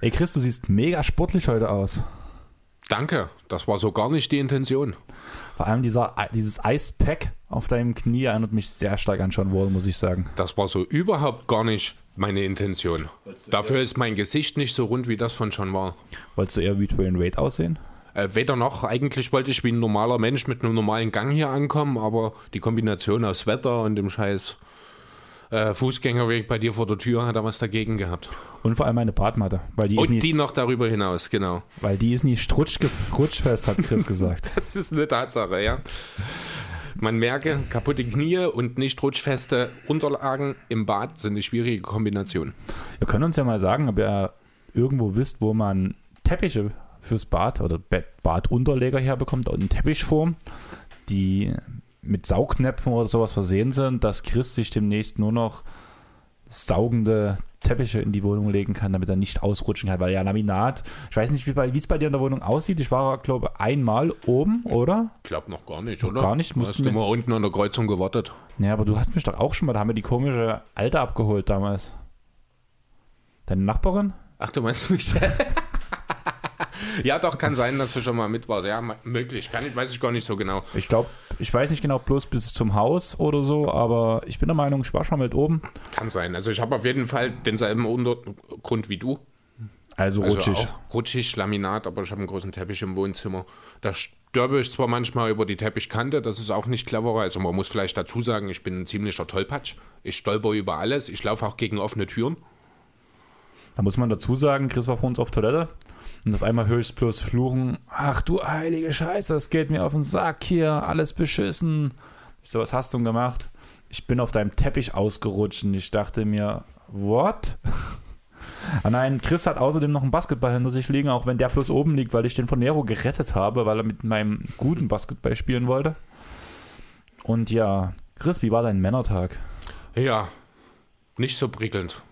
Ey Chris, du siehst mega sportlich heute aus. Danke, das war so gar nicht die Intention. Vor allem dieser, dieses Eispack auf deinem Knie erinnert mich sehr stark an John Wall, muss ich sagen. Das war so überhaupt gar nicht meine Intention. Dafür ist mein Gesicht nicht so rund wie das von John Wall. Wolltest du eher wie Dwayne Wade aussehen? Äh, weder noch, eigentlich wollte ich wie ein normaler Mensch mit einem normalen Gang hier ankommen, aber die Kombination aus Wetter und dem scheiß äh, Fußgängerweg bei dir vor der Tür hat er was dagegen gehabt. Und vor allem meine Badmatte. Weil die Und nie, die noch darüber hinaus, genau. Weil die ist nicht rutschfest, hat Chris gesagt. Das ist eine Tatsache, ja. Man merke, kaputte Knie und nicht rutschfeste Unterlagen im Bad sind eine schwierige Kombination. Ihr könnt uns ja mal sagen, ob ihr irgendwo wisst, wo man Teppiche fürs Bad oder Badunterleger herbekommt, in Teppichform, die mit Saugnäpfen oder sowas versehen sind, dass Chris sich demnächst nur noch saugende Teppiche in die Wohnung legen kann, damit er nicht ausrutschen kann. Weil ja Laminat, ich weiß nicht, wie es bei dir in der Wohnung aussieht. Ich war, glaube ich, einmal oben, oder? Ich glaube noch gar nicht, Noch oder? gar nicht, Du hast immer unten an der Kreuzung gewartet. Ja, aber du hast mich doch auch schon mal, da haben wir die komische Alte abgeholt damals. Deine Nachbarin? Ach, du meinst mich? ja, doch, kann sein, dass du schon mal mit warst. Ja, möglich. Kann ich, weiß ich gar nicht so genau. Ich glaube, ich weiß nicht genau bloß bis zum Haus oder so, aber ich bin der Meinung, ich war schon mit oben. Kann sein. Also ich habe auf jeden Fall denselben Untergrund wie du. Also Also rutschig. auch rutschig, Laminat, aber ich habe einen großen Teppich im Wohnzimmer. Da störbe ich zwar manchmal über die Teppichkante, das ist auch nicht cleverer. Also man muss vielleicht dazu sagen, ich bin ein ziemlicher Tollpatsch. Ich stolper über alles. Ich laufe auch gegen offene Türen. Da muss man dazu sagen, Chris war vor uns auf Toilette und auf einmal ich bloß fluchen. Ach du heilige Scheiße, das geht mir auf den Sack hier, alles beschissen. Ich so, was hast du denn gemacht? Ich bin auf deinem Teppich ausgerutscht und ich dachte mir, what? Ah nein, Chris hat außerdem noch einen Basketball hinter sich liegen, auch wenn der bloß oben liegt, weil ich den von Nero gerettet habe, weil er mit meinem guten Basketball spielen wollte. Und ja, Chris, wie war dein Männertag? Ja, nicht so prickelnd.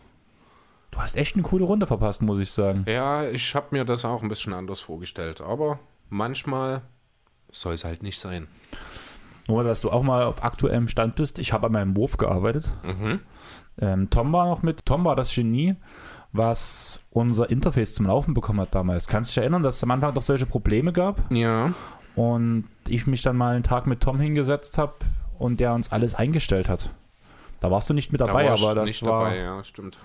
Du hast echt eine coole Runde verpasst, muss ich sagen. Ja, ich habe mir das auch ein bisschen anders vorgestellt. Aber manchmal soll es halt nicht sein. Nur, dass du auch mal auf aktuellem Stand bist. Ich habe an meinem Wurf gearbeitet. Mhm. Ähm, Tom war noch mit. Tom war das Genie, was unser Interface zum Laufen bekommen hat damals. Kannst du dich erinnern, dass es am Anfang doch solche Probleme gab? Ja, Und ich mich dann mal einen Tag mit Tom hingesetzt habe und der uns alles eingestellt hat. Da warst du nicht mit da dabei, ich aber das nicht war. dabei, ja, stimmt.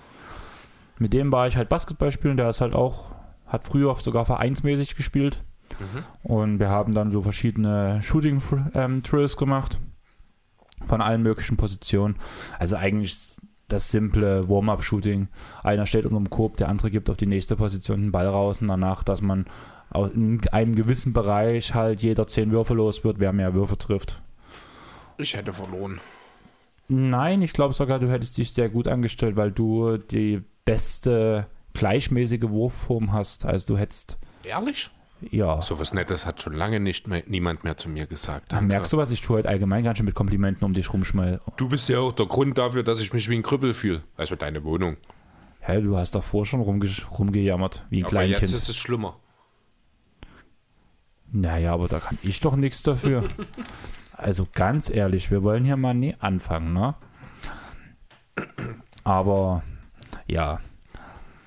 Mit dem war ich halt Basketball spielen. Der ist halt auch, hat früher sogar vereinsmäßig gespielt. Mhm. Und wir haben dann so verschiedene Shooting-Drills gemacht. Von allen möglichen Positionen. Also eigentlich das simple Warm-up-Shooting. Einer steht unter dem Korb, der andere gibt auf die nächste Position den Ball raus und danach, dass man in einem gewissen Bereich halt jeder zehn Würfe los wird, wer mehr Würfe trifft. Ich hätte verloren. Nein, ich glaube sogar, du hättest dich sehr gut angestellt, weil du die beste gleichmäßige Wurfform hast. Also du hättest, Ehrlich? ja. So was Nettes hat schon lange nicht mehr, niemand mehr zu mir gesagt. Dann merkst du, was ich tue heute allgemein ganz schön mit Komplimenten um dich rumschmeiße. Du bist ja auch der Grund dafür, dass ich mich wie ein Krüppel fühle. Also deine Wohnung. Hä, du hast davor schon rumge rumgejammert, wie ein Aber jetzt Kleinkind. ist es schlimmer. Naja, aber da kann ich doch nichts dafür. also ganz ehrlich, wir wollen hier mal nie anfangen, ne? Aber ja,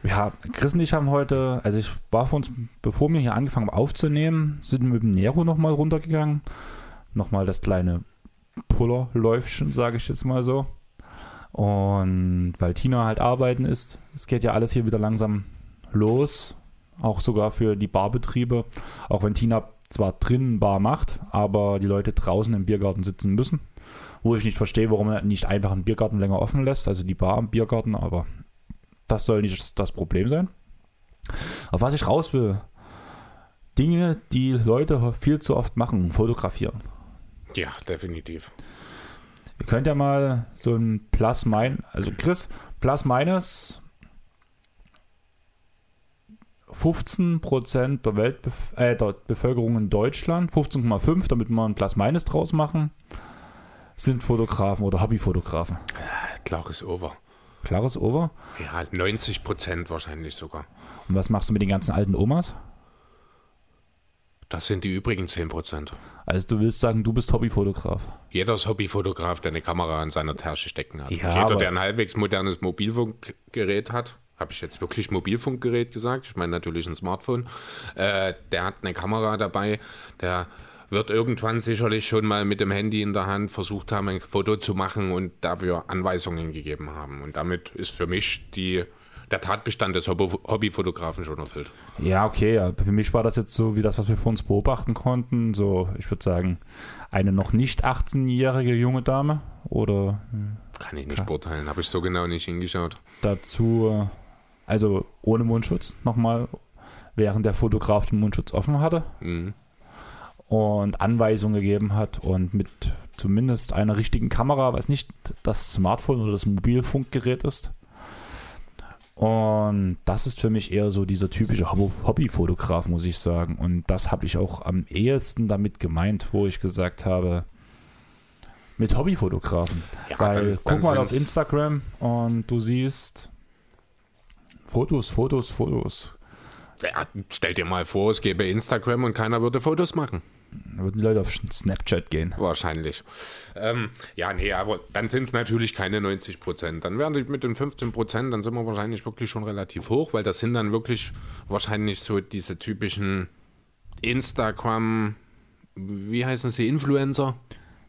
wir haben, Chris und ich haben heute, also ich war für uns, bevor wir hier angefangen haben aufzunehmen, sind wir mit dem Nero nochmal runtergegangen. Nochmal das kleine Pullerläufchen, sage ich jetzt mal so. Und weil Tina halt arbeiten ist, es geht ja alles hier wieder langsam los. Auch sogar für die Barbetriebe. Auch wenn Tina zwar drinnen Bar macht, aber die Leute draußen im Biergarten sitzen müssen. Wo ich nicht verstehe, warum er nicht einfach einen Biergarten länger offen lässt, also die Bar im Biergarten, aber das soll nicht das Problem sein. Auf was ich raus will, Dinge, die Leute viel zu oft machen, fotografieren. Ja, definitiv. Ihr könnt ja mal so ein Plus Minus, also Chris, Plus Minus 15% der, Weltbef äh, der Bevölkerung in Deutschland, 15,5, damit wir ein Plus Minus draus machen, sind Fotografen oder Hobbyfotografen. Klares over. Klares Over? Ja, 90 Prozent wahrscheinlich sogar. Und was machst du mit den ganzen alten Omas? Das sind die übrigen 10 Prozent. Also du willst sagen, du bist Hobbyfotograf. Jeder ist Hobbyfotograf, der eine Kamera in seiner Tasche stecken hat. Ja, Jeder, der ein halbwegs modernes Mobilfunkgerät hat, habe ich jetzt wirklich Mobilfunkgerät gesagt? Ich meine natürlich ein Smartphone. Äh, der hat eine Kamera dabei, der wird irgendwann sicherlich schon mal mit dem Handy in der Hand versucht haben, ein Foto zu machen und dafür Anweisungen gegeben haben. Und damit ist für mich die, der Tatbestand des Hobby- Hobbyfotografen schon erfüllt. Ja, okay. Ja. Für mich war das jetzt so wie das, was wir vor uns beobachten konnten. So, ich würde sagen, eine noch nicht 18-jährige junge Dame oder Kann ich nicht beurteilen, habe ich so genau nicht hingeschaut. dazu, äh, also ohne Mundschutz nochmal, während der Fotograf den Mundschutz offen hatte Mhm. Und Anweisungen gegeben hat und mit zumindest einer richtigen Kamera, was nicht das Smartphone oder das Mobilfunkgerät ist. Und das ist für mich eher so dieser typische Hobby- Hobbyfotograf, muss ich sagen. Und das habe ich auch am ehesten damit gemeint, wo ich gesagt habe, mit Hobbyfotografen. Ja, Weil dann- guck dann mal auf Instagram und du siehst Fotos, Fotos, Fotos. Ja, stell dir mal vor, es gäbe Instagram und keiner würde Fotos machen. Da würden die Leute auf Snapchat gehen. Wahrscheinlich. Ähm, ja, nee, aber dann sind es natürlich keine 90 Prozent. Dann wären die mit den 15 Prozent, dann sind wir wahrscheinlich wirklich schon relativ hoch, weil das sind dann wirklich wahrscheinlich so diese typischen Instagram, wie heißen sie, Influencer,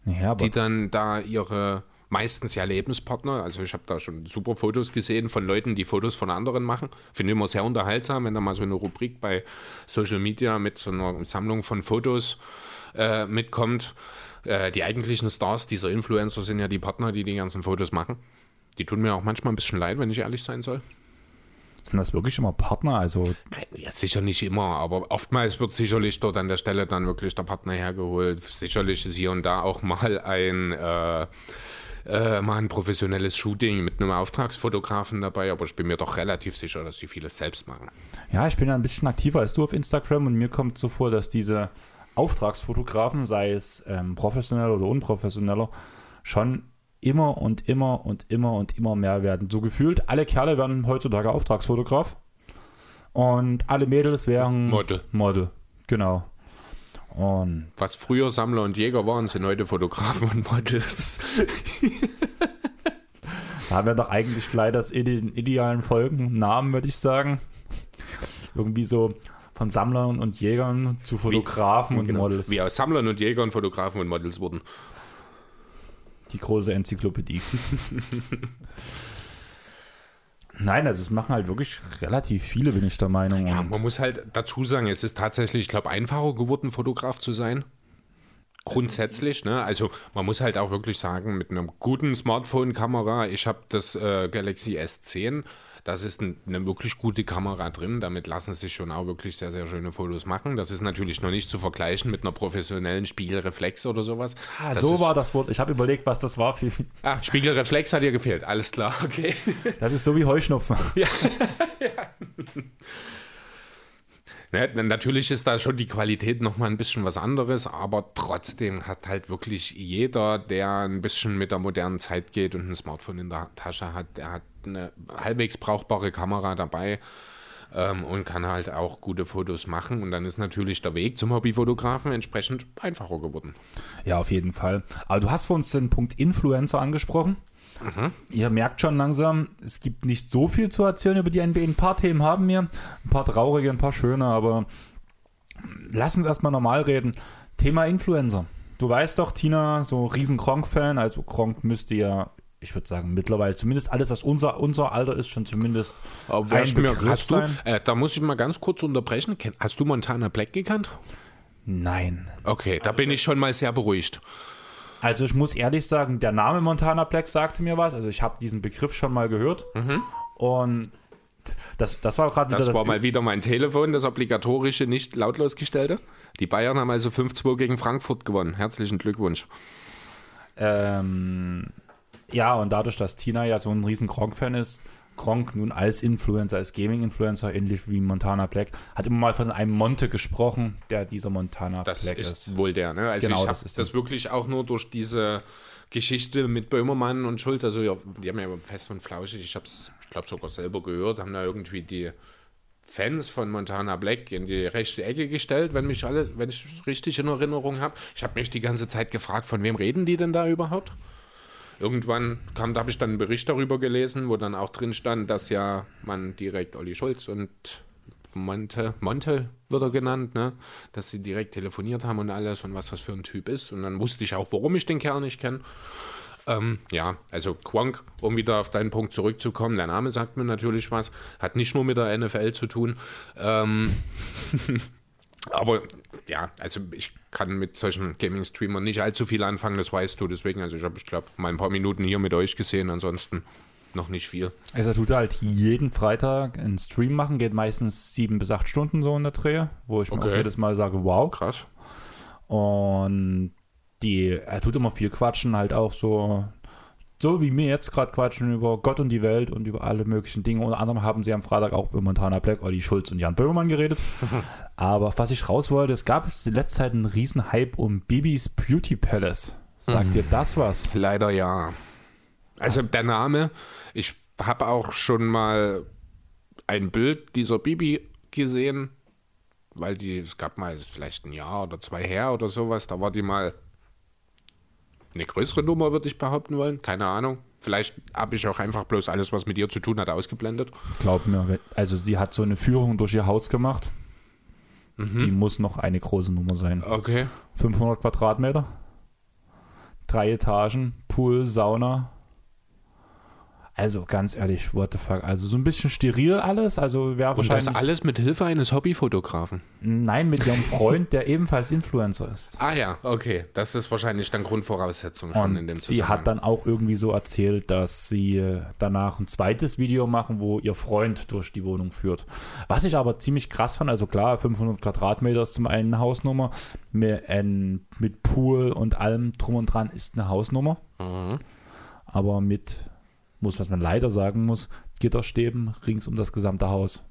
Ja, die dann da ihre meistens ja Lebenspartner, also ich habe da schon super Fotos gesehen von Leuten, die Fotos von anderen machen. Finde ich immer sehr unterhaltsam, wenn da mal so eine Rubrik bei Social Media mit so einer Sammlung von Fotos äh, mitkommt. Äh, die eigentlichen Stars dieser Influencer sind ja die Partner, die die ganzen Fotos machen. Die tun mir auch manchmal ein bisschen leid, wenn ich ehrlich sein soll. sind das wirklich immer Partner? Also Ja, sicher nicht immer, aber oftmals wird sicherlich dort an der Stelle dann wirklich der Partner hergeholt. Sicherlich ist hier und da auch mal ein, äh, äh, mal ein professionelles Shooting mit einem Auftragsfotografen dabei, aber ich bin mir doch relativ sicher, dass sie vieles selbst machen. Ja, ich bin ja ein bisschen aktiver als du auf Instagram und mir kommt so vor, dass diese Auftragsfotografen, sei es ähm, professionell oder unprofessioneller, schon immer und immer und immer und immer mehr werden. So gefühlt, alle Kerle werden heutzutage Auftragsfotograf und alle Mädels wären Model. Model, genau. Und Was früher Sammler und Jäger waren, sind heute Fotografen und Models. da haben wir doch eigentlich gleich das ide idealen Folgennamen, würde ich sagen. Irgendwie so von Sammlern und Jägern zu Fotografen und Genau. Models. Wie aus Sammlern und Jägern Fotografen und Models wurden. Die große Enzyklopädie. Nein, also es machen halt wirklich relativ viele, bin ich der Meinung. Ja, man muss halt dazu sagen, es ist tatsächlich, ich glaube, einfacher geworden, Fotograf zu sein. Grundsätzlich, ne? Also man muss halt auch wirklich sagen, mit einer guten Smartphone-Kamera, ich habe das äh, Galaxy S10, das ist ein, eine wirklich gute Kamera drin, damit lassen sich schon auch wirklich sehr, sehr schöne Fotos machen. Das ist natürlich noch nicht zu vergleichen mit einer professionellen Spiegelreflex oder sowas. das Ah, so ist, war das Wort. Ich habe überlegt, was das war. Für, Ah, Spiegelreflex hat dir gefehlt, alles klar, okay. das ist so wie Heuschnupfen. Ne, natürlich ist da schon die Qualität nochmal ein bisschen was anderes, aber trotzdem hat halt wirklich jeder, der ein bisschen mit der modernen Zeit geht und ein Smartphone in der Tasche hat, der hat eine halbwegs brauchbare Kamera dabei ähm, und kann halt auch gute Fotos machen. Und dann ist natürlich der Weg zum Hobbyfotografen entsprechend einfacher geworden. Ja, auf jeden Fall. Aber du hast vor uns den Punkt Influencer angesprochen. Ihr merkt schon langsam, es gibt nicht so viel zu erzählen über die NBA. Ein paar Themen haben wir, ein paar traurige, ein paar schöne, aber lass uns erstmal normal reden. Thema Influencer. Du weißt doch, Tina, so riesen Gronk-Fan, also Gronk müsste ja, ich würde sagen, mittlerweile zumindest alles, was unser, unser Alter ist, schon zumindest Aber ein mir, hast du, äh, da muss ich mal ganz kurz unterbrechen. Hast du Montana Black gekannt? Nein. Okay, da bin ich schon mal sehr beruhigt. Also ich muss ehrlich sagen, der Name Montana Black sagte mir was. Also ich habe diesen Begriff schon mal gehört. Und das, das war gerade wieder Das das war mal wieder mein Telefon, das obligatorische, nicht lautlos gestellte. Die Bayern haben also 5-2 gegen Frankfurt gewonnen. Herzlichen Glückwunsch. Ähm, ja, und dadurch, dass Tina ja so ein riesen Gronk-Fan ist, Gronk nun als Influencer, als Gaming-Influencer, ähnlich wie Montana Black, hat immer mal von einem Monte gesprochen, der dieser Montana Das Black ist, ist. wohl der, ne? Also Genau, ich das habe ist das, der. wirklich auch nur durch diese Geschichte mit Böhmermann und Schulz, also ja, die haben ja fest und flauschig, ich habe es, ich glaube sogar selber gehört, haben da irgendwie die Fans von Montana Black in die rechte Ecke gestellt, wenn mich alle, wenn ich es richtig in Erinnerung habe. Ich habe mich die ganze Zeit gefragt, von wem reden die denn da überhaupt? Irgendwann kam, da habe ich dann einen Bericht darüber gelesen, wo dann auch drin stand, dass ja man direkt Olli Schulz und Monte, Monte wird er genannt, ne? dass sie direkt telefoniert haben und alles und was das für ein Typ ist. Und dann wusste ich auch, warum ich den Kerl nicht kenne. Ähm, ja, also Quank, um wieder auf deinen Punkt zurückzukommen, der Name sagt mir natürlich was, hat nicht nur mit der NFL zu tun. Ähm, aber ja, also ich kann mit solchen Gaming-Streamern nicht allzu viel anfangen, das weißt du. Deswegen, also ich habe, ich glaube, mal ein paar Minuten hier mit euch gesehen, ansonsten noch nicht viel. Also er tut halt jeden Freitag einen Stream machen, geht meistens sieben bis acht Stunden so in der Dreh, wo ich mir Okay. auch jedes Mal sage, wow. Krass. Und die, er tut immer viel quatschen, halt auch so, so wie wir jetzt gerade quatschen über Gott und die Welt und über alle möglichen Dinge. Unter anderem haben sie am Freitag auch über Montana Black, Olli Schulz und Jan Böhmermann geredet. Aber was ich raus wollte, es gab in letzter Zeit einen riesen Hype um Bibis Beauty Palace. Sagt dir das was? Leider ja. Also der Name, ich habe auch schon mal ein Bild dieser Bibi gesehen, weil die, es gab mal vielleicht ein Jahr oder zwei her oder sowas, da war die mal eine größere Nummer, würde ich behaupten wollen. Keine Ahnung. Vielleicht habe ich auch einfach bloß alles, was mit ihr zu tun hat, ausgeblendet. Glaub mir, also sie hat so eine Führung durch ihr Haus gemacht. Mhm. Die muss noch eine große Nummer sein. Okay. 500 Quadratmeter, drei Etagen, Pool, Sauna. Also ganz ehrlich, what the fuck. Also so ein bisschen steril alles. Also wäre Und das wahrscheinlich. alles mit Hilfe eines Hobbyfotografen. Nein, mit ihrem Freund, der ebenfalls Influencer ist. Ah ja, okay. Das ist wahrscheinlich dann Grundvoraussetzung schon in Und dem sie Zusammenhang. hat dann auch irgendwie so erzählt, dass sie äh, danach ein zweites Video machen, wo ihr Freund durch die Wohnung führt. Was ich aber ziemlich krass fand, also klar, 500 Quadratmeter ist zum einen eine Hausnummer, mit, ein- mit Pool und allem drum und dran ist eine Hausnummer, Mhm. aber mit, muss was man leider sagen muss, Gitterstäben rings um das gesamte Haus.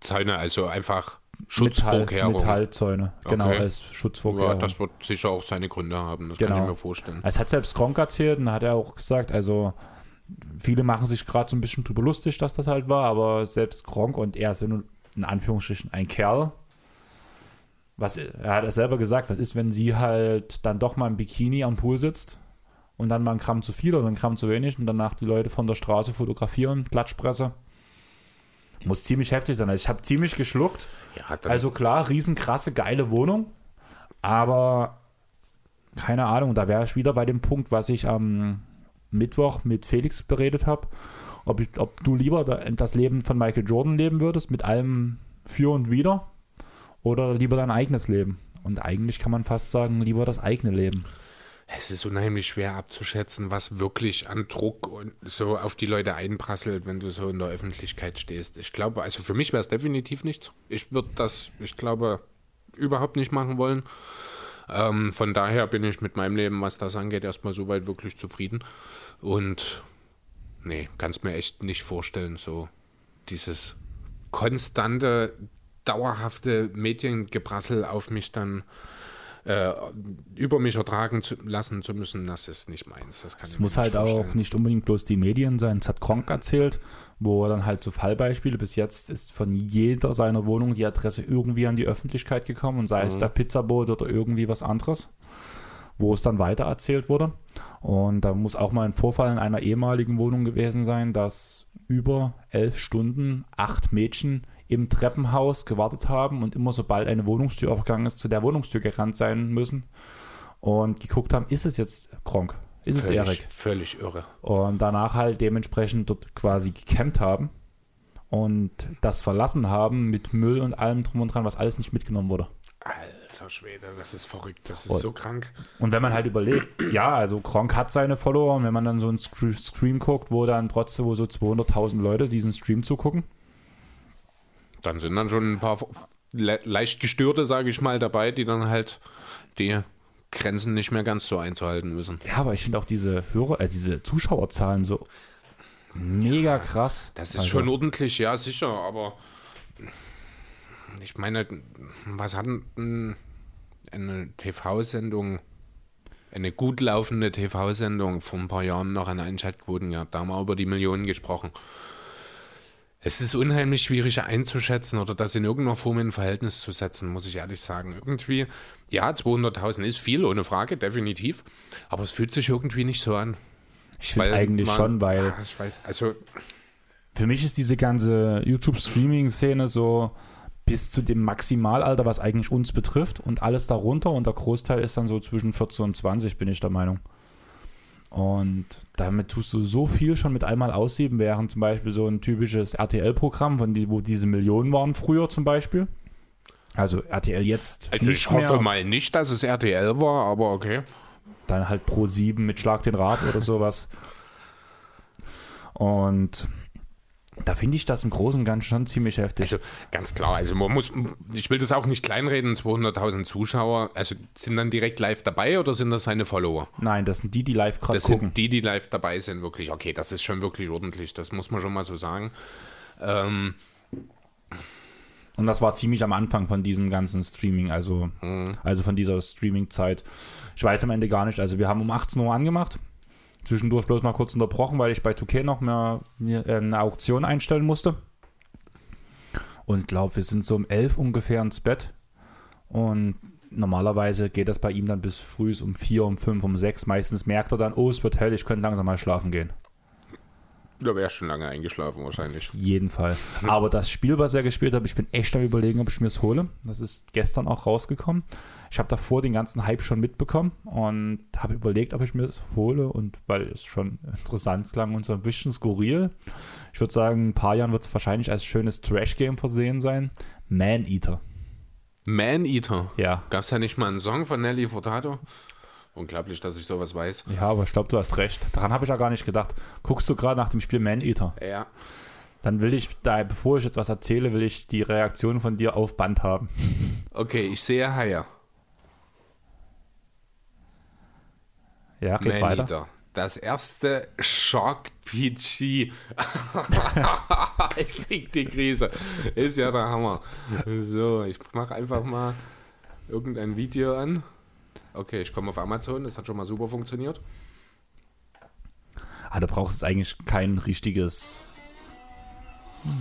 Zäune, also einfach Metall, Schutzvorkehrungen. Metallzäune, genau, Okay. als Schutzvorkehrung. Ja, das wird sicher auch seine Gründe haben, das kann Genau. ich mir vorstellen. Es hat selbst Gronk erzählt und hat er auch gesagt, also viele machen sich gerade so ein bisschen drüber lustig, dass das halt war, aber selbst Gronk und er sind in Anführungsstrichen ein Kerl. Was, er hat es selber gesagt, was ist, wenn sie halt dann doch mal im Bikini am Pool sitzt und dann mal ein Gramm zu viel oder ein Gramm zu wenig und danach die Leute von der Straße fotografieren, Klatschpresse. Muss ziemlich heftig sein. Also ich habe ziemlich geschluckt. Ja, Also klar, riesenkrasse, geile Wohnung, aber keine Ahnung, da wäre ich wieder bei dem Punkt, was ich am Mittwoch mit Felix beredet habe, ob, ich- ob du lieber da- das Leben von Michael Jordan leben würdest, mit allem für und wider, oder lieber dein eigenes Leben. Und eigentlich kann man fast sagen, lieber das eigene Leben. Es ist unheimlich schwer abzuschätzen, was wirklich an Druck und so auf die Leute einprasselt, wenn du so in der Öffentlichkeit stehst. Ich glaube, also für mich wäre es definitiv nichts. Ich würde das, ich glaube, überhaupt nicht machen wollen. Ähm, von daher bin ich mit meinem Leben, was das angeht, erstmal soweit wirklich zufrieden. Und nee, kannst mir echt nicht vorstellen, so dieses konstante, dauerhafte Mediengebrassel auf mich dann äh, über mich ertragen zu lassen zu müssen, das ist nicht meins. Das kann Es muss halt auch vorstellen. nicht unbedingt bloß die Medien sein. Es hat Kronk erzählt, wo er dann halt so Fallbeispiele. Bis jetzt ist von jeder seiner Wohnungen die Adresse irgendwie an die Öffentlichkeit gekommen und sei es Mhm. der Pizzaboot oder irgendwie was anderes, wo es dann weiter erzählt wurde. Und da muss auch mal ein Vorfall in einer ehemaligen Wohnung gewesen sein, dass über elf Stunden acht Mädchen im Treppenhaus gewartet haben und immer sobald eine Wohnungstür aufgegangen ist, zu der Wohnungstür gerannt sein müssen und geguckt haben, ist es jetzt Kronk? Ist es völlig, Erik? völlig irre. Und danach halt dementsprechend dort quasi gecampt haben und das verlassen haben mit Müll und allem drum und dran, was alles nicht mitgenommen wurde. Alter Schwede, das ist verrückt, das ist Und- so krank. Und wenn man halt überlegt, ja, also Kronk hat seine Follower und wenn man dann so einen Stream guckt, wo dann trotzdem wo so 200.000 Leute diesen Stream zugucken, Dann sind dann schon ein paar le leicht gestörte, sage ich mal, dabei, die dann halt die Grenzen nicht mehr ganz so einzuhalten müssen. ja, aber ich finde auch diese Hörer, äh, diese Zuschauerzahlen so mega krass. Das ist Also, schon ordentlich, ja, sicher, aber ich meine, was hat denn eine TV-Sendung, eine gut laufende TV-Sendung vor ein paar Jahren noch an Einschaltquoten gehabt? Da haben wir über die Millionen gesprochen. Es ist unheimlich schwierig einzuschätzen oder das in irgendeiner Form in Verhältnis zu setzen, muss ich ehrlich sagen. Irgendwie, ja, 200.000 ist viel, ohne Frage, definitiv. Aber es fühlt sich irgendwie nicht so an. Ich finde eigentlich man- schon, weil Ah, Ich weiß, also für mich ist diese ganze YouTube-Streaming-Szene so bis zu dem Maximalalter, was eigentlich uns betrifft und alles darunter und der Großteil ist dann so zwischen 14 und 20, bin ich der Meinung. Und damit tust du so viel schon mit einmal aussieben, während zum Beispiel so ein typisches RTL-Programm, von die, wo diese Millionen waren früher zum Beispiel. Also RTL jetzt Also ich hoffe mehr, mal nicht, dass es RTL war, aber okay. dann halt Pro 7 mit Schlag den Rab oder sowas. Und da finde ich das im Großen und Ganzen schon ziemlich heftig. Also ganz klar, also man muss, ich will das auch nicht kleinreden, 200.000 Zuschauer, also sind dann direkt live dabei oder sind das seine Follower? Nein, das sind die, die live gerade Das gucken. sind die, die live dabei sind, wirklich. Okay, das ist schon wirklich ordentlich, das muss man schon mal so sagen. Ähm, Und das war ziemlich am Anfang von diesem ganzen Streaming, also, Mhm. also von dieser Streaming-Zeit. Ich weiß am Ende gar nicht. Also wir haben um 18 Uhr angemacht. Zwischendurch bloß mal kurz unterbrochen, weil ich bei 2K noch mehr, äh, eine Auktion einstellen musste. Und glaube, wir sind so um 11 ungefähr ins Bett. Und normalerweise geht das bei ihm dann bis früh um 4, um 5, um 6. Meistens merkt er dann, oh, es wird hell, ich könnte langsam mal schlafen gehen. da wäre schon lange eingeschlafen wahrscheinlich. jeden Fall. Aber das Spiel, was er gespielt hat, ich bin echt am überlegen, ob ich mir es hole. Das ist gestern auch rausgekommen. Ich habe davor den ganzen Hype schon mitbekommen und habe überlegt, ob ich mir es hole. Und weil es schon interessant klang und so ein bisschen skurril. Ich würde sagen, in ein paar Jahren wird es wahrscheinlich als schönes Trash-Game versehen sein. Man Eater. Man Eater. Ja. Gab es da nicht mal einen Song von Nelly Furtado? Unglaublich, dass ich sowas weiß. Ja, aber ich glaube, du hast recht. Daran habe ich ja gar nicht gedacht. Guckst du gerade nach dem Spiel Man Eater? Ja. Dann will ich, da, bevor ich jetzt was erzähle, will ich die Reaktion von dir auf Band haben. Okay, ich sehe Haie. Ja, geht weiter. Eater. Das erste Shark PG. ich krieg die Krise. Ist ja der Hammer. So, ich mache einfach mal irgendein Video an. Okay, ich komme auf Amazon. Das hat schon mal super funktioniert. Ah, da brauchst du eigentlich kein richtiges. More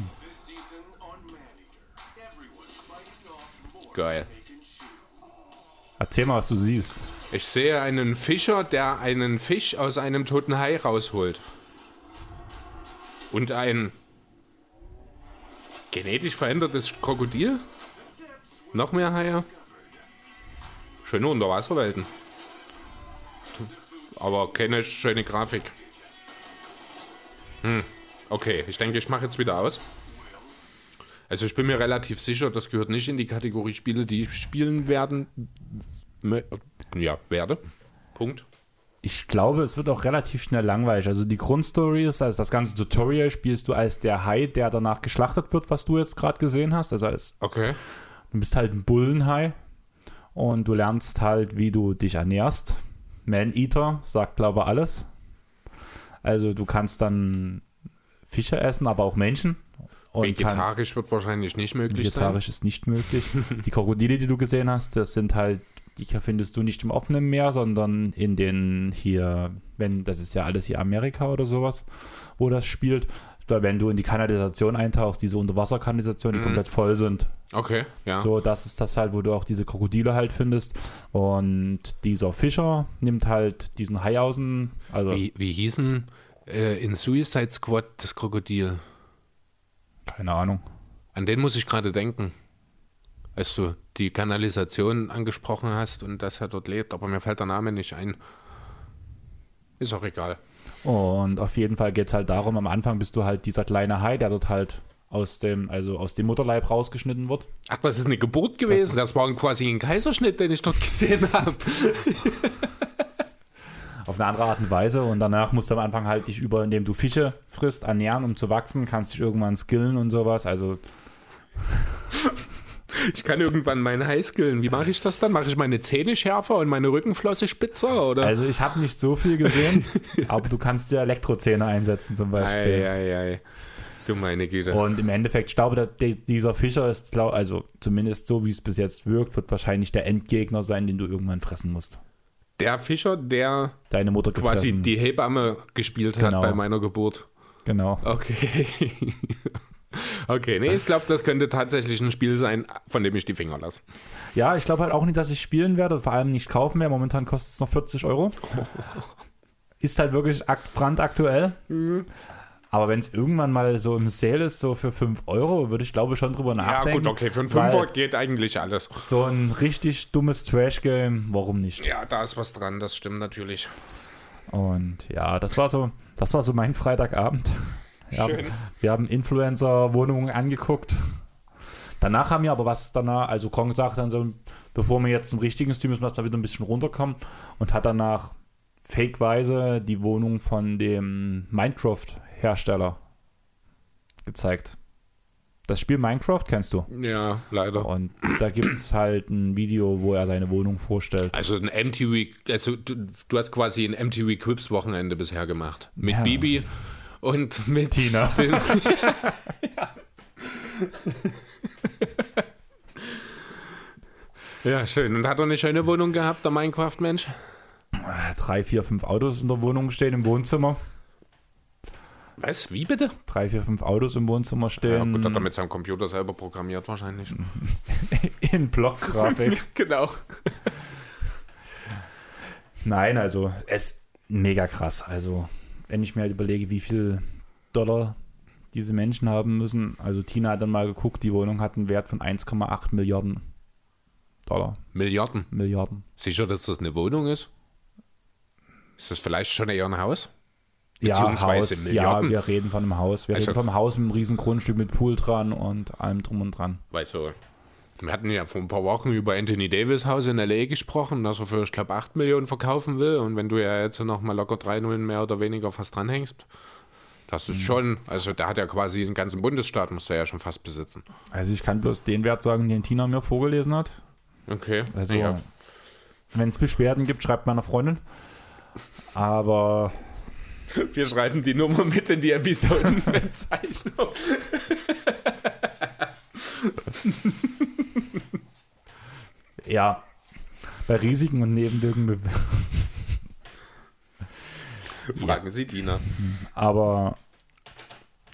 Geil. Erzähl mal, was du siehst. Ich sehe einen Fischer, der einen Fisch aus einem toten Hai rausholt. Und ein genetisch verändertes Krokodil. Noch mehr Haie. Schöne Unterwasserwelten. Aber keine schöne Grafik. Hm. Okay, ich denke, ich mache jetzt wieder aus. Also ich bin mir relativ sicher, das gehört nicht in die Kategorie Spiele, die ich spielen werden. Ja, werde. Punkt. Ich glaube, es wird auch relativ schnell langweilig. Also die Grundstory ist, also das ganze Tutorial spielst du als der Hai, der danach geschlachtet wird, was du jetzt gerade gesehen hast. Also als, Okay. du bist halt ein Bullenhai und du lernst halt, wie du dich ernährst. Man-Eater sagt, glaube ich, alles. Also du kannst dann Fische essen, aber auch Menschen. Und kann, Vegetarisch wird wahrscheinlich nicht möglich Vegetarisch ist nicht möglich. die Krokodile, die du gesehen hast, das sind halt, die findest du nicht im offenen Meer, sondern in den hier, wenn, das ist ja alles hier Amerika oder sowas, wo das spielt. Da, wenn du in die Kanalisation eintauchst, diese Unterwasserkanalisation, die komplett voll sind. Okay, ja. So, das ist das halt, wo du auch diese Krokodile halt findest. Und dieser Fischer nimmt halt diesen Hai außen, also Wie, wie hießen äh, in Suicide Squad das Krokodil? keine Ahnung. An den muss ich gerade denken. Als du die Kanalisation angesprochen hast und dass er dort lebt, aber mir fällt der Name nicht ein. Ist auch egal. Und auf jeden Fall geht es halt darum, am Anfang bist du halt dieser kleine Hai, der dort halt aus dem, also aus dem Mutterleib rausgeschnitten wird. Ach, das ist eine Geburt gewesen. Das, war quasi ein Kaiserschnitt, den ich dort gesehen habe. Auf eine andere Art und Weise. Und danach musst du am Anfang halt dich über, indem du Fische frisst, ernähren, um zu wachsen, kannst dich irgendwann skillen und sowas. Also Ich kann irgendwann meinen Highskillen. Wie mache ich das dann? Mache ich meine Zähne schärfer und meine Rückenflosse spitzer? Oder? Also ich habe nicht so viel gesehen, aber du kannst ja Elektrozähne einsetzen zum Beispiel. ei, ei, ei. Du meine Güte. Und im Endeffekt, ich glaube, dieser Fischer ist, glaub, also zumindest so, wie es bis jetzt wirkt, wird wahrscheinlich der Endgegner sein, den du irgendwann fressen musst. Der Fischer, der Deine Mutter quasi gefressen. die Hebamme gespielt Genau. hat bei meiner Geburt. Genau. Okay. okay, nee, ich glaube, das könnte tatsächlich ein Spiel sein, von dem ich die Finger lasse. Ja, ich glaube halt auch nicht, dass ich spielen werde, vor allem nicht kaufen werde. Momentan kostet es noch 40 Euro. Ist halt wirklich akt brandaktuell. Mhm. Aber wenn es irgendwann mal so im Sale ist, so für 5 Euro, würde ich glaube schon drüber Ja, nachdenken. gut, okay, für einen weil Fünfer geht eigentlich alles. So ein richtig dummes Trash-Game, warum nicht? Ja, da ist was dran, das stimmt natürlich. Und ja, das war so, das war so mein Freitagabend. Wir haben, Schön. wir haben Influencer-Wohnungen angeguckt. Danach haben wir aber was danach, also Kong sagt dann so, bevor wir jetzt zum richtigen Stream müssen wir erst mal wieder ein bisschen runterkommen und hat danach fakeweise die Wohnung von dem Minecraft-Hersteller gezeigt. Das Spiel Minecraft kennst du. Ja, leider. Und da gibt es halt ein Video, wo er seine Wohnung vorstellt. Also ein MTV, also du, du hast quasi ein MTV Quips Wochenende bisher gemacht. Mit Ja. Bibi und mit Tina. Den, ja, schön. Und hat er eine schöne Wohnung gehabt, der Minecraft-Mensch? Drei, vier, fünf Autos in der Wohnung stehen im Wohnzimmer. Was? Wie bitte? drei, vier, fünf Autos im Wohnzimmer Ja, stehen. gut, hat er mit seinem Computer selber programmiert wahrscheinlich. in Blockgrafik. genau. Nein, also es ist mega krass. Also, wenn ich mir halt überlege, wie viel Dollar diese Menschen haben müssen. Also, Tina hat dann mal geguckt, die Wohnung hat einen Wert von 1,8 Milliarden Dollar. Milliarden. Milliarden. Sicher, dass das eine Wohnung ist? Ist das vielleicht schon eher ein Haus? Ja, Beziehungsweise Haus. Milliarden? Ja, wir reden von einem Haus. Wir Also- reden vom Haus mit einem riesen Grundstück mit Pool dran und allem drum und dran. Weil so, wir hatten ja vor ein paar Wochen über Anthony Davis Haus in L.A. gesprochen, dass er für, ich glaube, 8 Millionen verkaufen will. Und wenn du ja jetzt noch mal locker 3 Nullen mehr oder weniger fast dranhängst, das ist schon, also der hat ja quasi den ganzen Bundesstaat, muss er ja schon fast besitzen. Also, ich kann bloß den Wert sagen, den Tina mir vorgelesen hat. Okay. Also, ja. wenn es Beschwerden gibt, schreibt meiner Freundin. Aber Wir schreiben die Nummer mit in die Episodenbezeichnung. ja, bei Risiken und Nebenwirkungen. Fragen Sie Dina. Aber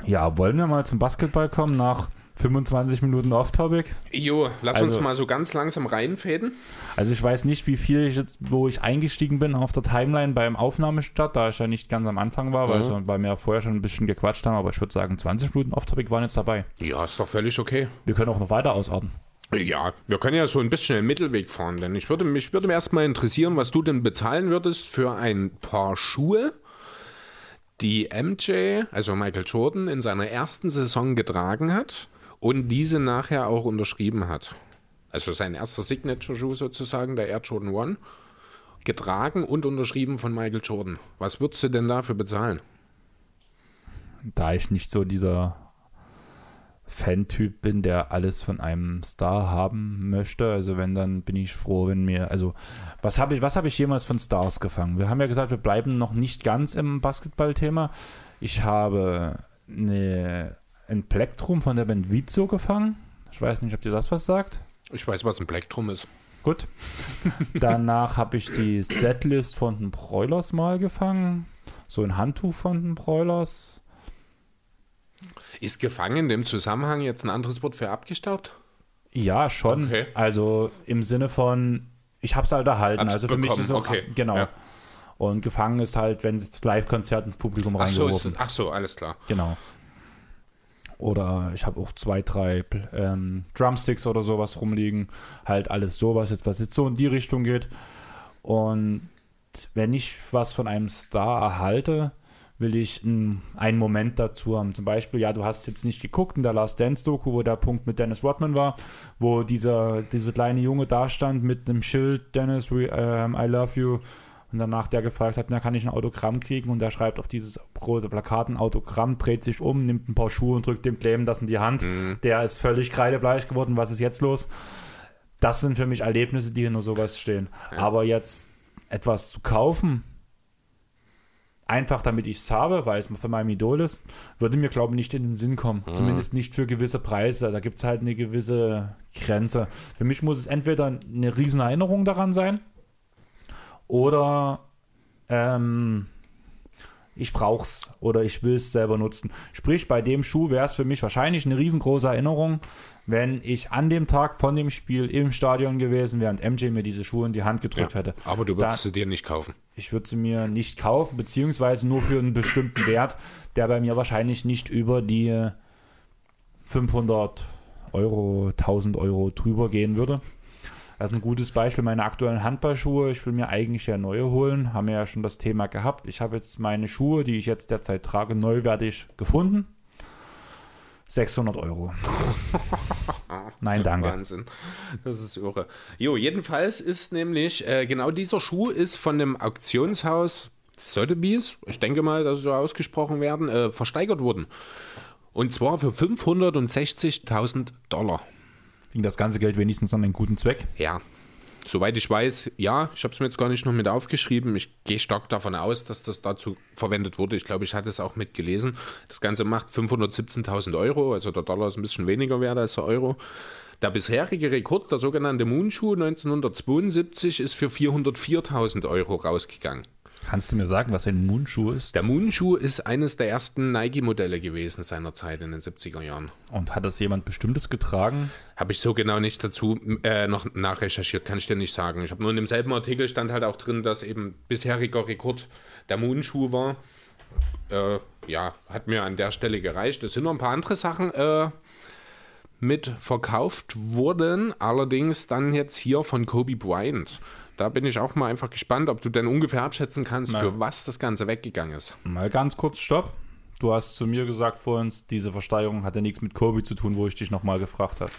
ja, wollen wir mal zum Basketball kommen nach 25 Minuten Off-Topic? Jo, lass uns Also- mal so ganz langsam reinfäden. Also ich weiß nicht, wie viel ich jetzt, wo ich eingestiegen bin auf der Timeline beim Aufnahmestart, da ich ja nicht ganz am Anfang war, weil, Mhm. so, weil wir ja vorher schon ein bisschen gequatscht haben, aber ich würde sagen, 20 Minuten Off-Topic waren jetzt dabei. Ja, ist doch völlig okay. Wir können auch noch weiter ausarten. Ja, wir können ja so ein bisschen einen Mittelweg fahren, denn ich würde mich würde erstmal interessieren, was du denn bezahlen würdest für ein paar Schuhe, die MJ, also Michael Jordan, in seiner ersten Saison getragen hat und diese nachher auch unterschrieben hat. Also sein erster Signature-Schuh sozusagen, der Air Jordan One, getragen und unterschrieben von Michael Jordan. Was würdest du denn dafür bezahlen? Da ich nicht so dieser Fan-Typ bin, der alles von einem Star haben möchte. Also wenn, dann bin ich froh, wenn mir, also was habe ich, was habe ich jemals von Stars gefangen? Wir haben ja gesagt, wir bleiben noch nicht ganz im Basketball-Thema. Ich habe eine, ein Plektrum von der Band Vizo gefangen. Ich weiß nicht, ob dir das was sagt. Ich weiß, was ein Plektrum ist. Gut. Danach habe ich die Setlist von den Broilers mal gefangen. So ein Handtuch von den Broilers. Ist gefangen in dem Zusammenhang jetzt ein anderes Wort für abgestaubt? Ja, schon. Okay. Also im Sinne von, ich hab's halt erhalten. Hab's also für mich bekommen, ist es okay. genau. Ja. Und gefangen ist halt, wenn das Live-Konzert ins Publikum Ach so, reingeworfen. ist, ach so, alles klar. Genau. Oder ich habe auch zwei, drei ähm, Drumsticks oder sowas rumliegen. Halt alles sowas, jetzt, was jetzt so in die Richtung geht. Und wenn ich was von einem Star erhalte, will ich einen Moment dazu haben. Zum Beispiel, ja, du hast jetzt nicht geguckt in der Last Dance-Doku, wo der Punkt mit Dennis Rodman war, wo dieser, dieser kleine Junge da stand mit dem Schild, Dennis, we, ähm, I love you, Und danach der gefragt hat, na, kann ich ein Autogramm kriegen? Und der schreibt auf dieses große Plakat ein Autogramm, dreht sich um, nimmt ein paar Schuhe und drückt dem Claim das in die Hand. Der ist völlig kreidebleich geworden. Was ist jetzt los? Das sind für mich Erlebnisse, die hinter sowas stehen. Aber jetzt etwas zu kaufen, einfach damit ich es habe, weil es von meinem Idol ist, würde mir, glaube ich, nicht in den Sinn kommen. Zumindest nicht für gewisse Preise. Da gibt es halt eine gewisse Grenze. Für mich muss es entweder eine riesen Erinnerung daran sein oder ähm, ich brauch's oder ich will es selber nutzen. Sprich, bei dem Schuh wäre es für mich wahrscheinlich eine riesengroße Erinnerung, wenn ich an dem Tag von dem Spiel im Stadion gewesen wäre und MJ mir diese Schuhe in die Hand gedrückt hätte. Aber du würdest sie dir nicht kaufen. ich würde sie mir nicht kaufen, beziehungsweise nur für einen bestimmten Wert, der bei mir wahrscheinlich nicht über die äh, 500 Euro, 1000 Euro drüber gehen würde. Das ist ein gutes Beispiel, meine aktuellen Handballschuhe. Ich will mir eigentlich ja neue holen, haben wir ja schon das Thema gehabt. Ich habe jetzt meine Schuhe, die ich jetzt derzeit trage, neuwertig gefunden. 600 Euro. Nein, danke. Wahnsinn. Das ist irre. Jo, jedenfalls ist nämlich, äh, genau dieser Schuh ist von dem Auktionshaus Sotheby's, ich denke mal, dass sie so ausgesprochen werden, äh, versteigert worden. Und zwar für 560.000 Dollar. Ging das ganze Geld wenigstens an einen guten Zweck? Ja. Soweit ich weiß, ja, ich habe es mir jetzt gar nicht noch mit aufgeschrieben. Ich gehe stark davon aus, dass das dazu verwendet wurde. Ich glaube, ich hatte es auch mitgelesen. Das Ganze macht 517.000 Euro, also der Dollar ist ein bisschen weniger wert als der Euro. Der bisherige Rekord, der sogenannte Moonschuh 1972, ist für 404.000 Euro rausgegangen. Kannst du mir sagen, was ein Moonschuh ist? Der Moonschuh ist eines der ersten Nike-Modelle gewesen seiner Zeit in den 70er Jahren. Und hat das jemand Bestimmtes getragen? Habe ich so genau nicht dazu äh, noch nachrecherchiert, kann ich dir nicht sagen. Ich habe nur in demselben Artikel stand halt auch drin, dass eben bisheriger Rekord der Moonschuh war. Äh, ja, hat mir an der Stelle gereicht. Es sind noch ein paar andere Sachen äh, mit verkauft worden, allerdings dann jetzt hier von Kobe Bryant. Da bin ich auch mal einfach gespannt, ob du denn ungefähr abschätzen kannst, für was das Ganze weggegangen ist. Mal ganz kurz, stopp. Du hast zu mir gesagt vorhin, diese Versteigerung hatte nichts mit Kobe zu tun, wo ich dich nochmal gefragt habe.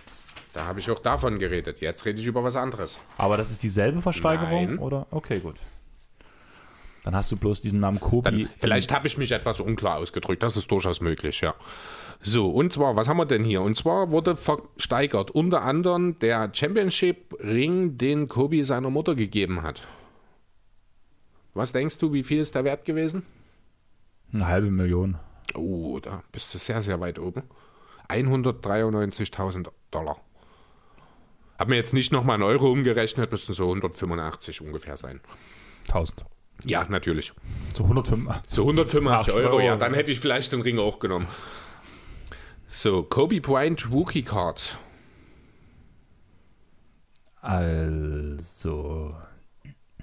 Da habe ich auch davon geredet. Jetzt rede ich über was anderes. Aber das ist dieselbe Versteigerung, Nein. oder? Okay, gut. Dann hast du bloß diesen Namen Kobe. Dann, vielleicht habe ich mich etwas unklar ausgedrückt. Das ist durchaus möglich, ja. So, und zwar, was haben wir denn hier? Und zwar wurde versteigert unter anderem der Championship-Ring, den Kobe seiner Mutter gegeben hat. Was denkst du, wie viel ist der wert gewesen? Eine halbe Million. Oh, da bist du sehr, sehr weit oben. 193.000 Dollar. Hab mir jetzt nicht nochmal in Euro umgerechnet, müssten so 185 ungefähr sein. 1000. Ja, natürlich. Zu 105. So 185 Ach, Euro, Euro, ja. dann hätte ich vielleicht den Ring auch genommen. So, Kobe Bryant Rookie Card. Also,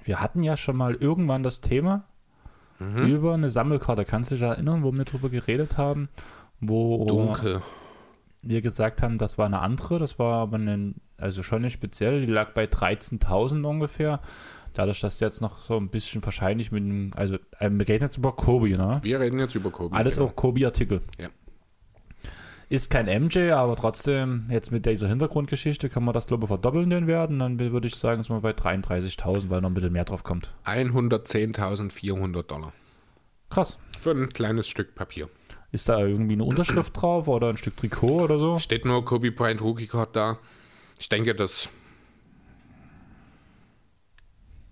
wir hatten ja schon mal irgendwann das Thema über eine Sammelkarte. Kannst du dich erinnern, wo wir drüber geredet haben? Wo Dunkel. wir gesagt haben, das war eine andere, das war aber eine, also schon eine spezielle, die lag bei 13.000 ungefähr. Dadurch, dass jetzt noch so ein bisschen wahrscheinlich mit dem, also äh, wir reden jetzt über Kobe, ne? Wir reden jetzt über Kobe. Alles genau. auch Kobe-Artikel. Ja. Ist kein MJ, aber trotzdem, jetzt mit dieser Hintergrundgeschichte kann man das, glaube ich, verdoppeln den Werden. Dann würde ich sagen, sind wir bei 33.000, weil noch ein bisschen mehr drauf kommt. 110.400 Dollar. Krass. Für ein kleines Stück Papier. Ist da irgendwie eine Unterschrift drauf oder ein Stück Trikot oder so? Steht nur Kobe Bryant Rookie Card da. Ich denke, das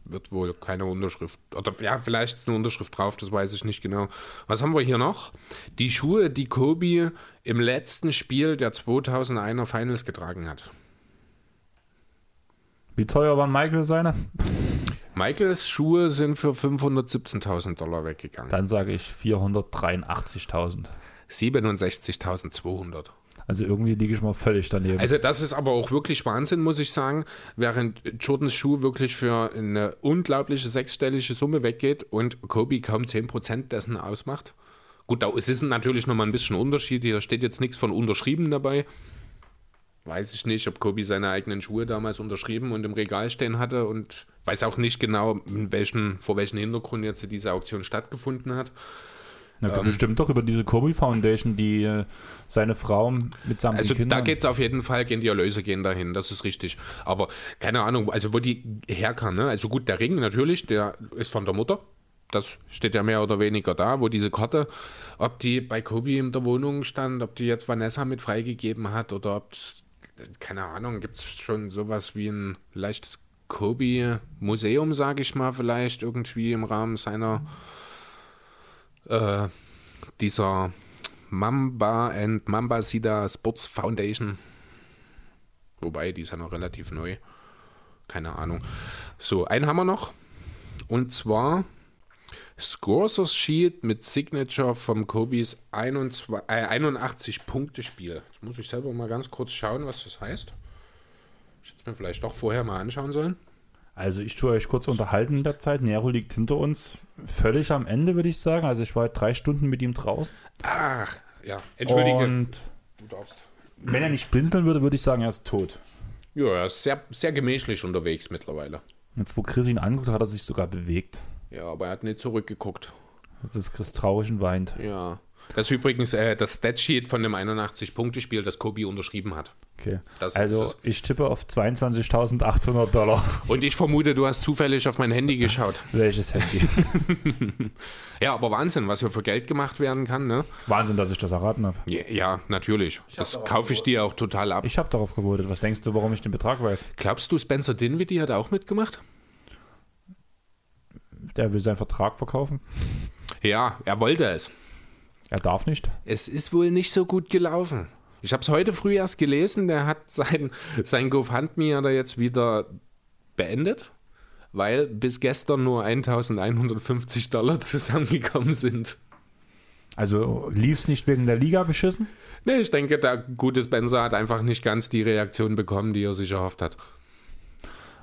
wird wohl keine Unterschrift. Oder ja, vielleicht ist eine Unterschrift drauf, das weiß ich nicht genau. Was haben wir hier noch? Die Schuhe, die Kobe im letzten Spiel der 2001er Finals getragen hat. Wie teuer waren Michael seine? Michaels Schuhe sind für 517.000 Dollar weggegangen. Dann sage ich 483.000. 67.200. Also irgendwie liege ich mal völlig daneben. Also das ist aber auch wirklich Wahnsinn, muss ich sagen, während Jordans Schuh wirklich für eine unglaubliche sechsstellige Summe weggeht und Kobe kaum 10% dessen ausmacht. Gut, da es ist natürlich nochmal ein bisschen Unterschied, hier steht jetzt nichts von unterschrieben dabei. Weiß ich nicht, ob Kobe seine eigenen Schuhe damals unterschrieben und im Regal stehen hatte und weiß auch nicht genau, welchen, vor welchem Hintergrund jetzt diese Auktion stattgefunden hat. Na, bestimmt doch über diese Kobe Foundation, die äh, seine Frau mitsamt Also Kindern. da geht es auf jeden Fall, gehen die Erlöse gehen dahin, das ist richtig. Aber keine Ahnung, also wo die herkam, ne? Also gut, der Ring natürlich, der ist von der Mutter. Das steht ja mehr oder weniger da, wo diese Karte, ob die bei Kobe in der Wohnung stand, ob die jetzt Vanessa mit freigegeben hat oder ob es, keine Ahnung, gibt es schon sowas wie ein leichtes Kobe-Museum, sage ich mal, vielleicht irgendwie im Rahmen seiner äh, dieser Mamba and Mamba Sida Sports Foundation. Wobei, die ist ja noch relativ neu. Keine Ahnung. So, einen haben wir noch. Und zwar Scorsers Sheet mit Signature vom Kobis 21 äh, 81-Punkte-Spiel. Jetzt muss ich selber mal ganz kurz schauen, was das heißt. Ich hätte es mir vielleicht doch vorher mal anschauen sollen. Also ich tue euch kurz unterhalten in der Zeit. Nero liegt hinter uns. Völlig am Ende, würde ich sagen. Also ich war drei Stunden mit ihm draußen. Ach, ja. Entschuldige. Und du darfst. wenn er nicht blinzeln würde, würde ich sagen, er ist tot. Ja, er ist sehr, sehr gemächlich unterwegs mittlerweile. Jetzt, wo Chris ihn anguckt, hat er sich sogar bewegt. Ja, aber er hat nicht zurückgeguckt. Jetzt ist Chris traurig und weint. Ja. Das ist übrigens äh, das Statsheet von dem 81-Punkte-Spiel, das Kobe unterschrieben hat. Okay. Das also ich tippe auf 22.800 Dollar. Und ich vermute, du hast zufällig auf mein Handy geschaut. Welches Handy? Ja, aber Wahnsinn, was hier für Geld gemacht werden kann, ne? Wahnsinn, dass ich das erraten habe. Ja, ja natürlich. Das kaufe ich dir auch total ab. Ich habe darauf gewotet. Was denkst du, warum ich den Betrag weiß? Glaubst du, Spencer Dinwiddie hat auch mitgemacht? Der will seinen Vertrag verkaufen. Ja, er wollte es. Er darf nicht. Es ist wohl nicht so gut gelaufen. Ich habe es heute früh erst gelesen, der hat sein, sein GoFundMe hat er jetzt wieder beendet, weil bis gestern nur 1150 Dollar zusammengekommen sind. Also lief es nicht wegen der Liga beschissen? Nee, ich denke, der gute Spencer hat einfach nicht ganz die Reaktion bekommen, die er sich erhofft hat.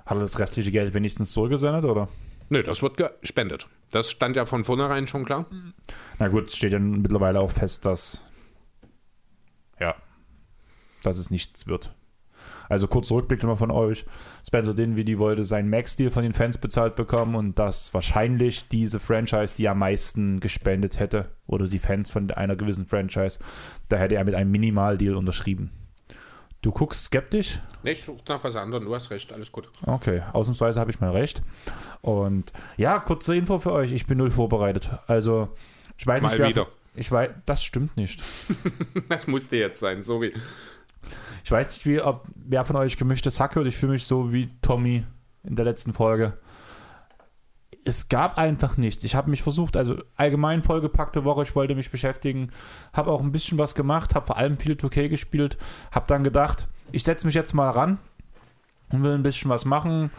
Hat er das restliche Geld wenigstens zurückgesendet, oder? Nö, das wird gespendet. Das stand ja von vornherein schon klar. Na gut, es steht ja mittlerweile auch fest, dass ja, dass es nichts wird. Also kurz Rückblick nochmal von euch. Spencer Dinwiddie wollte seinen Max-Deal von den Fans bezahlt bekommen und das wahrscheinlich diese Franchise, die am meisten gespendet hätte, oder die Fans von einer gewissen Franchise, da hätte er mit einem Minimal-Deal unterschrieben. Du guckst skeptisch? Nee, ich suche nach was anderem. Du hast recht, alles gut. Okay, ausnahmsweise habe ich mal recht. Und ja, kurze Info für euch. Ich bin null vorbereitet. Also, ich weiß Mal nicht, wer, wieder. Ich weiß, das stimmt nicht. Das musste jetzt sein, sorry. Ich weiß nicht, wie, ob, wer von euch gemischtes Hack hört. Ich fühle mich so wie Tommy in der letzten Folge. Es gab einfach nichts. Ich habe mich versucht, also allgemein vollgepackte Woche, ich wollte mich beschäftigen, habe auch ein bisschen was gemacht, habe vor allem viel 2K gespielt, habe dann gedacht, ich setze mich jetzt mal ran und will ein bisschen was machen.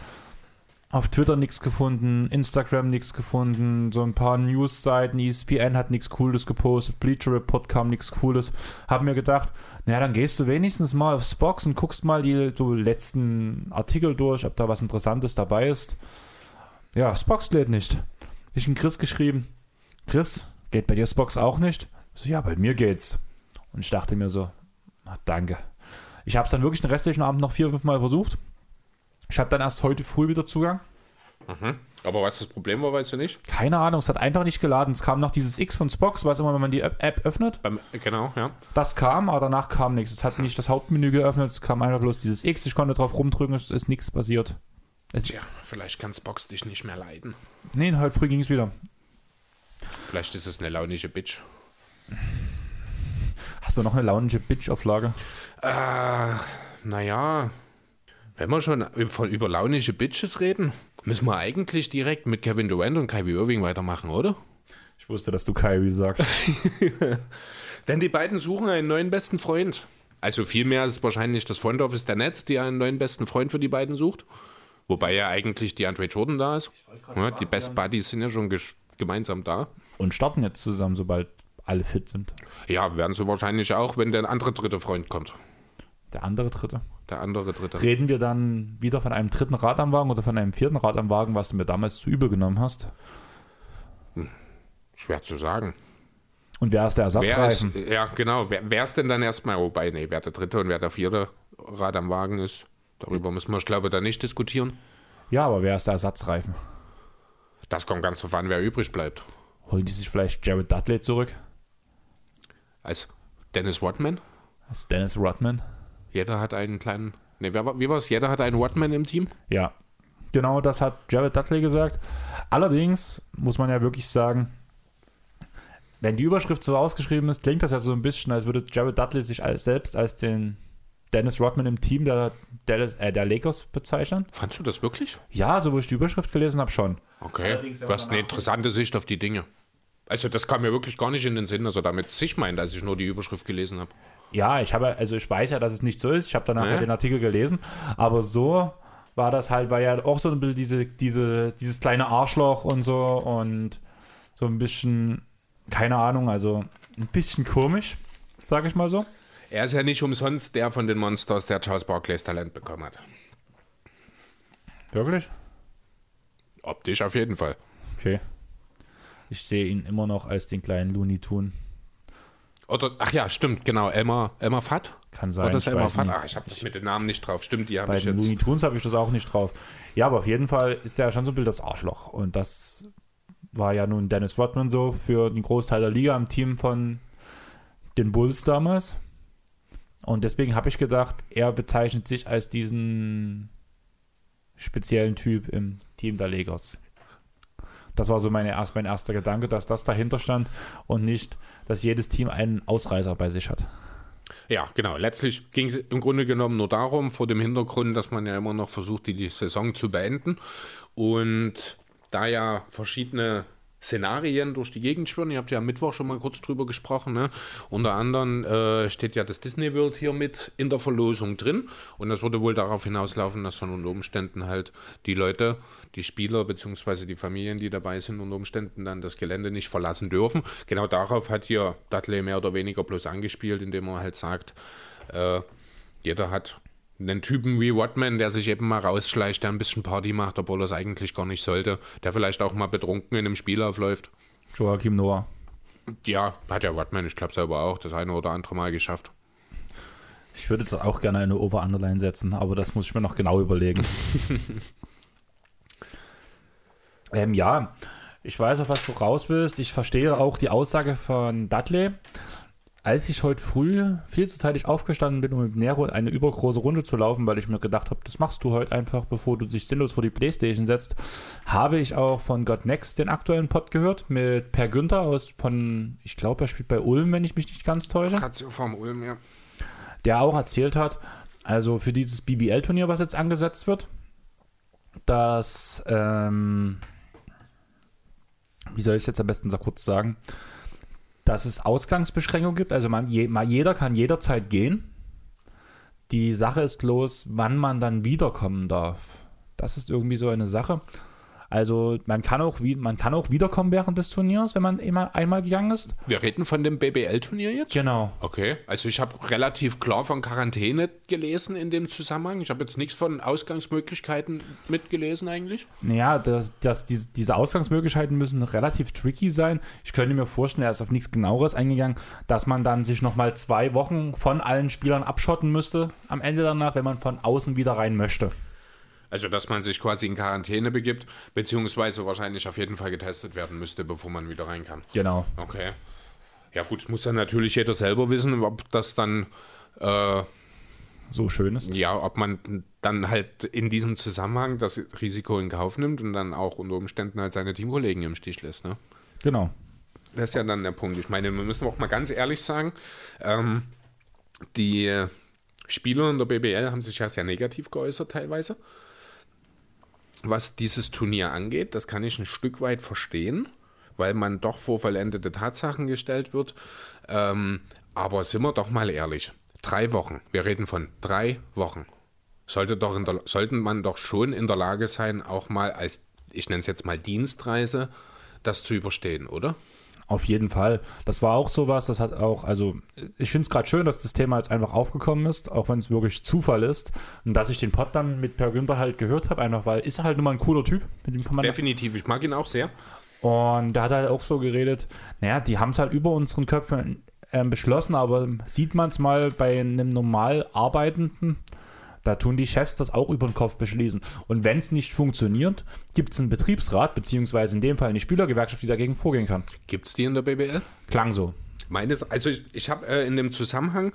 Auf Twitter nichts gefunden, Instagram nichts gefunden, so ein paar News-Seiten, ESPN hat nichts Cooles gepostet, Bleacher Report kam nichts Cooles. Hab mir gedacht, naja, dann gehst du wenigstens mal aufs Box und guckst mal die so letzten Artikel durch, ob da was Interessantes dabei ist. Ja, Spox lädt nicht. Ich in Chris geschrieben, Chris, geht bei dir Spox auch nicht? So, ja, bei mir geht's. Und ich dachte mir so, na, danke. Ich habe es dann wirklich den restlichen Abend noch vier, fünf Mal versucht. Ich hatte dann erst heute früh wieder Zugang. Aber was das Problem war, weißt du nicht? Keine Ahnung, es hat einfach nicht geladen. Es kam noch dieses X von Spox, was immer, wenn man die App, öffnet. Beim, genau, ja. Das kam, aber danach kam nichts. Es hat nicht das Hauptmenü geöffnet, es kam einfach bloß dieses X. Ich konnte drauf rumdrücken, es ist nichts passiert. Tja, vielleicht kann Spox dich nicht mehr leiden. nee, heute früh ging es wieder. Vielleicht ist es eine launische Bitch. Hast du noch eine launische Bitch-Auflage? Äh, naja, wenn wir schon von über launische Bitches reden, müssen wir eigentlich direkt mit Kevin Durant und Kyrie Irving weitermachen, oder? Ich wusste, dass du Kyrie sagst. Denn die beiden suchen einen neuen besten Freund. Also vielmehr ist wahrscheinlich das Front Office der Nets, die einen neuen besten Freund für die beiden sucht. Wobei ja eigentlich die Andre Jordan da ist. Ja, die Best Buddies sind ja schon gemeinsam da. Und starten jetzt zusammen, sobald alle fit sind. Ja, werden sie wahrscheinlich auch, wenn der andere dritte Freund kommt. Der andere dritte. Der andere dritte. Reden wir dann wieder von einem dritten Rad am Wagen oder von einem vierten Rad am Wagen, was du mir damals zu übel genommen hast? Schwer zu sagen. Und wer ist der Wer ist, Ersatzreifen? ja, genau. Wer, wer ist denn dann erstmal, wobei, nee, wer der dritte und wer der vierte Rad am Wagen ist, darüber müssen wir, ich glaube, da nicht diskutieren. Ja, aber wer ist der Ersatzreifen? Das kommt ganz drauf an, wer übrig bleibt. Holen die sich vielleicht Jared Dudley zurück? Als Dennis Rodman. Als Dennis Rodman? Jeder hat einen kleinen. Ne, wie war es? Jeder hat einen Rodman im Team? Ja, genau das hat Jared Dudley gesagt. Allerdings muss man ja wirklich sagen, wenn die Überschrift so ausgeschrieben ist, klingt das ja so ein bisschen, als würde Jared Dudley sich als, selbst als den Dennis Rodman im Team der, Dallas, äh, der Lakers bezeichnen. Fandst du das wirklich? Ja, so wo ich die Überschrift gelesen habe, schon. Okay. Du hast eine interessante Sicht auf die Dinge. Also, das kam mir wirklich gar nicht in den Sinn, dass er damit sich meint, als ich nur die Überschrift gelesen habe. Ja, ich habe, also ich weiß ja, dass es nicht so ist. Ich habe danach ja den Artikel gelesen, aber so war das halt, weil ja auch so ein bisschen diese, diese, dieses kleine Arschloch und so und so ein bisschen, keine Ahnung, also ein bisschen komisch, sage ich mal so. Er ist ja nicht umsonst der von den Monsters, der Charles Barclays Talent bekommen hat. Wirklich? Optisch auf jeden Fall. Okay. Ich sehe ihn immer noch als den kleinen Looney Tune. Oder, ach ja, stimmt, genau. Emma, Emma Fatt? Kann sein. Ich Emma weiß Fatt? Ach, ich habe das mit den Namen nicht drauf. Stimmt, die habe Bei ich den jetzt. Looney Tunes habe ich das auch nicht drauf. Ja, aber auf jeden Fall ist er schon so ein Bild das Arschloch. Und das war ja nun Dennis Rodman so für den Großteil der Liga im Team von den Bulls damals. Und deswegen habe ich gedacht, er bezeichnet sich als diesen speziellen Typ im Team der Lakers. Das war so meine erst, mein erster Gedanke, dass das dahinter stand und nicht, dass jedes Team einen Ausreißer bei sich hat. Ja, genau. Letztlich ging es im Grunde genommen nur darum, vor dem Hintergrund, dass man ja immer noch versucht, die, die Saison zu beenden. Und da ja verschiedene Szenarien durch die Gegend schwirren, ihr habt ja am Mittwoch schon mal kurz drüber gesprochen, ne? unter anderem äh, steht ja das Disney World hier mit in der Verlosung drin. Und das würde wohl darauf hinauslaufen, dass dann unter Umständen halt die Leute, die Spieler bzw. die Familien, die dabei sind, unter Umständen dann das Gelände nicht verlassen dürfen. Genau darauf hat hier Dudley mehr oder weniger bloß angespielt, indem er halt sagt, äh, jeder hat einen Typen wie Rodman, der sich eben mal rausschleicht, der ein bisschen Party macht, obwohl er es eigentlich gar nicht sollte, der vielleicht auch mal betrunken in einem Spiel aufläuft. Joachim Noah. Ja, hat ja Rodman, ich glaube selber auch, das eine oder andere Mal geschafft. Ich würde dort auch gerne eine Over-Underline setzen, aber das muss ich mir noch genau überlegen. ähm, ja, ich weiß, auf was du raus willst. Ich verstehe auch die Aussage von Dudley. Als ich heute früh viel zu zeitig aufgestanden bin, um mit Nero eine übergroße Runde zu laufen, weil ich mir gedacht habe, das machst du heute einfach, bevor du dich sinnlos vor die Playstation setzt, habe ich auch von God Next den aktuellen Pod gehört mit Per Günther aus von, ich glaube, er spielt bei Ulm, wenn ich mich nicht ganz täusche Katze vom Ulm, ja. der auch erzählt hat, also für dieses BBL-Turnier, was jetzt angesetzt wird, dass, ähm, wie soll ich es jetzt am besten so kurz sagen, dass es Ausgangsbeschränkungen gibt, also man, je, jeder kann jederzeit gehen. Die Sache ist bloß, wann man dann wiederkommen darf. Das ist irgendwie so eine Sache. Also man kann auch, wie, man kann auch wiederkommen während des Turniers, wenn man immer einmal gegangen ist. Wir reden von dem BBL-Turnier jetzt? Genau. Okay, also ich habe relativ klar von Quarantäne gelesen in dem Zusammenhang. Ich habe jetzt nichts von Ausgangsmöglichkeiten mitgelesen eigentlich. Naja, das, das, diese, diese Ausgangsmöglichkeiten müssen relativ tricky sein. Ich könnte mir vorstellen, er ist auf nichts genaueres eingegangen, dass man dann sich nochmal zwei Wochen von allen Spielern abschotten müsste am Ende danach, wenn man von außen wieder rein möchte. Also, dass man sich quasi in Quarantäne begibt, beziehungsweise wahrscheinlich auf jeden Fall getestet werden müsste, bevor man wieder rein kann. Genau. Okay. Ja gut, es muss dann natürlich jeder selber wissen, ob das dann, äh, So schön ist. ja, ob man dann halt in diesem Zusammenhang das Risiko in Kauf nimmt und dann auch unter Umständen halt seine Teamkollegen im Stich lässt, ne? Genau. Das ist ja dann der Punkt. Ich meine, wir müssen auch mal ganz ehrlich sagen, ähm, die Spieler in der BBL haben sich ja sehr negativ geäußert teilweise. Was dieses Turnier angeht, das kann ich ein Stück weit verstehen, weil man doch vor vollendete Tatsachen gestellt wird. Ähm, aber sind wir doch mal ehrlich, drei Wochen, wir reden von drei Wochen, sollte doch der, sollten man doch schon in der Lage sein, auch mal als, ich nenne es jetzt mal Dienstreise, das zu überstehen, oder? Auf jeden Fall. Das war auch sowas, das hat auch, also ich finde es gerade schön, dass das Thema jetzt einfach aufgekommen ist, auch wenn es wirklich Zufall ist. Und dass ich den Pod dann mit Per Günther halt gehört habe, einfach weil ist er halt nur mal ein cooler Typ, mit dem kann man Definitiv, ich mag ihn auch sehr. Und da hat er halt auch so geredet, naja, die haben es halt über unseren Köpfen ähm, beschlossen, aber sieht man es mal bei einem normal Arbeitenden, Da tun die Chefs das auch über den Kopf beschließen. Und wenn es nicht funktioniert, gibt es einen Betriebsrat, beziehungsweise in dem Fall eine Spielergewerkschaft, die dagegen vorgehen kann. Gibt es die in der BBL? Klang so. Meines, also ich, ich habe äh, in dem Zusammenhang,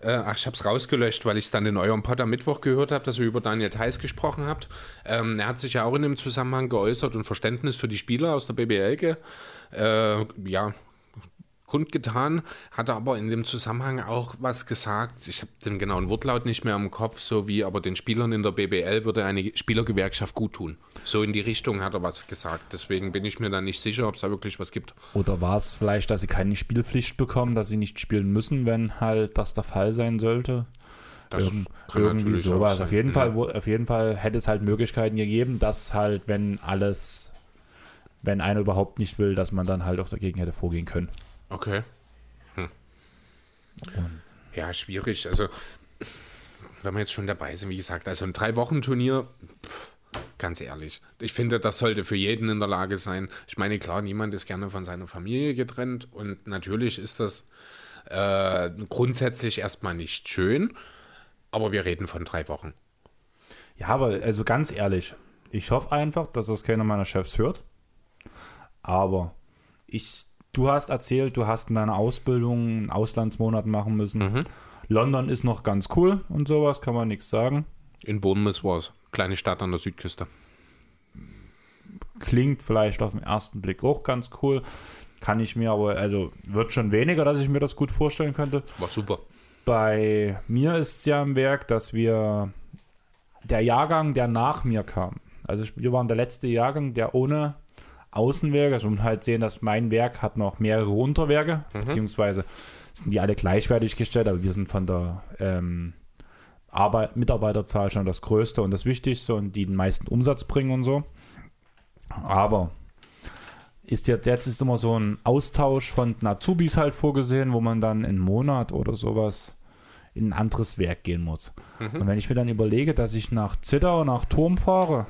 äh, ach, ich habe es rausgelöscht, weil ich es dann in eurem Pod am Mittwoch gehört habe, dass ihr über Daniel Theiss gesprochen habt. Ähm, er hat sich ja auch in dem Zusammenhang geäußert und Verständnis für die Spieler aus der BBL ge, äh, ja, kundgetan, hat aber in dem Zusammenhang auch was gesagt. Ich habe den genauen Wortlaut nicht mehr im Kopf, so wie aber den Spielern in der BBL würde eine Spielergewerkschaft gut tun. So in die Richtung hat er was gesagt. Deswegen bin ich mir da nicht sicher, ob es da wirklich was gibt. Oder war es vielleicht, dass sie keine Spielpflicht bekommen, dass sie nicht spielen müssen, wenn halt das der Fall sein sollte? Das Irgend, irgendwie sowas. Auf jeden, Ja. Fall, auf jeden Fall hätte es halt Möglichkeiten gegeben, dass halt, wenn alles, wenn einer überhaupt nicht will, dass man dann halt auch dagegen hätte vorgehen können. Okay. Hm. Ja, schwierig. Also, wenn wir jetzt schon dabei sind, wie gesagt, also ein Drei-Wochen-Turnier, ganz ehrlich, ich finde, das sollte für jeden in der Lage sein. Ich meine, klar, niemand ist gerne von seiner Familie getrennt und natürlich ist das äh, grundsätzlich erstmal nicht schön, aber wir reden von drei Wochen. Ja, aber also ganz ehrlich, ich hoffe einfach, dass das keiner meiner Chefs hört. Aber ich, du hast erzählt, du hast in deiner Ausbildung einen Auslandsmonat machen müssen. London ist noch ganz cool und sowas, kann man nichts sagen. In Bournemouth war es, kleine Stadt an der Südküste. Klingt vielleicht auf den ersten Blick auch ganz cool. Kann ich mir aber, also wird schon weniger, dass ich mir das gut vorstellen könnte. War super. Bei mir ist es ja im Werk, dass wir der Jahrgang, der nach mir kam, also wir waren der letzte Jahrgang, der ohne Außenwerke, also man halt sehen, dass mein Werk hat noch mehrere Unterwerke, beziehungsweise sind die alle gleichwertig gestellt, aber wir sind von der ähm, Arbeit, Mitarbeiterzahl schon das Größte und das Wichtigste und die den meisten Umsatz bringen und so. Aber ist ja jetzt ist immer so ein Austausch von den Azubis halt vorgesehen, wo man dann einen Monat oder sowas in ein anderes Werk gehen muss. Und wenn ich mir dann überlege, dass ich nach Zittau, nach Turm fahre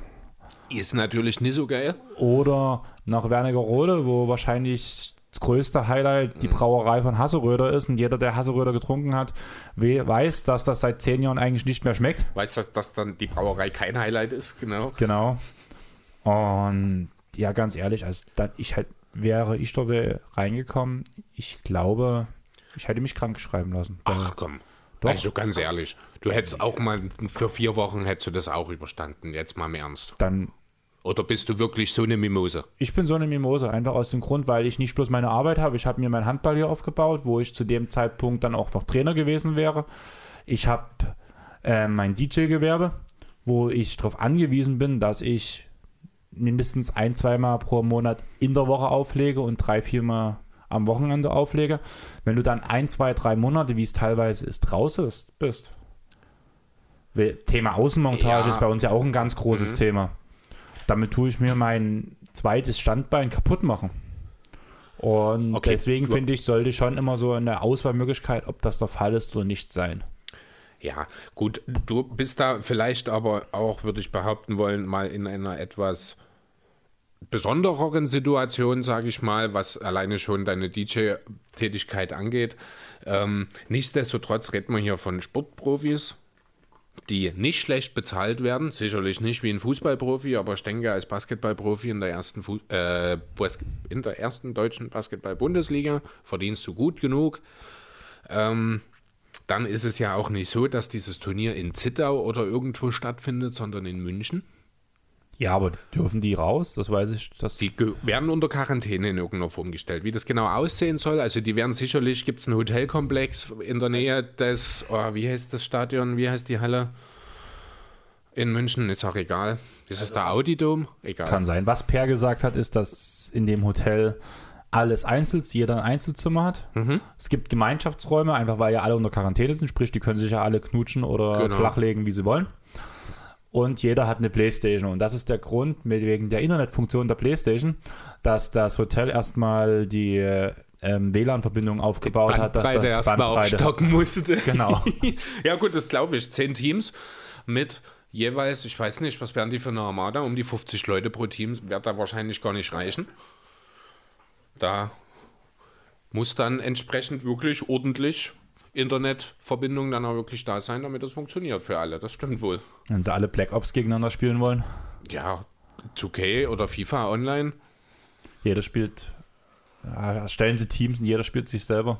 Ist natürlich nicht so geil. oder nach Wernigerode, wo wahrscheinlich das größte Highlight die Brauerei von Hasseröder ist und jeder, der Hasseröder getrunken hat, we- weiß, dass das seit zehn Jahren eigentlich nicht mehr schmeckt. Weißt du, dass, dass dann die Brauerei kein Highlight ist? Genau. Genau. Und ja, ganz ehrlich, also dann ich halt, wäre ich dort äh, reingekommen, ich glaube, ich hätte mich krank schreiben lassen. Ach komm. Doch. Also ganz ehrlich, du hättest auch mal für vier Wochen hättest du das auch überstanden. Jetzt mal im Ernst. Dann, Oder bist du wirklich so eine Mimose? ich bin so eine Mimose, einfach aus dem Grund, weil ich nicht bloß meine Arbeit habe. Ich habe mir mein Handball hier aufgebaut, wo ich zu dem Zeitpunkt dann auch noch Trainer gewesen wäre. Ich habe äh, mein DJ-Gewerbe, wo ich darauf angewiesen bin, dass ich mindestens ein, zweimal pro Monat in der Woche auflege und drei, viermal am Wochenende auflege. Wenn du dann ein, zwei, drei Monate, wie es teilweise ist, raus ist, bist. Thema Außenmontage Ja. ist bei uns ja auch ein ganz großes Thema. Damit tue ich mir mein zweites Standbein kaputt machen. Und Okay. deswegen finde ich, sollte schon immer so eine Auswahlmöglichkeit, ob das der Fall ist oder nicht sein. Ja, gut, du bist da vielleicht aber auch, würde ich behaupten wollen, mal in einer etwas besondereren Situation, sage ich mal, was alleine schon deine DJ-Tätigkeit angeht. Ähm, nichtsdestotrotz reden wir hier von Sportprofis, die nicht schlecht bezahlt werden. Sicherlich nicht wie ein Fußballprofi, aber ich denke, als Basketballprofi in der ersten, Fu äh, in der ersten deutschen Basketball-Bundesliga verdienst du gut genug. Ähm, dann ist es ja auch nicht so, dass dieses Turnier in Zittau oder irgendwo stattfindet, sondern in München. Ja, aber dürfen die raus? Das weiß ich. Das Die werden unter Quarantäne in irgendeiner Form gestellt. Wie das genau aussehen soll, also die werden sicherlich, gibt es einen Hotelkomplex in der Nähe des, oh, wie heißt das Stadion, wie heißt die Halle? In München, ist auch egal. Ist es der Audi-Dom? Egal. kann sein. Was Per gesagt hat, ist, dass in dem Hotel alles einzeln, jeder ein Einzelzimmer hat. Mhm. Es gibt Gemeinschaftsräume, einfach weil ja alle unter Quarantäne sind, sprich, die können sich ja alle knutschen oder Genau. flachlegen, wie sie wollen. Und jeder hat eine Playstation. Und das ist der Grund, wegen der Internetfunktion der Playstation, dass das Hotel erstmal die ähm, WLAN-Verbindung aufgebaut hat. Dass das erstmal aufstocken musste. Genau. ja, gut, das glaube ich. Zehn Teams mit jeweils, ich weiß nicht, was wären die für eine Armada? Um die 50 Leute pro Team wird da wahrscheinlich gar nicht reichen. Da muss dann entsprechend wirklich ordentlich Internetverbindung dann auch wirklich da sein, damit das funktioniert für alle. Das stimmt wohl. Wenn sie alle Black Ops gegeneinander spielen wollen. Ja, 2K oder FIFA online. Jeder spielt, ja, stellen sie Teams und jeder spielt sich selber.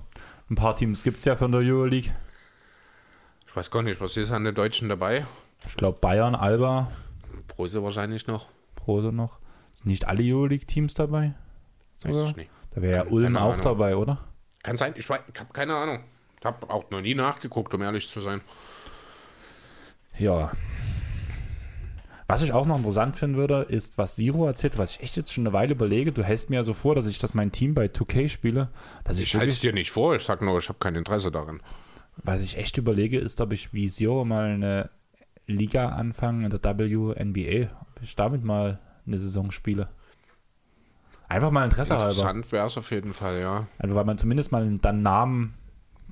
Ein paar Teams gibt es ja von der Euroleague. Ich weiß gar nicht, was ist an den Deutschen dabei? Ich glaube Bayern, Alba, Brose wahrscheinlich noch. Prose noch. Sind nicht alle Euroleague-Teams dabei? Weiß Sogar? ich nicht. Da wäre ja Ulm auch dabei, oder? Kann sein, ich, weiß- ich habe keine Ahnung. Ich habe auch noch nie nachgeguckt, um ehrlich zu sein. Ja. Was ich auch noch interessant finden würde, ist, was Zero erzählt, was ich echt jetzt schon eine Weile überlege. Du hältst mir ja so vor, dass ich das mein Team bei 2K spiele. Dass ich, Ich halte es dir nicht vor, ich sag nur, ich habe kein Interesse daran. was ich echt überlege, ist, ob ich wie Zero mal eine Liga anfange in der WNBA. Ob ich damit mal eine Saison spiele. Einfach mal Interesse halber. Interessant wäre es auf jeden Fall, ja. Also, weil man zumindest mal dann Namen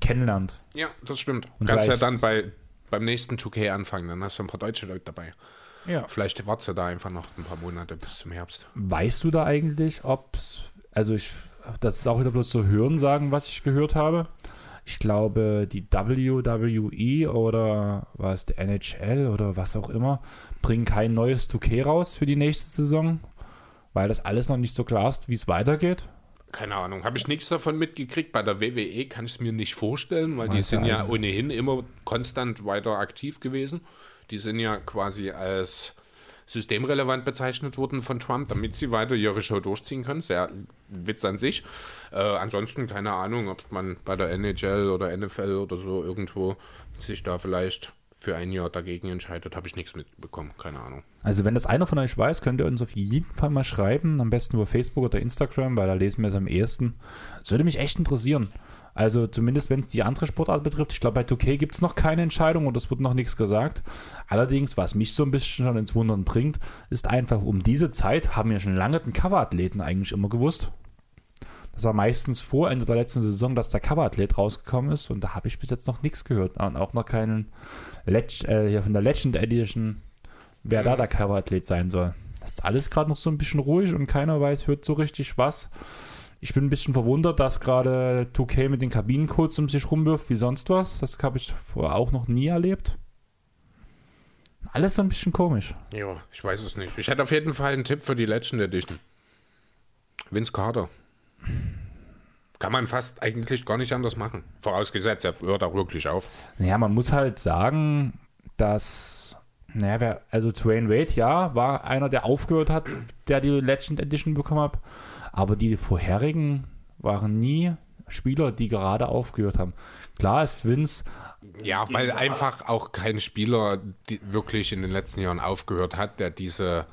kennenlernt. Ja, das stimmt. Und Kannst ja dann bei, beim nächsten 2K anfangen, dann hast du ein paar deutsche Leute dabei. Ja. Vielleicht wartest du da einfach noch ein paar Monate bis zum Herbst. Weißt du da eigentlich, ob's, also ich, das ist auch wieder bloß so Hörensagen, was ich gehört habe. Ich glaube, die WWE oder was, der NHL oder was auch immer, bringen kein neues 2K raus für die nächste Saison, weil das alles noch nicht so klar ist, wie es weitergeht. Keine Ahnung, habe ich nichts davon mitgekriegt. Bei der WWE kann ich es mir nicht vorstellen, weil die Weiß ja sind ja ohnehin immer konstant weiter aktiv gewesen. Die sind ja quasi als systemrelevant bezeichnet worden von Trump, damit sie weiter ihre Show durchziehen können. Sehr Witz an sich. Äh, ansonsten keine Ahnung, ob man bei der NHL oder NFL oder so irgendwo sich da vielleicht für ein Jahr dagegen entscheidet, habe ich nichts mitbekommen. Keine Ahnung. Also wenn das einer von euch weiß, könnt ihr uns auf jeden Fall mal schreiben, am besten über Facebook oder Instagram, weil da lesen wir es am ehesten. Das würde mich echt interessieren. Also zumindest wenn es die andere Sportart betrifft. Ich glaube, bei 2K gibt es noch keine Entscheidung und es wird noch nichts gesagt. Allerdings, was mich so ein bisschen schon ins Wundern bringt, ist einfach, um diese Zeit haben wir schon lange den Coverathleten eigentlich immer gewusst. Das war meistens vor Ende der letzten Saison, dass der Coverathlet rausgekommen ist und da habe ich bis jetzt noch nichts gehört. Und auch noch keinen Leg äh, hier von der Legend Edition, wer da der Coverathlet sein soll. Das ist alles gerade noch so ein bisschen ruhig und keiner weiß, hört so richtig was. Ich bin ein bisschen verwundert, dass gerade 2K mit den Kabinencodes um sich rumwirft wie sonst was. Das habe ich vorher auch noch nie erlebt. Alles so ein bisschen komisch. Ja, ich weiß es nicht. Ich hätte auf jeden Fall einen Tipp für die Legend Edition. Vince Carter. Kann man fast eigentlich gar nicht anders machen. Vorausgesetzt, er hört auch wirklich auf. Naja, man muss halt sagen, dass, naja, wer, also Dwayne Wade, ja, war einer, der aufgehört hat, der die Legend Edition bekommen hat. Aber die vorherigen waren nie Spieler, die gerade aufgehört haben. Klar ist Vince, Ja, weil einfach auch kein Spieler die wirklich in den letzten Jahren aufgehört hat, der diese,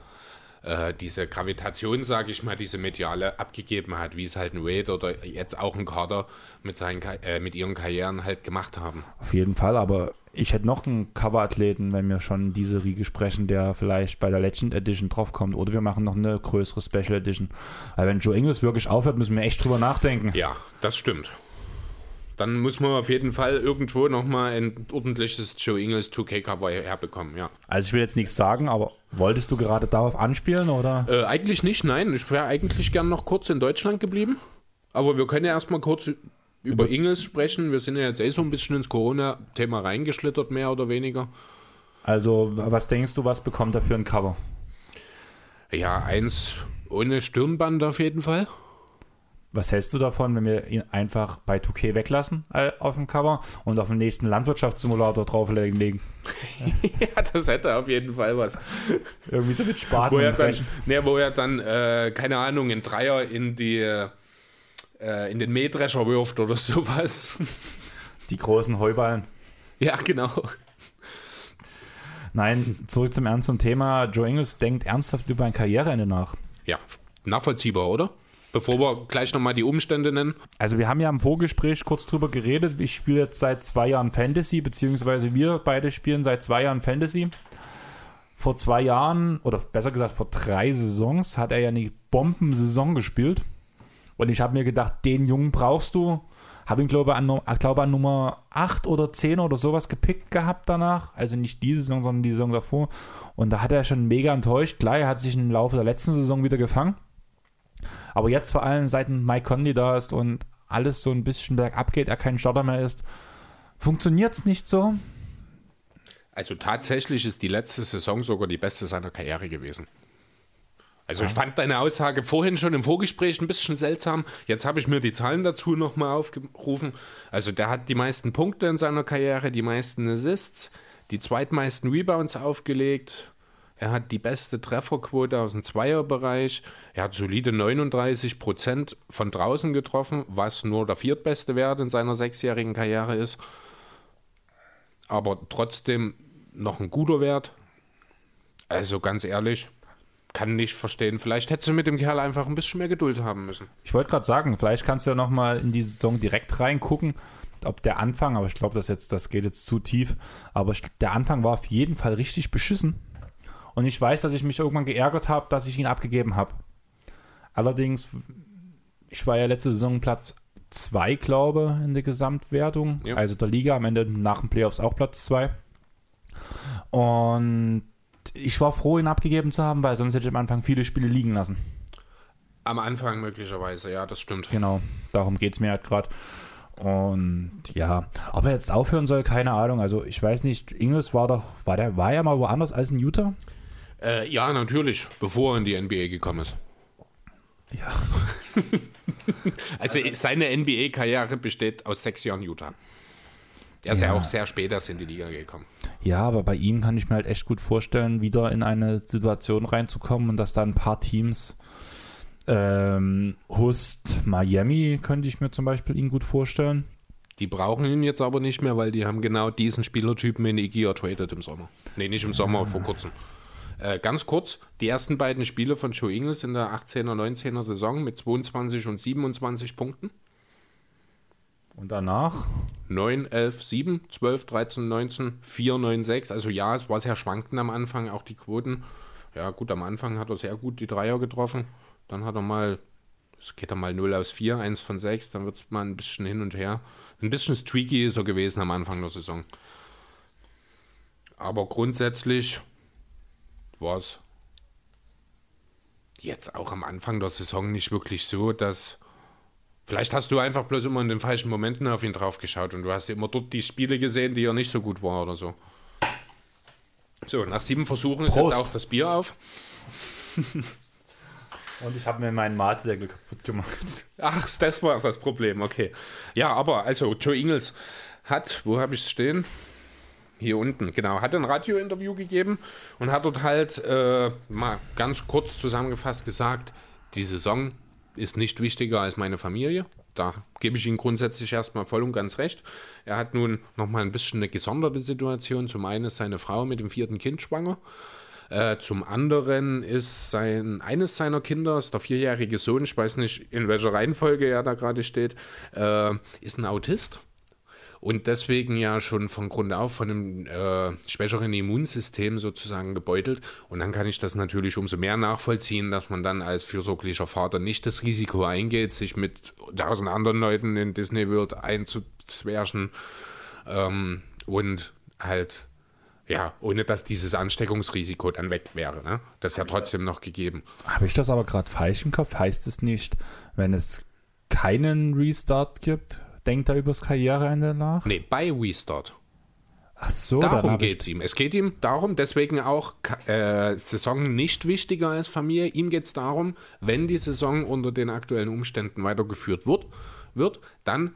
äh, diese Gravitation, sage ich mal, diese mediale abgegeben hat, wie es halt ein Wade oder jetzt auch ein Carter mit, seinen, äh, mit ihren Karrieren halt gemacht haben. auf jeden Fall, aber ich hätte noch einen Coverathleten, wenn wir schon diese Riege sprechen, der vielleicht bei der Legend Edition draufkommt. Oder wir machen noch eine größere Special Edition. Weil wenn Joe Ingles wirklich aufhört, müssen wir echt drüber nachdenken. Ja, das stimmt. Dann muss man auf jeden Fall irgendwo nochmal ein ordentliches Joe Ingles 2K-Cover herbekommen, ja. Also ich will jetzt nichts sagen, aber wolltest du gerade darauf anspielen oder? Äh, eigentlich nicht, nein. Ich wäre eigentlich gern noch kurz in Deutschland geblieben. Aber wir können ja erstmal kurz über Ingels sprechen. Wir sind ja jetzt eh so ein bisschen ins Corona-Thema reingeschlittert, mehr oder weniger. Also, was denkst du, was bekommt er für ein Cover? Ja, eins ohne Stirnband auf jeden Fall. Was hältst du davon, wenn wir ihn einfach bei 2K weglassen äh, auf dem Cover und auf dem nächsten Landwirtschaftssimulator drauflegen? legen? ja, das hätte auf jeden Fall was. Irgendwie so mit Spaten Wo er dann, ne, wo er dann äh, keine Ahnung, in Dreier in die äh, in den Mähdrescher wirft oder sowas. Die großen Heuballen. ja, genau. Nein, zurück zum ernsten Thema. Joe Ingles denkt ernsthaft über ein Karriereende nach. Ja, nachvollziehbar, oder? Bevor wir gleich nochmal die Umstände nennen. Also wir haben ja im Vorgespräch kurz drüber geredet. Ich spiele jetzt seit zwei Jahren Fantasy, beziehungsweise wir beide spielen seit zwei Jahren Fantasy. Vor zwei Jahren, oder besser gesagt vor drei Saisons, hat er ja eine Bombensaison gespielt. Und ich habe mir gedacht, den Jungen brauchst du. Habe ihn, glaube ich, glaube, an Nummer 8 oder 10 oder sowas gepickt gehabt danach. Also nicht diese Saison, sondern die Saison davor. Und da hat er schon mega enttäuscht. Klar, er hat sich im Laufe der letzten Saison wieder gefangen. Aber jetzt vor allem, seit Mike Conley da ist und alles so ein bisschen bergab geht, er kein Starter mehr ist, funktioniert es nicht so. Also tatsächlich ist die letzte Saison sogar die beste seiner Karriere gewesen. Also ich fand deine Aussage vorhin schon im Vorgespräch ein bisschen seltsam. Jetzt habe ich mir die Zahlen dazu nochmal aufgerufen. Also der hat die meisten Punkte in seiner Karriere, die meisten Assists, die zweitmeisten Rebounds aufgelegt. Er hat die beste Trefferquote aus dem Zweierbereich. Er hat solide 39 Prozent von draußen getroffen, was nur der viertbeste Wert in seiner sechsjährigen Karriere ist. Aber trotzdem noch ein guter Wert. Also ganz ehrlich, kann nicht verstehen. Vielleicht hättest du mit dem Kerl einfach ein bisschen mehr Geduld haben müssen. Ich wollte gerade sagen, vielleicht kannst du ja noch mal in die Saison direkt reingucken, ob der Anfang, aber ich glaube, das jetzt, das geht jetzt zu tief. Aber ich- der Anfang war auf jeden Fall richtig beschissen. Und ich weiß, dass ich mich irgendwann geärgert habe, dass ich ihn abgegeben habe. Allerdings, ich war ja letzte Saison Platz 2, glaube in der Gesamtwertung. Ja. Also der Liga, am Ende nach den Playoffs auch Platz 2. Und ich war froh, ihn abgegeben zu haben, weil sonst hätte ich am Anfang viele Spiele liegen lassen. Am Anfang möglicherweise, ja, das stimmt. Genau, darum geht es mir halt gerade. Und ja, ob er jetzt aufhören soll, keine Ahnung. Also ich weiß nicht, Ingles war doch, war der, war ja mal woanders als in Utah? Äh, ja, natürlich, bevor er in die NBA gekommen ist. Ja. Also seine NBA-Karriere besteht aus sechs Jahren Utah. Er ist ja. Ja. auch sehr spät erst in die Liga gekommen. Ja, aber bei ihm kann ich mir halt echt gut vorstellen, wieder in eine Situation reinzukommen und dass da ein paar Teams ähm, Hust, Miami könnte ich mir zum Beispiel ihn gut vorstellen. Die brauchen ihn jetzt aber nicht mehr, weil die haben genau diesen Spielertypen in Iggy ertradet im Sommer. Nee, nicht im Sommer, vor kurzem. Äh, ganz kurz, die ersten beiden Spiele von Joe Ingles in der 18er, 19er Saison mit 22 und 27 Punkten. Und danach? 9, 11, 7, 12, 13, 19, 4, 9, 6. Also ja, es war sehr schwankend am Anfang, auch die Quoten. Ja, gut, am Anfang hat er sehr gut die Dreier getroffen. Dann hat er mal, es geht er mal 0 aus 4, 1 von 6. Dann wird es mal ein bisschen hin und her. Ein bisschen streaky ist er gewesen am Anfang der Saison. Aber grundsätzlich war es jetzt auch am Anfang der Saison nicht wirklich so, dass Vielleicht hast du einfach bloß immer in den falschen Momenten auf ihn drauf geschaut und du hast immer dort die Spiele gesehen, die er nicht so gut war oder so. So, nach sieben Versuchen ist Prost. jetzt auch das Bier auf. Und ich habe mir meinen Matedeckel kaputt gemacht. Ach, das war das Problem, okay. Ja, aber also Joe Ingles hat, wo habe ich es stehen? Hier unten, genau, hat ein Radiointerview gegeben und hat dort halt äh, mal ganz kurz zusammengefasst gesagt, die Saison ist nicht wichtiger als meine Familie. Da gebe ich ihm grundsätzlich erstmal voll und ganz recht. Er hat nun nochmal ein bisschen eine gesonderte Situation. Zum einen ist seine Frau mit dem vierten Kind schwanger. Äh, zum anderen ist sein, eines seiner Kinder, ist der vierjährige Sohn, ich weiß nicht, in welcher Reihenfolge er da gerade steht, äh, ist ein Autist. Und deswegen ja schon von Grund auf von einem äh, schwächeren Immunsystem sozusagen gebeutelt. Und dann kann ich das natürlich umso mehr nachvollziehen, dass man dann als fürsorglicher Vater nicht das Risiko eingeht, sich mit tausend anderen Leuten in Disney World einzuzwerchen ähm, und halt, ja, ohne dass dieses Ansteckungsrisiko dann weg wäre. Ne? Das ist ja trotzdem noch gegeben. Habe ich das aber gerade falsch im Kopf? Heißt es nicht, wenn es keinen Restart gibt, denkt er übers Karriereende nach? Nee, bei WeStart. Ach so, Darum geht es ihm. Es geht ihm darum, deswegen auch äh, Saison nicht wichtiger als Familie. Ihm geht es darum, wenn die Saison unter den aktuellen Umständen weitergeführt wird, wird dann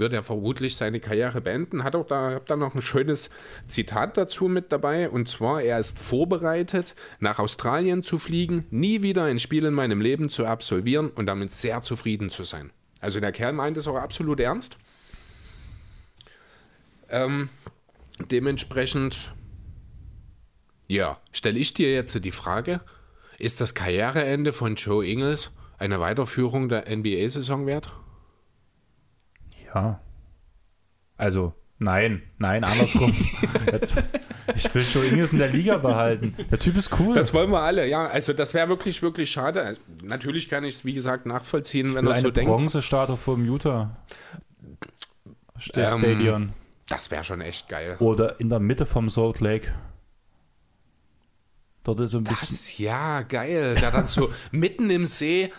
wird er vermutlich seine Karriere beenden. Hat auch da, hab da noch ein schönes Zitat dazu mit dabei. Und zwar, er ist vorbereitet, nach Australien zu fliegen, nie wieder ein Spiel in meinem Leben zu absolvieren und damit sehr zufrieden zu sein. Also der Kerl meint es auch absolut ernst. Ähm, dementsprechend, ja, stelle ich dir jetzt die Frage, ist das Karriereende von Joe Ingles eine Weiterführung der NBA-Saison wert? Ja. Also, nein, nein, andersrum. Jetzt, ich will Joe Ingles in der Liga behalten. Der Typ ist cool. Das wollen wir alle, ja. Also das wäre wirklich, wirklich schade. Also, natürlich kann ich es, wie gesagt, nachvollziehen, ich wenn er eine so denkt. Bronzestatue vom Utah Ähm, Stadion. Das wäre schon echt geil. Oder in der Mitte vom Salt Lake. Dort ist so ein bisschen. Das, ja, geil. Der dann so mitten im See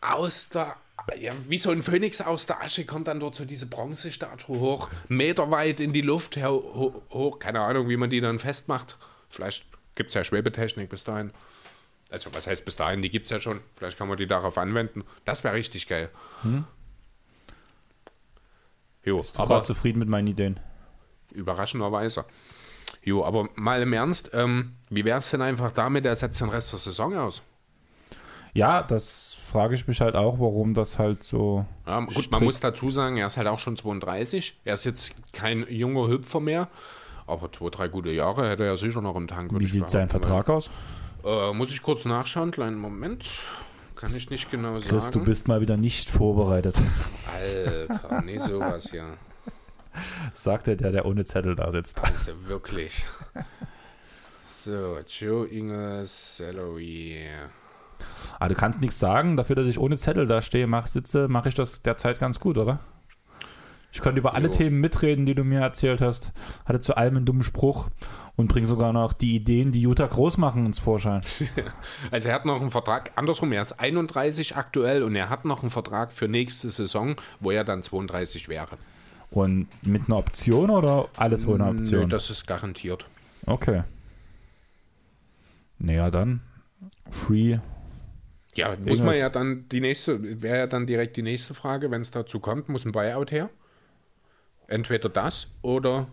aus der Ja, wie so ein Phönix aus der Asche kommt dann dort so diese Bronzestatue hoch, meterweit in die Luft ho hoch. Keine Ahnung, wie man die dann festmacht. Vielleicht gibt es ja Schwebetechnik bis dahin. Also, was heißt bis dahin? Die gibt es ja schon. Vielleicht kann man die darauf anwenden. Das wäre richtig geil. Hm? Jo, Bist du aber zufrieden mit meinen Ideen? Überraschenderweise. Jo, aber mal im Ernst, ähm, wie wäre es denn einfach damit, er setzt den Rest der Saison aus? Ja, das frage ich mich halt auch, warum das halt so. Ja, gut, man muss dazu sagen, er ist halt auch schon 32. Er ist jetzt kein junger Hüpfer mehr, aber zwei, drei gute Jahre hätte er sicher noch im Tank. Wie sieht sein Vertrag aus? Äh, muss ich kurz nachschauen, kleinen Moment. Kann ich nicht genau sagen. Chris, du bist mal wieder nicht vorbereitet. Alter, nee, sowas ja. Sagt der, der ohne Zettel da sitzt. Also wirklich. So, Joe Ingles Salary. Ah, du kannst nichts sagen. Dafür, dass ich ohne Zettel da stehe, mach, sitze, mache ich das derzeit ganz gut, oder? Ich konnte über alle jo. Themen mitreden, die du mir erzählt hast. Hatte zu allem einen dummen Spruch und bringe sogar noch die Ideen, die Utah groß machen, ins Vorschein. Also er hat noch einen Vertrag, andersrum, er ist 31 aktuell und er hat noch einen Vertrag für nächste Saison, wo er dann 32 wäre. Und mit einer Option oder alles ohne Option? Nö, das ist garantiert. Okay. Naja, dann Free ja, muss man ja dann die nächste, wäre ja dann direkt die nächste Frage, wenn es dazu kommt, muss ein Buyout her. Entweder das oder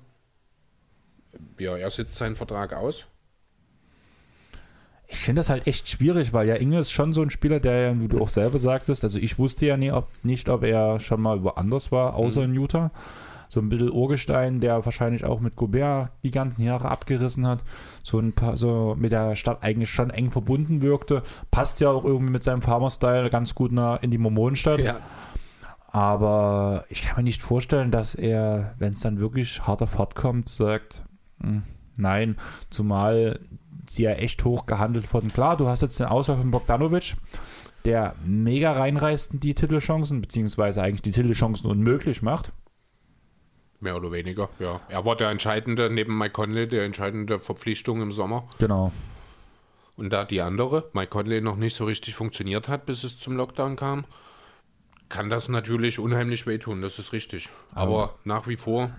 ja, er sitzt seinen Vertrag aus. Ich finde das halt echt schwierig, weil ja Inge ist schon so ein Spieler, der ja, wie du auch selber sagtest, also ich wusste ja nie, ob, nicht, ob er schon mal woanders war, außer mhm. in Utah so ein bisschen Urgestein, der wahrscheinlich auch mit Gobert die ganzen Jahre abgerissen hat, so ein paar, so mit der Stadt eigentlich schon eng verbunden wirkte. Passt ja auch irgendwie mit seinem Farmer-Style ganz gut in die Mormonenstadt. Ja. Aber ich kann mir nicht vorstellen, dass er, wenn es dann wirklich harter fortkommt, sagt, hm, nein, zumal sie ja echt hoch gehandelt wurden. Klar, du hast jetzt den Auswahl von Bogdanovic, der mega reinreißt in die Titelchancen, beziehungsweise eigentlich die Titelchancen unmöglich macht. Mehr oder weniger, ja. Er war der entscheidende, neben Mike Conley, der entscheidende Verpflichtung im Sommer. Genau. Und da die andere, Mike Conley, noch nicht so richtig funktioniert hat, bis es zum Lockdown kam, kann das natürlich unheimlich wehtun, das ist richtig. Aber, Aber nach wie vor,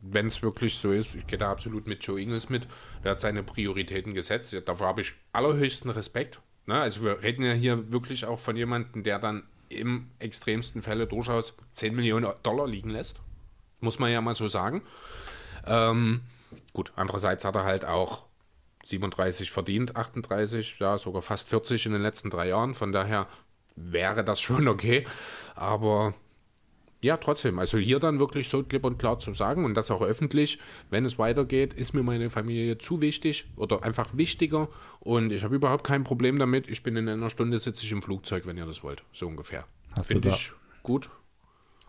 wenn es wirklich so ist, ich gehe da absolut mit Joe Ingles mit, der hat seine Prioritäten gesetzt. Dafür habe ich allerhöchsten Respekt. Ne? Also wir reden ja hier wirklich auch von jemandem, der dann im extremsten Fälle durchaus 10 Millionen Dollar liegen lässt muss man ja mal so sagen. Ähm, gut, andererseits hat er halt auch 37 verdient, 38, ja, sogar fast 40 in den letzten drei Jahren. Von daher wäre das schon okay. Aber ja, trotzdem, also hier dann wirklich so klipp und klar zu sagen und das auch öffentlich, wenn es weitergeht, ist mir meine Familie zu wichtig oder einfach wichtiger und ich habe überhaupt kein Problem damit. Ich bin in einer Stunde sitze ich im Flugzeug, wenn ihr das wollt, so ungefähr. Hast Finde ich gut.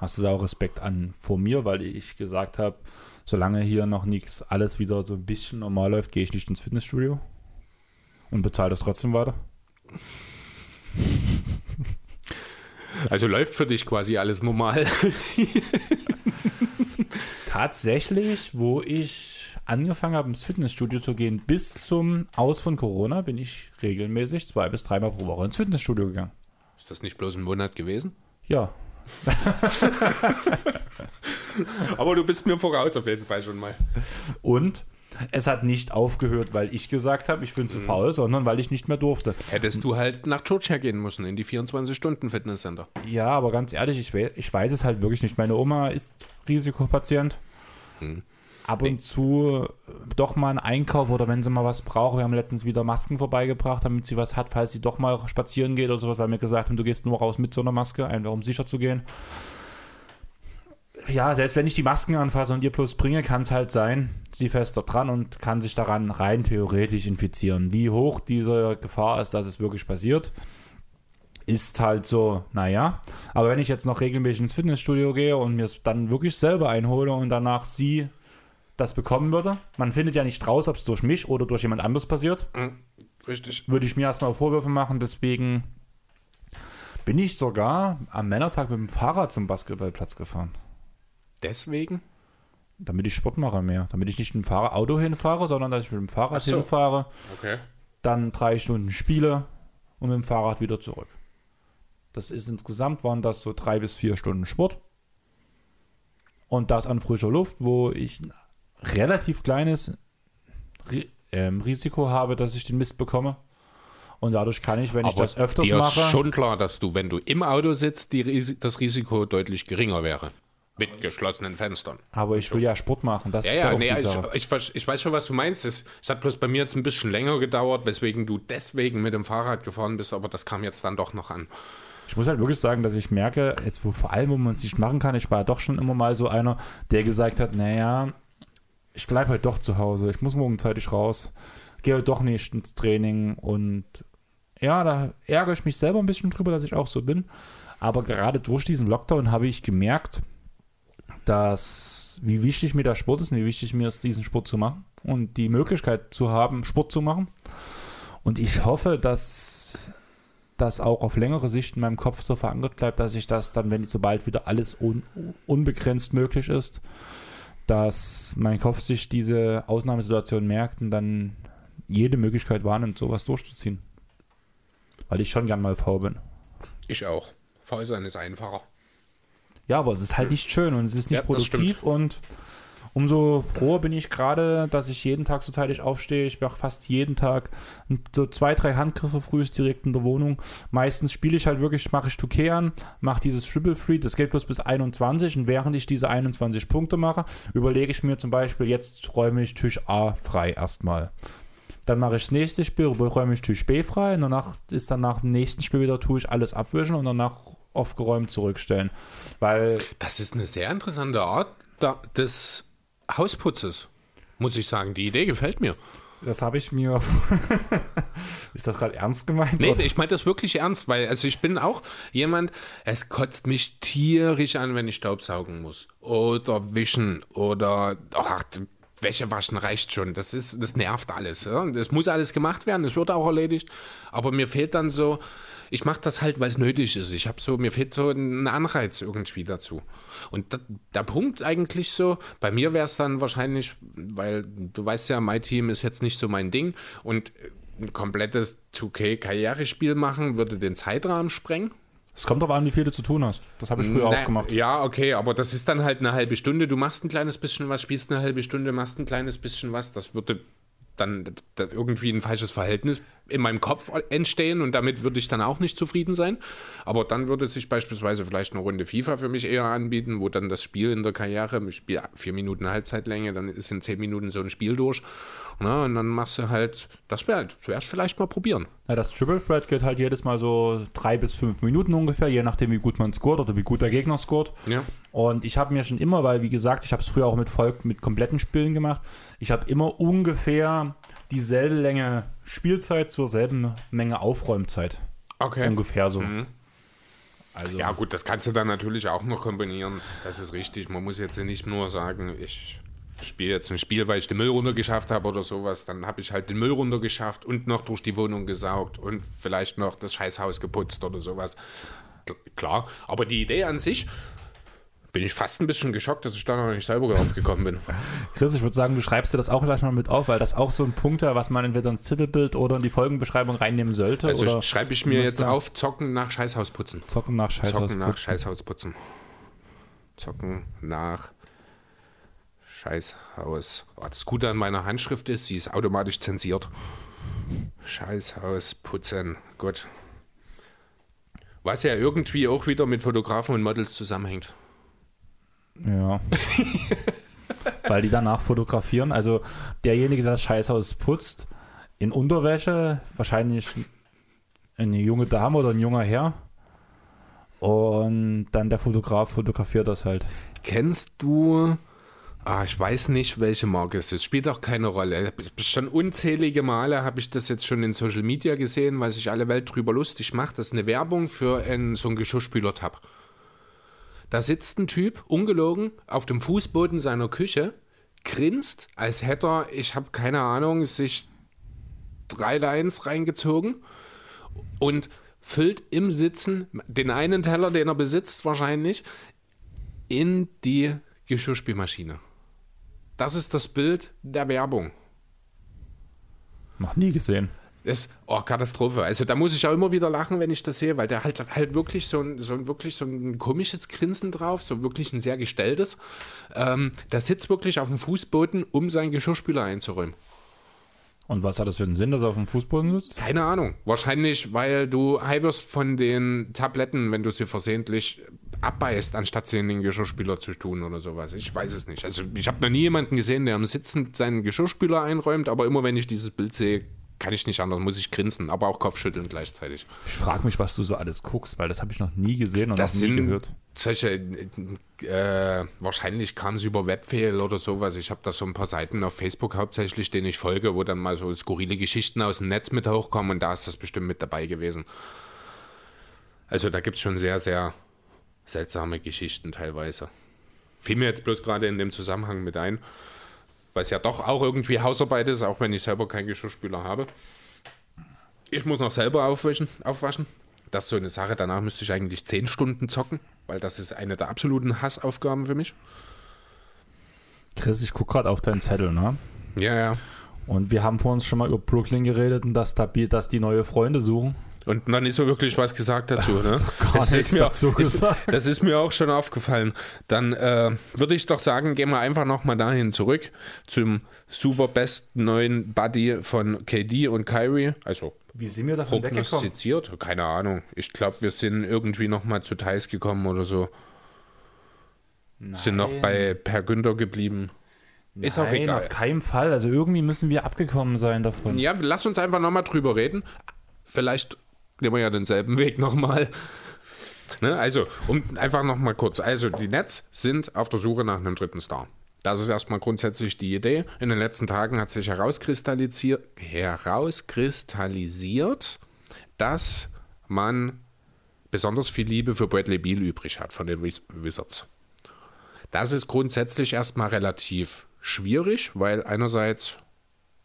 Hast du da auch Respekt an vor mir, weil ich gesagt habe, solange hier noch nichts alles wieder so ein bisschen normal läuft, gehe ich nicht ins Fitnessstudio und bezahle das trotzdem weiter? Also läuft für dich quasi alles normal. Tatsächlich, wo ich angefangen habe, ins Fitnessstudio zu gehen, bis zum Aus von Corona, bin ich regelmäßig zwei bis dreimal pro Woche ins Fitnessstudio gegangen. Ist das nicht bloß ein Monat gewesen? Ja, Aber du bist mir voraus auf jeden Fall schon mal. Und es hat nicht aufgehört, weil ich gesagt habe, ich bin zu mhm. faul, sondern weil ich nicht mehr durfte. Hättest du halt nach Georgia gehen müssen, in die 24-Stunden-Fitnesscenter. Ja, aber ganz ehrlich, ich weiß, ich weiß es halt wirklich nicht. Meine Oma ist Risikopatient. Mhm ab und zu doch mal einen Einkauf oder wenn sie mal was braucht. Wir haben letztens wieder Masken vorbeigebracht, damit sie was hat, falls sie doch mal spazieren geht oder sowas, weil wir gesagt haben, du gehst nur raus mit so einer Maske, einfach um sicher zu gehen. Ja, selbst wenn ich die Masken anfasse und ihr bloß bringe, kann es halt sein, sie fester dran und kann sich daran rein theoretisch infizieren. Wie hoch diese Gefahr ist, dass es wirklich passiert, ist halt so, naja. Aber wenn ich jetzt noch regelmäßig ins Fitnessstudio gehe und mir es dann wirklich selber einhole und danach sie das bekommen würde. Man findet ja nicht raus, ob es durch mich oder durch jemand anderes passiert. Mhm, richtig. Würde ich mir erstmal Vorwürfe machen, deswegen bin ich sogar am Männertag mit dem Fahrrad zum Basketballplatz gefahren. Deswegen? Damit ich Sport mache mehr. Damit ich nicht mit dem Fahrrad Auto hinfahre, sondern dass ich mit dem Fahrrad so. hinfahre. Okay. Dann drei Stunden spiele und mit dem Fahrrad wieder zurück. Das ist insgesamt waren das so drei bis vier Stunden Sport. Und das an frischer Luft, wo ich relativ kleines Ri ähm, Risiko habe, dass ich den Mist bekomme. Und dadurch kann ich, wenn ich das öfters dir mache, ist schon klar, dass du, wenn du im Auto sitzt, die, Ris- das Risiko deutlich geringer wäre. Mit geschlossenen Fenstern. aber ich will ja Sport machen. Das Ja, ist ja, ja, auch nee, ich, ich, ich weiß schon, was du meinst. Es, es hat bloß bei mir jetzt ein bisschen länger gedauert, weswegen du deswegen mit dem Fahrrad gefahren bist, aber das kam jetzt dann doch noch an. Ich muss halt wirklich sagen, dass ich merke, jetzt wo, vor allem, wo man es nicht machen kann, ich war ja doch schon immer mal so einer, der gesagt hat, naja, ich bleibe halt doch zu Hause, ich muss morgen zeitig raus, gehe halt doch nicht ins Training und ja, da ärgere ich mich selber ein bisschen drüber, dass ich auch so bin. Aber gerade durch diesen Lockdown habe ich gemerkt, dass wie wichtig mir der Sport ist und wie wichtig mir ist, diesen Sport zu machen und die Möglichkeit zu haben, Sport zu machen. Und ich hoffe, dass das auch auf längere Sicht in meinem Kopf so verankert bleibt, dass ich das dann, wenn sobald wieder alles un unbegrenzt möglich ist, dass mein Kopf sich diese Ausnahmesituation merkt und dann jede Möglichkeit wahrnimmt, sowas durchzuziehen. Weil ich schon gern mal faul bin. Ich auch. Faul sein ist einfacher. Ja, aber es ist halt nicht schön und es ist nicht Ja, produktiv und umso froher bin ich gerade, dass ich jeden Tag so zeitig aufstehe. Ich mache fast jeden Tag so zwei, drei Handgriffe früh direkt in der Wohnung. Meistens spiele ich halt wirklich, mache ich 2K an, mache dieses Triple Free, das geht bloß bis 21 und während ich diese 21 Punkte mache, überlege ich mir zum Beispiel, jetzt räume ich Tisch A frei erstmal. Dann mache ich das nächste Spiel, räume ich Tisch B frei und danach ist dann nach dem nächsten Spiel wieder, tue ich alles abwischen und danach aufgeräumt zurückstellen. Weil Das ist eine sehr interessante Art des Hausputzes, muss ich sagen. Die Idee gefällt mir. das habe ich mir. ist das gerade ernst gemeint? Nee, oder? ich meine das wirklich ernst, weil also ich bin auch jemand, es kotzt mich tierisch an, wenn ich Staubsaugen muss. Oder wischen oder ach, Wäsche waschen reicht schon. Das ist, das nervt alles. Ja? Das muss alles gemacht werden, das wird auch erledigt. Aber mir fehlt dann so, ich mache das halt, weil es nötig ist. Ich habe so, mir fehlt so ein Anreiz irgendwie dazu. Und da, der Punkt eigentlich so, bei mir wäre es dann wahrscheinlich, weil du weißt ja, mein Team ist jetzt nicht so mein Ding und ein komplettes 2K-Karrierespiel machen würde den Zeitrahmen sprengen. Es kommt darauf an, wie viel du zu tun hast. Das habe ich früher Na, auch gemacht. Ja, okay, aber das ist dann halt eine halbe Stunde. Du machst ein kleines bisschen was, spielst eine halbe Stunde, machst ein kleines bisschen was. Das würde dann da irgendwie ein falsches Verhältnis in meinem Kopf entstehen und damit würde ich dann auch nicht zufrieden sein. Aber dann würde sich beispielsweise vielleicht eine Runde FIFA für mich eher anbieten, wo dann das Spiel in der Karriere, ich spiele vier Minuten Halbzeitlänge, dann ist in zehn Minuten so ein Spiel durch. Na, und dann machst du halt, das wäre halt, wär's vielleicht mal probieren. Ja, das Triple Threat geht halt jedes Mal so drei bis fünf Minuten ungefähr, je nachdem, wie gut man scoret oder wie gut der Gegner scoret. Ja. Und ich habe mir schon immer, weil wie gesagt, ich habe es früher auch mit Volk mit kompletten Spielen gemacht, ich habe immer ungefähr dieselbe Länge Spielzeit zur selben Menge Aufräumzeit. Okay. Ungefähr so. Also, Ja, gut, das kannst du dann natürlich auch noch kombinieren. Das ist richtig. Man muss jetzt nicht nur sagen, ich spiele jetzt ein Spiel, weil ich den Müll runtergeschafft habe oder sowas. Dann habe ich halt den Müll runtergeschafft und noch durch die Wohnung gesaugt und vielleicht noch das Scheißhaus geputzt oder sowas. Klar, aber die Idee an sich bin ich fast ein bisschen geschockt, dass ich da noch nicht selber drauf gekommen bin. Chris, ich würde sagen, du schreibst dir das auch gleich mal mit auf, weil das auch so ein Punkt ist, was man entweder ins Titelbild oder in die Folgenbeschreibung reinnehmen sollte. Also schreibe ich mir jetzt auf, zocken nach Scheißhausputzen. Zocken nach Scheißhaus. Zocken nach putzen. Scheißhausputzen. Zocken nach Scheißhaus. Oh, das Gute an meiner Handschrift ist, sie ist automatisch zensiert. Scheißhaus putzen. Gut. Was ja irgendwie auch wieder mit Fotografen und Models zusammenhängt. Ja. Weil die danach fotografieren. Also derjenige, der das Scheißhaus putzt, in Unterwäsche, wahrscheinlich eine junge Dame oder ein junger Herr. Und dann der Fotograf fotografiert das halt. Kennst du. Ah, ich weiß nicht, welche Marke es ist. Spielt auch keine Rolle. Schon unzählige Male habe ich das jetzt schon in Social Media gesehen, weil sich alle Welt drüber lustig macht. Das ist eine Werbung für einen, so einen Geschirrspüler-Tab. Da sitzt ein Typ, ungelogen, auf dem Fußboden seiner Küche, grinst, als hätte er, ich habe keine Ahnung, sich drei Lines reingezogen und füllt im Sitzen den einen Teller, den er besitzt wahrscheinlich, in die Geschirrspülmaschine. Das ist das Bild der Werbung. Noch nie gesehen. Das, oh, Katastrophe. Also da muss ich auch immer wieder lachen, wenn ich das sehe, weil der halt halt wirklich so ein, so ein, wirklich so ein komisches Grinsen drauf, so wirklich ein sehr gestelltes. Ähm, der sitzt wirklich auf dem Fußboden, um seinen Geschirrspüler einzuräumen. Und was hat das für einen Sinn, dass er auf dem Fußboden sitzt? Keine Ahnung. Wahrscheinlich, weil du high wirst von den Tabletten, wenn du sie versehentlich abbeißt, anstatt sie in den Geschirrspüler zu tun oder sowas. Ich weiß es nicht. Also ich habe noch nie jemanden gesehen, der am Sitzen seinen Geschirrspüler einräumt, aber immer wenn ich dieses Bild sehe, kann ich nicht anders, muss ich grinsen, aber auch Kopfschütteln gleichzeitig. Ich frage mich, was du so alles guckst, weil das habe ich noch nie gesehen und Das noch nie sind gehört. solche, äh, wahrscheinlich kam es über Webfail oder sowas. Ich habe da so ein paar Seiten auf Facebook hauptsächlich, denen ich folge, wo dann mal so skurrile Geschichten aus dem Netz mit hochkommen und da ist das bestimmt mit dabei gewesen. Also da gibt es schon sehr, sehr seltsame Geschichten teilweise. Fiel mir jetzt bloß gerade in dem Zusammenhang mit ein, weil es ja doch auch irgendwie Hausarbeit ist, auch wenn ich selber keinen Geschirrspüler habe. Ich muss noch selber aufwaschen. aufwaschen. Das ist so eine Sache. Danach müsste ich eigentlich 10 Stunden zocken, weil das ist eine der absoluten Hassaufgaben für mich. Chris, ich gucke gerade auf deinen Zettel, ne? Ja, ja. Und wir haben vor uns schon mal über Brooklyn geredet und dass, da, dass die neue Freunde suchen. Und noch nicht so wirklich was gesagt dazu. Ne? gar Das ist mir, dazu ist, gesagt. Das ist mir auch schon aufgefallen. Dann äh, würde ich doch sagen, gehen wir einfach nochmal dahin zurück zum super besten neuen Buddy von KD und Kyrie. Also Wie sind wir davon prognostiziert. Keine Ahnung. Ich glaube, wir sind irgendwie nochmal zu Thais gekommen oder so. Sind noch bei Per Günther geblieben. Ist auch Nein, egal. auf keinen Fall. Also irgendwie müssen wir abgekommen sein davon. Ja, lass uns einfach nochmal drüber reden. Vielleicht nehmen wir ja denselben Weg nochmal. Ne, also, um einfach nochmal kurz. Also, die Nets sind auf der Suche nach einem dritten Star. Das ist erstmal grundsätzlich die Idee. In den letzten Tagen hat sich herauskristallisiert, herauskristallisiert dass man besonders viel Liebe für Bradley Beal übrig hat von den Wiz- Wizards. Das ist grundsätzlich erstmal relativ schwierig, weil einerseits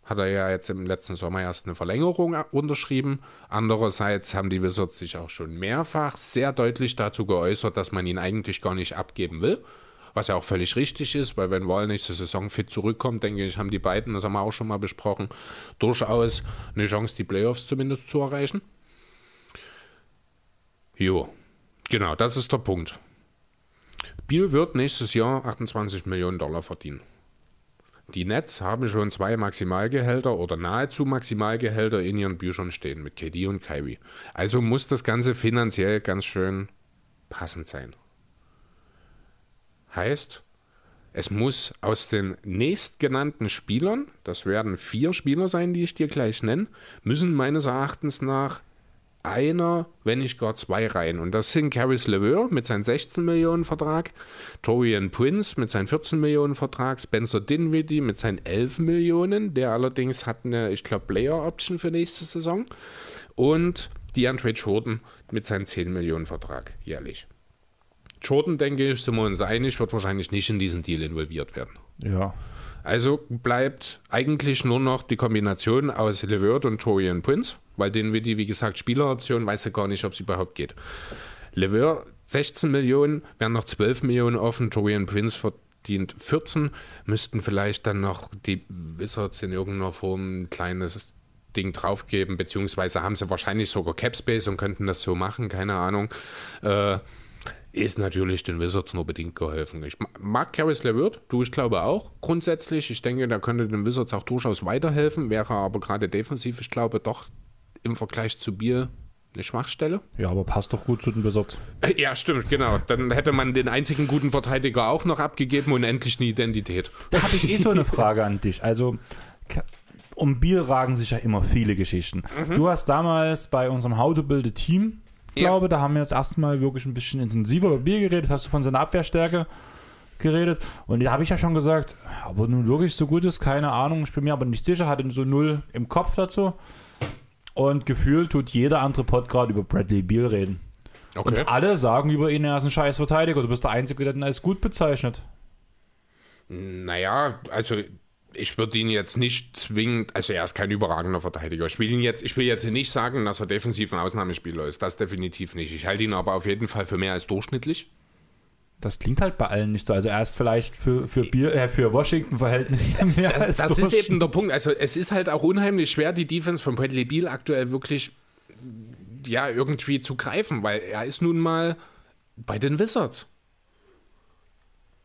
hat er ja jetzt im letzten Sommer erst eine Verlängerung unterschrieben. Andererseits haben die Wizards sich auch schon mehrfach sehr deutlich dazu geäußert, dass man ihn eigentlich gar nicht abgeben will. Was ja auch völlig richtig ist, weil wenn Wall nächste Saison fit zurückkommt, denke ich, haben die beiden, das haben wir auch schon mal besprochen, durchaus eine Chance, die Playoffs zumindest zu erreichen. Jo, genau, das ist der Punkt. Biel wird nächstes Jahr 28 Millionen Dollar verdienen. Die Nets haben schon zwei Maximalgehälter oder nahezu Maximalgehälter in ihren Büchern stehen mit KD und Kyrie. Also muss das Ganze finanziell ganz schön passend sein. Heißt, es muss aus den nächstgenannten Spielern, das werden vier Spieler sein, die ich dir gleich nenne, müssen meines Erachtens nach einer, wenn nicht gar zwei rein. Und das sind Caris LeVeur mit seinem 16 Millionen Vertrag, Torian Prince mit seinem 14 Millionen Vertrag, Spencer Dinwiddie mit seinen 11 Millionen, der allerdings hat eine, ich glaube, Player Option für nächste Saison und DeAndre Jordan mit seinem 10 Millionen Vertrag jährlich. Jordan, denke ich, sind wir uns einig, wird wahrscheinlich nicht in diesen Deal involviert werden. Ja. Also bleibt eigentlich nur noch die Kombination aus LeVert und Torian Prince, weil den wir die, wie gesagt, Spieleroption, weiß er gar nicht, ob es überhaupt geht. LeVert 16 Millionen, wären noch 12 Millionen offen, Torian Prince verdient 14, müssten vielleicht dann noch die Wizards in irgendeiner Form ein kleines Ding draufgeben, beziehungsweise haben sie wahrscheinlich sogar Capspace und könnten das so machen, keine Ahnung. Äh, ist natürlich den Wizards nur bedingt geholfen. Ich ma- mag Caris LeVert, du, ich glaube auch grundsätzlich. Ich denke, der könnte den Wizards auch durchaus weiterhelfen, wäre aber gerade defensiv, ich glaube, doch im Vergleich zu Bier eine Schwachstelle. Ja, aber passt doch gut zu den Wizards. Äh, Ja, stimmt, genau. Dann hätte man den einzigen guten Verteidiger auch noch abgegeben und endlich eine Identität. Da habe ich eh so eine Frage an dich. Also, um Bier ragen sich ja immer viele Geschichten. Du hast damals bei unserem How to Build a Team, Ja. glaube da haben wir jetzt erstmal wirklich ein bisschen intensiver über Bier geredet, hast du von seiner Abwehrstärke geredet. Und da habe ich ja schon gesagt, aber nun wirklich so gut ist, keine Ahnung, ich bin mir aber nicht sicher, hatte so null im Kopf dazu. Und gefühlt tut jeder andere Pod gerade über Bradley Beal reden. Okay. Und alle sagen über ihn, er ist ein scheiß Verteidiger. Du bist der Einzige, der ihn als gut bezeichnet. Naja, also ich würde ihn jetzt nicht zwingend, also er ist kein überragender Verteidiger. Ich will ihn jetzt, ich will jetzt nicht sagen, dass er defensiv ein Ausnahmespieler ist. Das definitiv nicht. Ich halte ihn aber auf jeden Fall für mehr als durchschnittlich. Das klingt halt bei allen nicht so. Also erst vielleicht für, für, Bier, äh, für Washington-Verhältnisse mehr Das, als das ist eben der Punkt. Also es ist halt auch unheimlich schwer, die Defense von Bradley Beal aktuell wirklich ja irgendwie zu greifen, weil er ist nun mal bei den Wizards.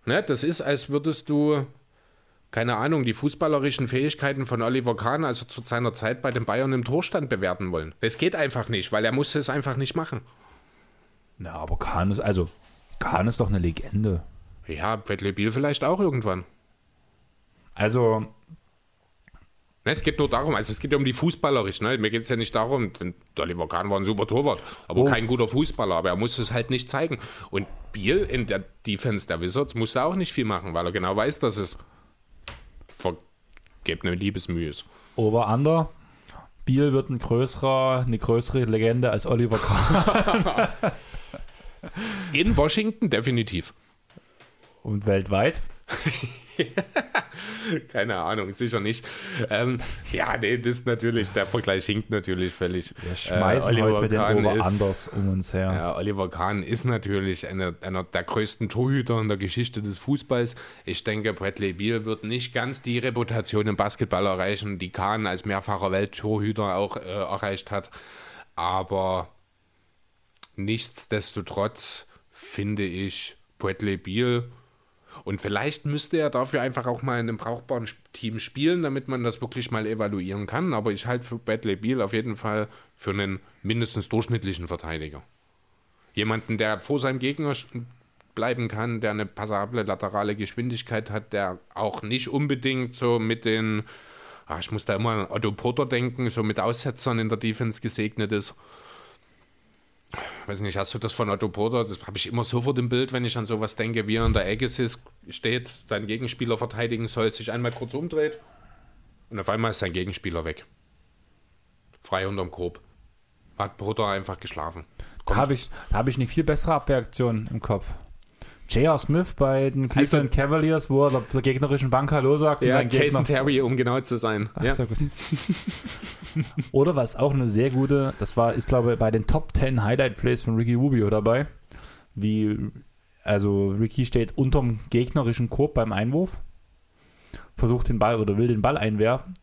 Ne, das ist, als würdest du, keine Ahnung, die fußballerischen Fähigkeiten von Oliver Kahn, also zu seiner Zeit bei den Bayern im Torstand bewerten wollen. Es geht einfach nicht, weil er muss es einfach nicht machen. Ja, aber Kahn ist, also, Kahn ist doch eine Legende. Ja, Bradley Beal vielleicht auch irgendwann. Also, Ne, es geht nur darum, also es geht ja um die fußballerisch. Ne? Mir geht es ja nicht darum, denn der Oliver Kahn war ein super Torwart, aber Oh. kein guter Fußballer, aber er muss es halt nicht zeigen. Und Biel in der Defense der Wizards muss er auch nicht viel machen, weil er genau weiß, dass es vergebene Liebesmühe ist. Over-Under. Biel wird ein größerer, eine größere Legende als Oliver Kahn. In Washington definitiv. Und weltweit. Keine Ahnung, sicher nicht. Ähm, ja, nee, das ist natürlich, der Vergleich hinkt natürlich völlig. Wir schmeißen Äh, heute mit den Kahn ist- Over-Unders um uns her. Ja, Oliver Kahn ist natürlich einer, einer der größten Torhüter in der Geschichte des Fußballs. Ich denke, Bradley Beal wird nicht ganz die Reputation im Basketball erreichen, die Kahn als mehrfacher Welttorhüter auch äh, erreicht hat. Aber nichtsdestotrotz finde ich Bradley Beal und vielleicht müsste er dafür einfach auch mal in einem brauchbaren Team spielen, damit man das wirklich mal evaluieren kann. Aber ich halte für Bradley Beal auf jeden Fall für einen mindestens durchschnittlichen Verteidiger. Jemanden, der vor seinem Gegner bleiben kann, der eine passable laterale Geschwindigkeit hat, der auch nicht unbedingt so mit den, ah, ich muss da immer an Otto Porter denken, so mit Aussetzern in der Defense gesegnet ist. Weiß nicht, hast du das von Otto Porter? Das habe ich immer sofort im Bild, wenn ich an sowas denke, wie er in der Ecke steht, seinen Gegenspieler verteidigen soll, sich einmal kurz umdreht und auf einmal ist sein Gegenspieler weg. Frei unterm Korb. Hat Porter einfach geschlafen. Da habe ich, da hab ich eine viel bessere Abwehraktion im Kopf. J.R. Smith bei den Cleveland Cavaliers, wo er der, der gegnerischen Bank Hallo sagt. Ja, sein Gegner- Jason Terry, um genau zu sein. Ach, ja. sehr gut. Oder was auch eine sehr gute, das war, ist glaube ich bei den Top 10 Highlight Plays von Ricky Rubio dabei. Wie, also Ricky steht unterm gegnerischen Korb beim Einwurf, versucht den Ball oder will den Ball einwerfen,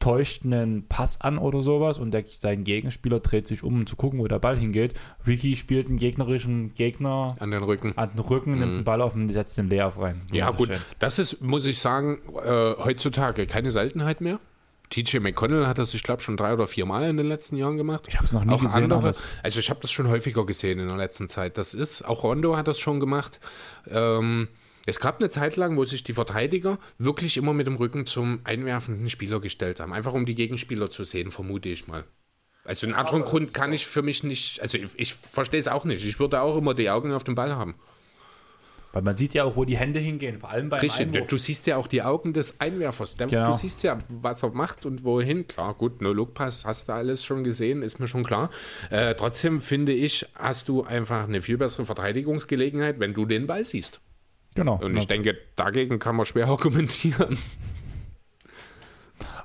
täuscht einen Pass an oder sowas und der, sein Gegenspieler dreht sich um, um zu gucken, wo der Ball hingeht. Ricky spielt einen gegnerischen Gegner An den Rücken. an den Rücken, nimmt den Ball auf und setzt den Layup rein. Ja, gut. Wunderschön. Das ist, muss ich sagen, äh, heutzutage keine Seltenheit mehr. TJ McConnell hat das, ich glaube, schon drei oder vier Mal in den letzten Jahren gemacht. Ich habe es noch nie auch gesehen. andere. Also ich habe das schon häufiger gesehen in der letzten Zeit. Das ist, auch Rondo hat das schon gemacht. Ähm, es gab eine Zeit lang, wo sich die Verteidiger wirklich immer mit dem Rücken zum einwerfenden Spieler gestellt haben. Einfach um die Gegenspieler zu sehen, vermute ich mal. Also einen anderen Grund kann ich für mich nicht, also ich, ich verstehe es auch nicht. Ich würde auch immer die Augen auf den Ball haben. Weil man sieht ja auch, wo die Hände hingehen, vor allem beim Richtig, du, Einwurf. du siehst ja auch die Augen des Einwerfers. Der, Genau. Du siehst ja, was er macht und wohin. Klar, gut, No-Look-Pass hast du alles schon gesehen, ist mir schon klar. Äh, trotzdem finde ich, hast du einfach eine viel bessere Verteidigungsgelegenheit, wenn du den Ball siehst. Genau. Und ich denke, dagegen kann man schwer argumentieren.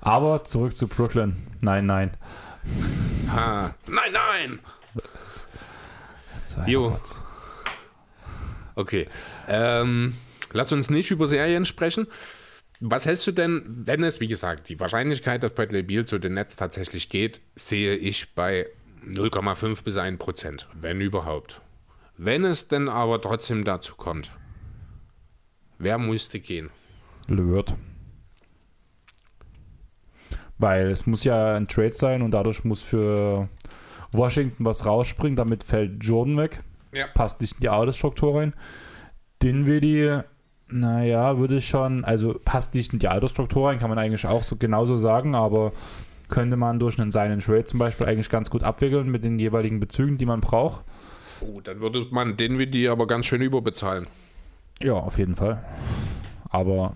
Aber zurück zu Brooklyn. Nein, nein. Ha. Nein, nein! Jo. Okay. Ähm, lass uns nicht über Serien sprechen. Was hältst du denn, wenn es, wie gesagt, die Wahrscheinlichkeit, dass Bradley Beal zu den Nets tatsächlich geht, sehe ich bei 0,5 bis 1 Prozent, wenn überhaupt. Wenn es denn aber trotzdem dazu kommt, wer müsste gehen? Levert. Weil es muss ja ein Trade sein und dadurch muss für Washington was rausspringen, damit fällt Jordan weg. Ja. Passt nicht in die Altersstruktur rein. Dinwiddie, naja, würde ich schon, also passt nicht in die Altersstruktur rein, kann man eigentlich auch so genauso sagen, aber könnte man durch einen seinen Trade zum Beispiel eigentlich ganz gut abwickeln mit den jeweiligen Bezügen, die man braucht. Oh, dann würde man den wie die aber ganz schön überbezahlen. Ja, auf jeden Fall. Aber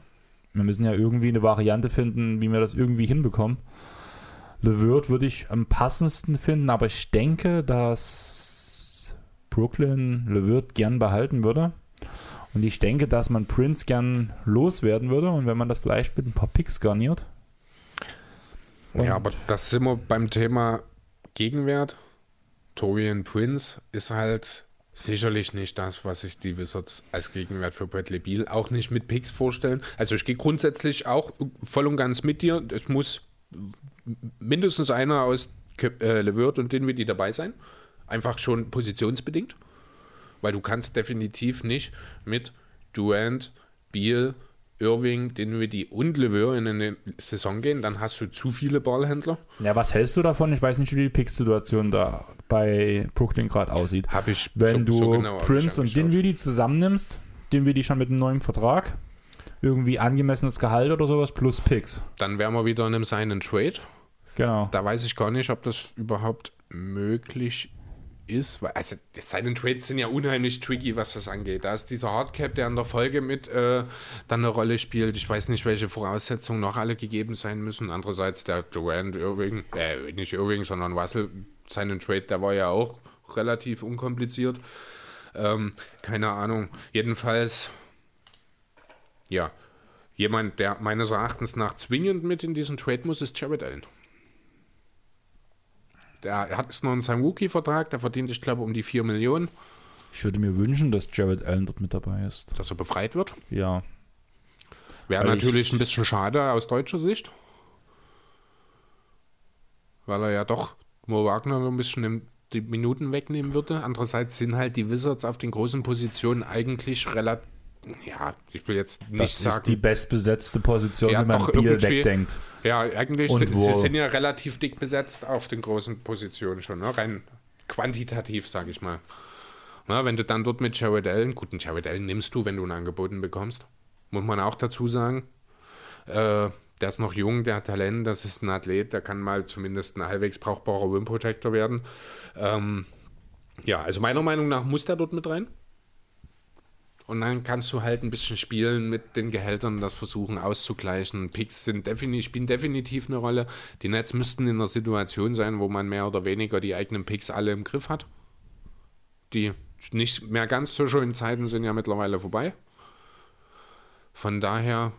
wir müssen ja irgendwie eine Variante finden, wie wir das irgendwie hinbekommen. LeVert würde ich am passendsten finden, aber ich denke, dass Brooklyn LeVert gern behalten würde. Und ich denke, dass man Prince gern loswerden würde. Und wenn man das vielleicht mit ein paar Picks garniert. Ja, aber das sind wir beim Thema Gegenwert. Torian Prince ist halt sicherlich nicht das, was sich die Wizards als Gegenwert für Bradley Beal auch nicht mit Picks vorstellen. Also ich gehe grundsätzlich auch voll und ganz mit dir. Es muss mindestens einer aus äh, LeVert und Dinwiddie dabei sein. Einfach schon positionsbedingt. Weil du kannst definitiv nicht mit Durant, Beal, Irving, Dinwiddie und LeVert in eine Saison gehen. Dann hast du zu viele Ballhändler. Ja, was hältst du davon? Ich weiß nicht, wie die Pick-Situation da bei Brooklyn gerade aussieht. Habe ich Wenn so- du so genau Prince und. Dinwiddie zusammennimmst, Dinwiddie schon mit einem neuen Vertrag, irgendwie angemessenes Gehalt oder sowas plus Picks. Dann wären wir wieder in einem Sign and Trade. Genau. Da weiß ich gar nicht, ob das überhaupt möglich ist. Weil, also, and Trades sind ja unheimlich tricky, was das angeht. Da ist dieser Hardcap, der in der Folge mit äh, dann eine Rolle spielt. Ich weiß nicht, welche Voraussetzungen noch alle gegeben sein müssen. Andererseits der Durant Irving, äh, nicht Irving, sondern Russell and Trade, der war ja auch relativ unkompliziert. Ähm, keine Ahnung. Jedenfalls, ja, jemand, der meines Erachtens nach zwingend mit in diesen Trade muss, ist Jared Allen. Der hat ist noch in seinem Rookie-Vertrag, der verdient, ich glaube, um die 4 Millionen, Ich würde mir wünschen, dass Jared Allen dort mit dabei ist. dass er befreit wird. Ja. Wäre Weil ich- natürlich ein bisschen schade aus deutscher Sicht. Weil er ja doch Mo Wagner ein bisschen die Minuten wegnehmen würde. Andererseits sind halt die Wizards auf den großen Positionen eigentlich relativ. Ja, ich will jetzt nicht Das ist sagen. die bestbesetzte Position, Ja, wenn man Bier wegdenkt. Ja, eigentlich, Und sie sind ja relativ dick besetzt auf den großen Positionen schon, ne? rein quantitativ, sag ich mal. Na, wenn du dann dort mit Jared Allen, guten Jared Allen nimmst du, wenn du ihn angeboten bekommst, muss man auch dazu sagen. Äh, der ist noch jung, der hat Talent, das ist ein Athlet, der kann mal zumindest ein halbwegs brauchbarer Rim Protector werden. Ähm, ja, also meiner Meinung nach muss der dort mit rein. Und dann kannst du halt ein bisschen spielen mit den Gehältern, das versuchen auszugleichen. Picks sind definitiv, spielen definitiv eine Rolle. Die Nets müssten in einer Situation sein, wo man mehr oder weniger die eigenen Picks alle im Griff hat. Die nicht mehr ganz so schönen Zeiten sind ja mittlerweile vorbei. Von daher,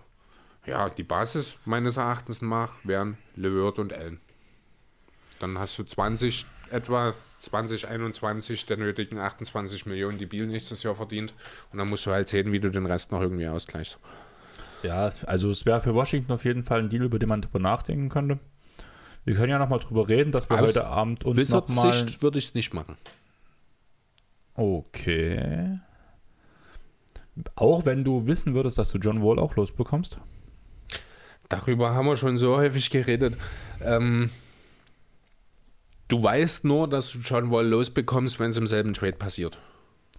ja, die Basis meines Erachtens nach wären LeVert und Allen. Dann hast du 20, etwa 2021 der nötigen 28 Millionen, die Biel nächstes Jahr verdient. Und dann musst du halt sehen, wie du den Rest noch irgendwie ausgleichst. Ja, also es wäre für Washington auf jeden Fall ein Deal, über den man drüber nachdenken könnte. Wir können ja nochmal drüber reden, dass wir Aus heute Abend uns nochmal... Sicht würde ich es nicht machen. Okay. Auch wenn du wissen würdest, dass du John Wall auch losbekommst? Darüber haben wir schon so häufig geredet. Ähm, du weißt nur, dass du John Wall losbekommst, wenn es im selben Trade passiert.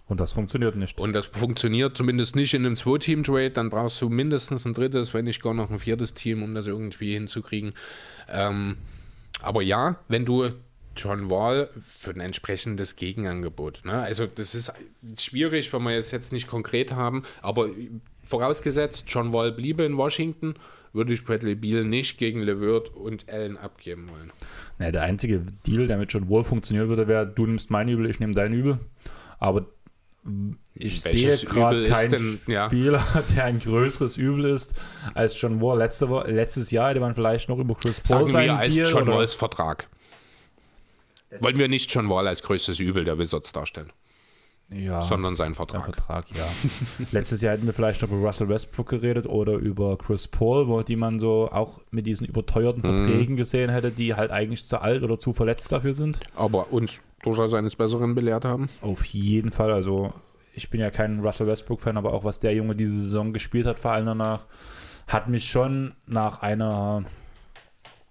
Und das funktioniert nicht. Und das funktioniert zumindest nicht in einem Zwei-Team-Trade. Dann brauchst du mindestens ein drittes, wenn nicht gar noch ein viertes Team, um das irgendwie hinzukriegen. Ähm, aber ja, wenn du John Wall für ein entsprechendes Gegenangebot. Ne? Also das ist schwierig, wenn wir es jetzt nicht konkret haben. Aber vorausgesetzt, John Wall bliebe in Washington, würde ich Bradley Beal nicht gegen LeVert und Allen abgeben wollen. Ja, der einzige Deal, der mit John Wall funktionieren würde, wäre, du nimmst mein Übel, ich nehme dein Übel. Aber ich Welches sehe gerade keinen ja. Spieler, der ein größeres Übel ist als John Wall. Letzte, letztes Jahr hätte man vielleicht noch über Chris Paul Sagen wir als Deal John Walls Vertrag. Wollen wir nicht John Wall als größtes Übel der Wizards darstellen, ja, sondern seinen Vertrag. Vertrag, ja. Letztes Jahr hätten wir vielleicht noch über Russell Westbrook geredet oder über Chris Paul, wo die man so auch mit diesen überteuerten Mhm. Verträgen gesehen hätte, die halt eigentlich zu alt oder zu verletzt dafür sind. Aber uns durchaus eines Besseren belehrt haben. Auf jeden Fall. Also, ich bin ja kein Russell Westbrook-Fan, aber auch was der Junge diese Saison gespielt hat, vor allem danach, hat mich schon nach einer.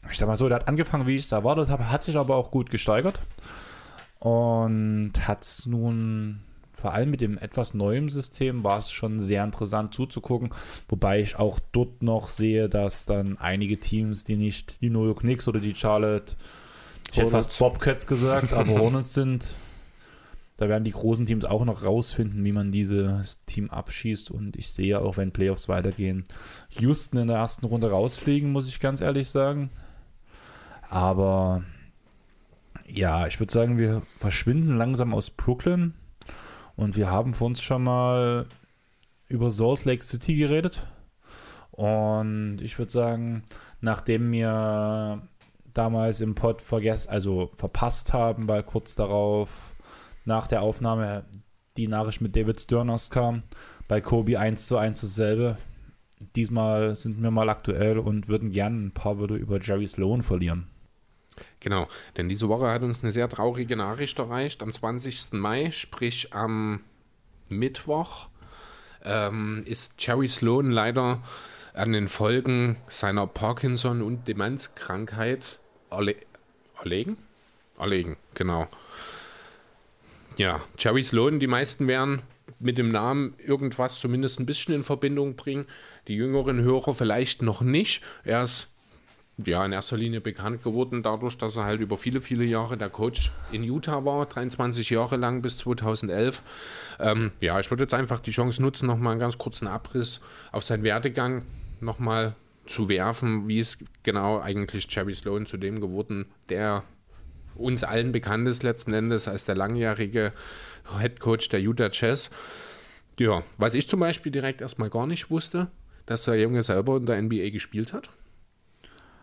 Ich sag mal so, der hat angefangen, wie ich es erwartet habe, hat sich aber auch gut gesteigert und hat es nun. Vor allem mit dem etwas neuen System war es schon sehr interessant zuzugucken, wobei ich auch dort noch sehe, dass dann einige Teams, die nicht die New York Knicks oder die Charlotte, ich hätte fast Bobcats gesagt, aber Hornets sind, da werden die großen Teams auch noch rausfinden, wie man dieses Team abschießt. Und ich sehe auch, wenn Playoffs weitergehen, Houston in der ersten Runde rausfliegen, muss ich ganz ehrlich sagen. Aber ja, ich würde sagen, wir verschwinden langsam aus Brooklyn. Und wir haben vor uns schon mal über Salt Lake City geredet. Und ich würde sagen, nachdem wir damals im Pod vergessen, also verpasst haben, weil kurz darauf nach der Aufnahme die Nachricht mit David Sterners kam. Bei Kobe 1 zu 1 dasselbe. Diesmal sind wir mal aktuell und würden gerne ein paar Wörter über Jerry Sloan verlieren. Genau, denn diese Woche hat uns eine sehr traurige Nachricht erreicht. Am 20. Mai, sprich am Mittwoch, ähm, ist Jerry Sloan leider an den Folgen seiner Parkinson- und Demenzkrankheit erle erlegen? Erlegen, genau. Ja, Jerry Sloan, die meisten werden mit dem Namen irgendwas zumindest ein bisschen in Verbindung bringen. Die jüngeren Hörer vielleicht noch nicht. Er ist ja, in erster Linie bekannt geworden dadurch, dass er halt über viele, viele Jahre der Coach in Utah war, 23 Jahre lang bis 2011. Ähm, ja, ich würde jetzt einfach die Chance nutzen, nochmal einen ganz kurzen Abriss auf seinen Werdegang nochmal zu werfen, wie es genau eigentlich Jerry Sloan zu dem geworden, der uns allen bekannt ist letzten Endes als der langjährige Head Coach der Utah Jazz. Ja, was ich zum Beispiel direkt erstmal gar nicht wusste, dass der Junge selber in der NBA gespielt hat.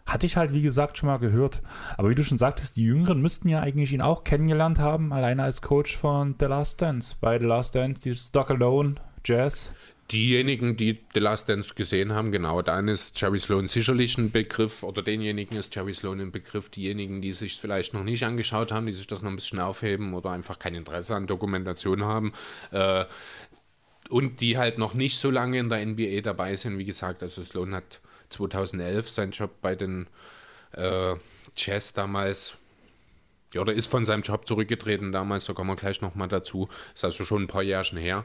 Hatte ich halt, wie gesagt, schon mal gehört. Aber wie du schon sagtest, die Jüngeren müssten ja eigentlich ihn auch kennengelernt haben, alleine als Coach von The Last Dance. Bei The Last Dance, die Stock Alone, Jazz. Diejenigen, die The Last Dance gesehen haben, genau, dann ist Jerry Sloan sicherlich ein Begriff, oder denjenigen ist Jerry Sloan ein Begriff. Diejenigen, die sich vielleicht noch nicht angeschaut haben, die sich das noch ein bisschen aufheben oder einfach kein Interesse an Dokumentation haben, äh, und die halt noch nicht so lange in der NBA dabei sind, wie gesagt, also Sloan hat 2011 seinen Job bei den äh, Jazz damals, ja, oder ist von seinem Job zurückgetreten damals, da kommen wir gleich nochmal dazu, ist also schon ein paar Jährchen her.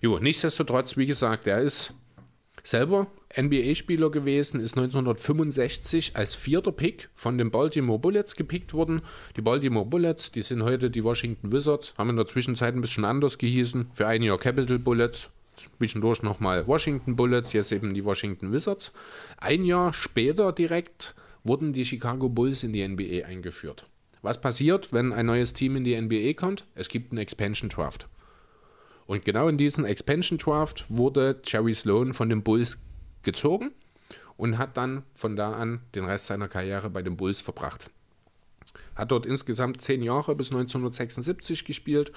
Jo, nichtsdestotrotz, wie gesagt, er ist selber NBA-Spieler gewesen, ist 1965 als vierter Pick von den Baltimore Bullets gepickt worden. Die Baltimore Bullets, die sind heute die Washington Wizards, haben in der Zwischenzeit ein bisschen anders gehießen. Für ein Jahr Capital Bullets, zwischendurch nochmal Washington Bullets, jetzt eben die Washington Wizards. Ein Jahr später direkt wurden die Chicago Bulls in die NBA eingeführt. Was passiert, wenn ein neues Team in die NBA kommt? Es gibt einen Expansion Draft. Und genau in diesen Expansion Draft wurde Jerry Sloan von den Bulls gezogen und hat dann von da an den Rest seiner Karriere bei den Bulls verbracht. Hat dort insgesamt zehn Jahre bis 1976 gespielt,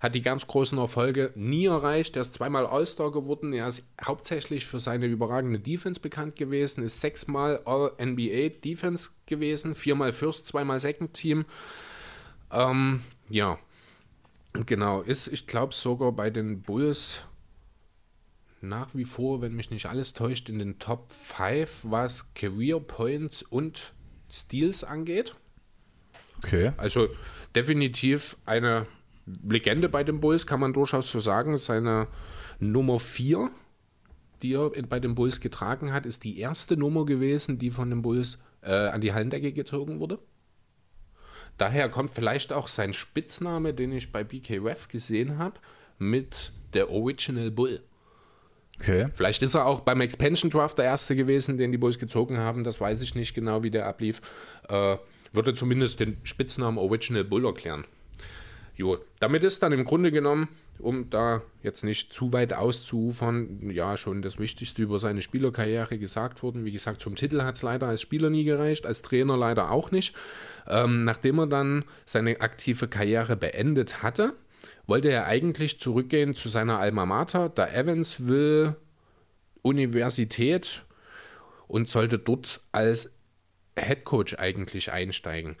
hat die ganz großen Erfolge nie erreicht. Er ist zweimal All-Star geworden. Er ist hauptsächlich für seine überragende Defense bekannt gewesen, ist sechsmal All-NBA Defense gewesen, viermal First, zweimal Second Team. Ähm, ja, genau, ist, ich glaube, sogar bei den Bulls nach wie vor, wenn mich nicht alles täuscht, in den Top 5, was Career Points und Steals angeht. Okay. Also definitiv eine Legende bei den Bulls, kann man durchaus so sagen. Seine Nummer 4, die er bei den Bulls getragen hat, ist die erste Nummer gewesen, die von den Bulls äh, an die Hallendecke gezogen wurde. Daher kommt vielleicht auch sein Spitzname, den ich bei BK Ref gesehen habe, mit der Original Bull. Okay. Vielleicht ist er auch beim Expansion Draft der erste gewesen, den die Bulls gezogen haben. Das weiß ich nicht genau, wie der ablief. Äh, würde zumindest den Spitznamen Original Bull erklären. Jo, damit ist dann im Grunde genommen, um da jetzt nicht zu weit auszuufern, ja, schon das Wichtigste über seine Spielerkarriere gesagt worden. Wie gesagt, zum Titel hat es leider als Spieler nie gereicht, als Trainer leider auch nicht. Ähm, nachdem er dann seine aktive Karriere beendet hatte, wollte er eigentlich zurückgehen zu seiner Alma Mater, der Evansville Universität, und sollte dort als Head Coach eigentlich einsteigen.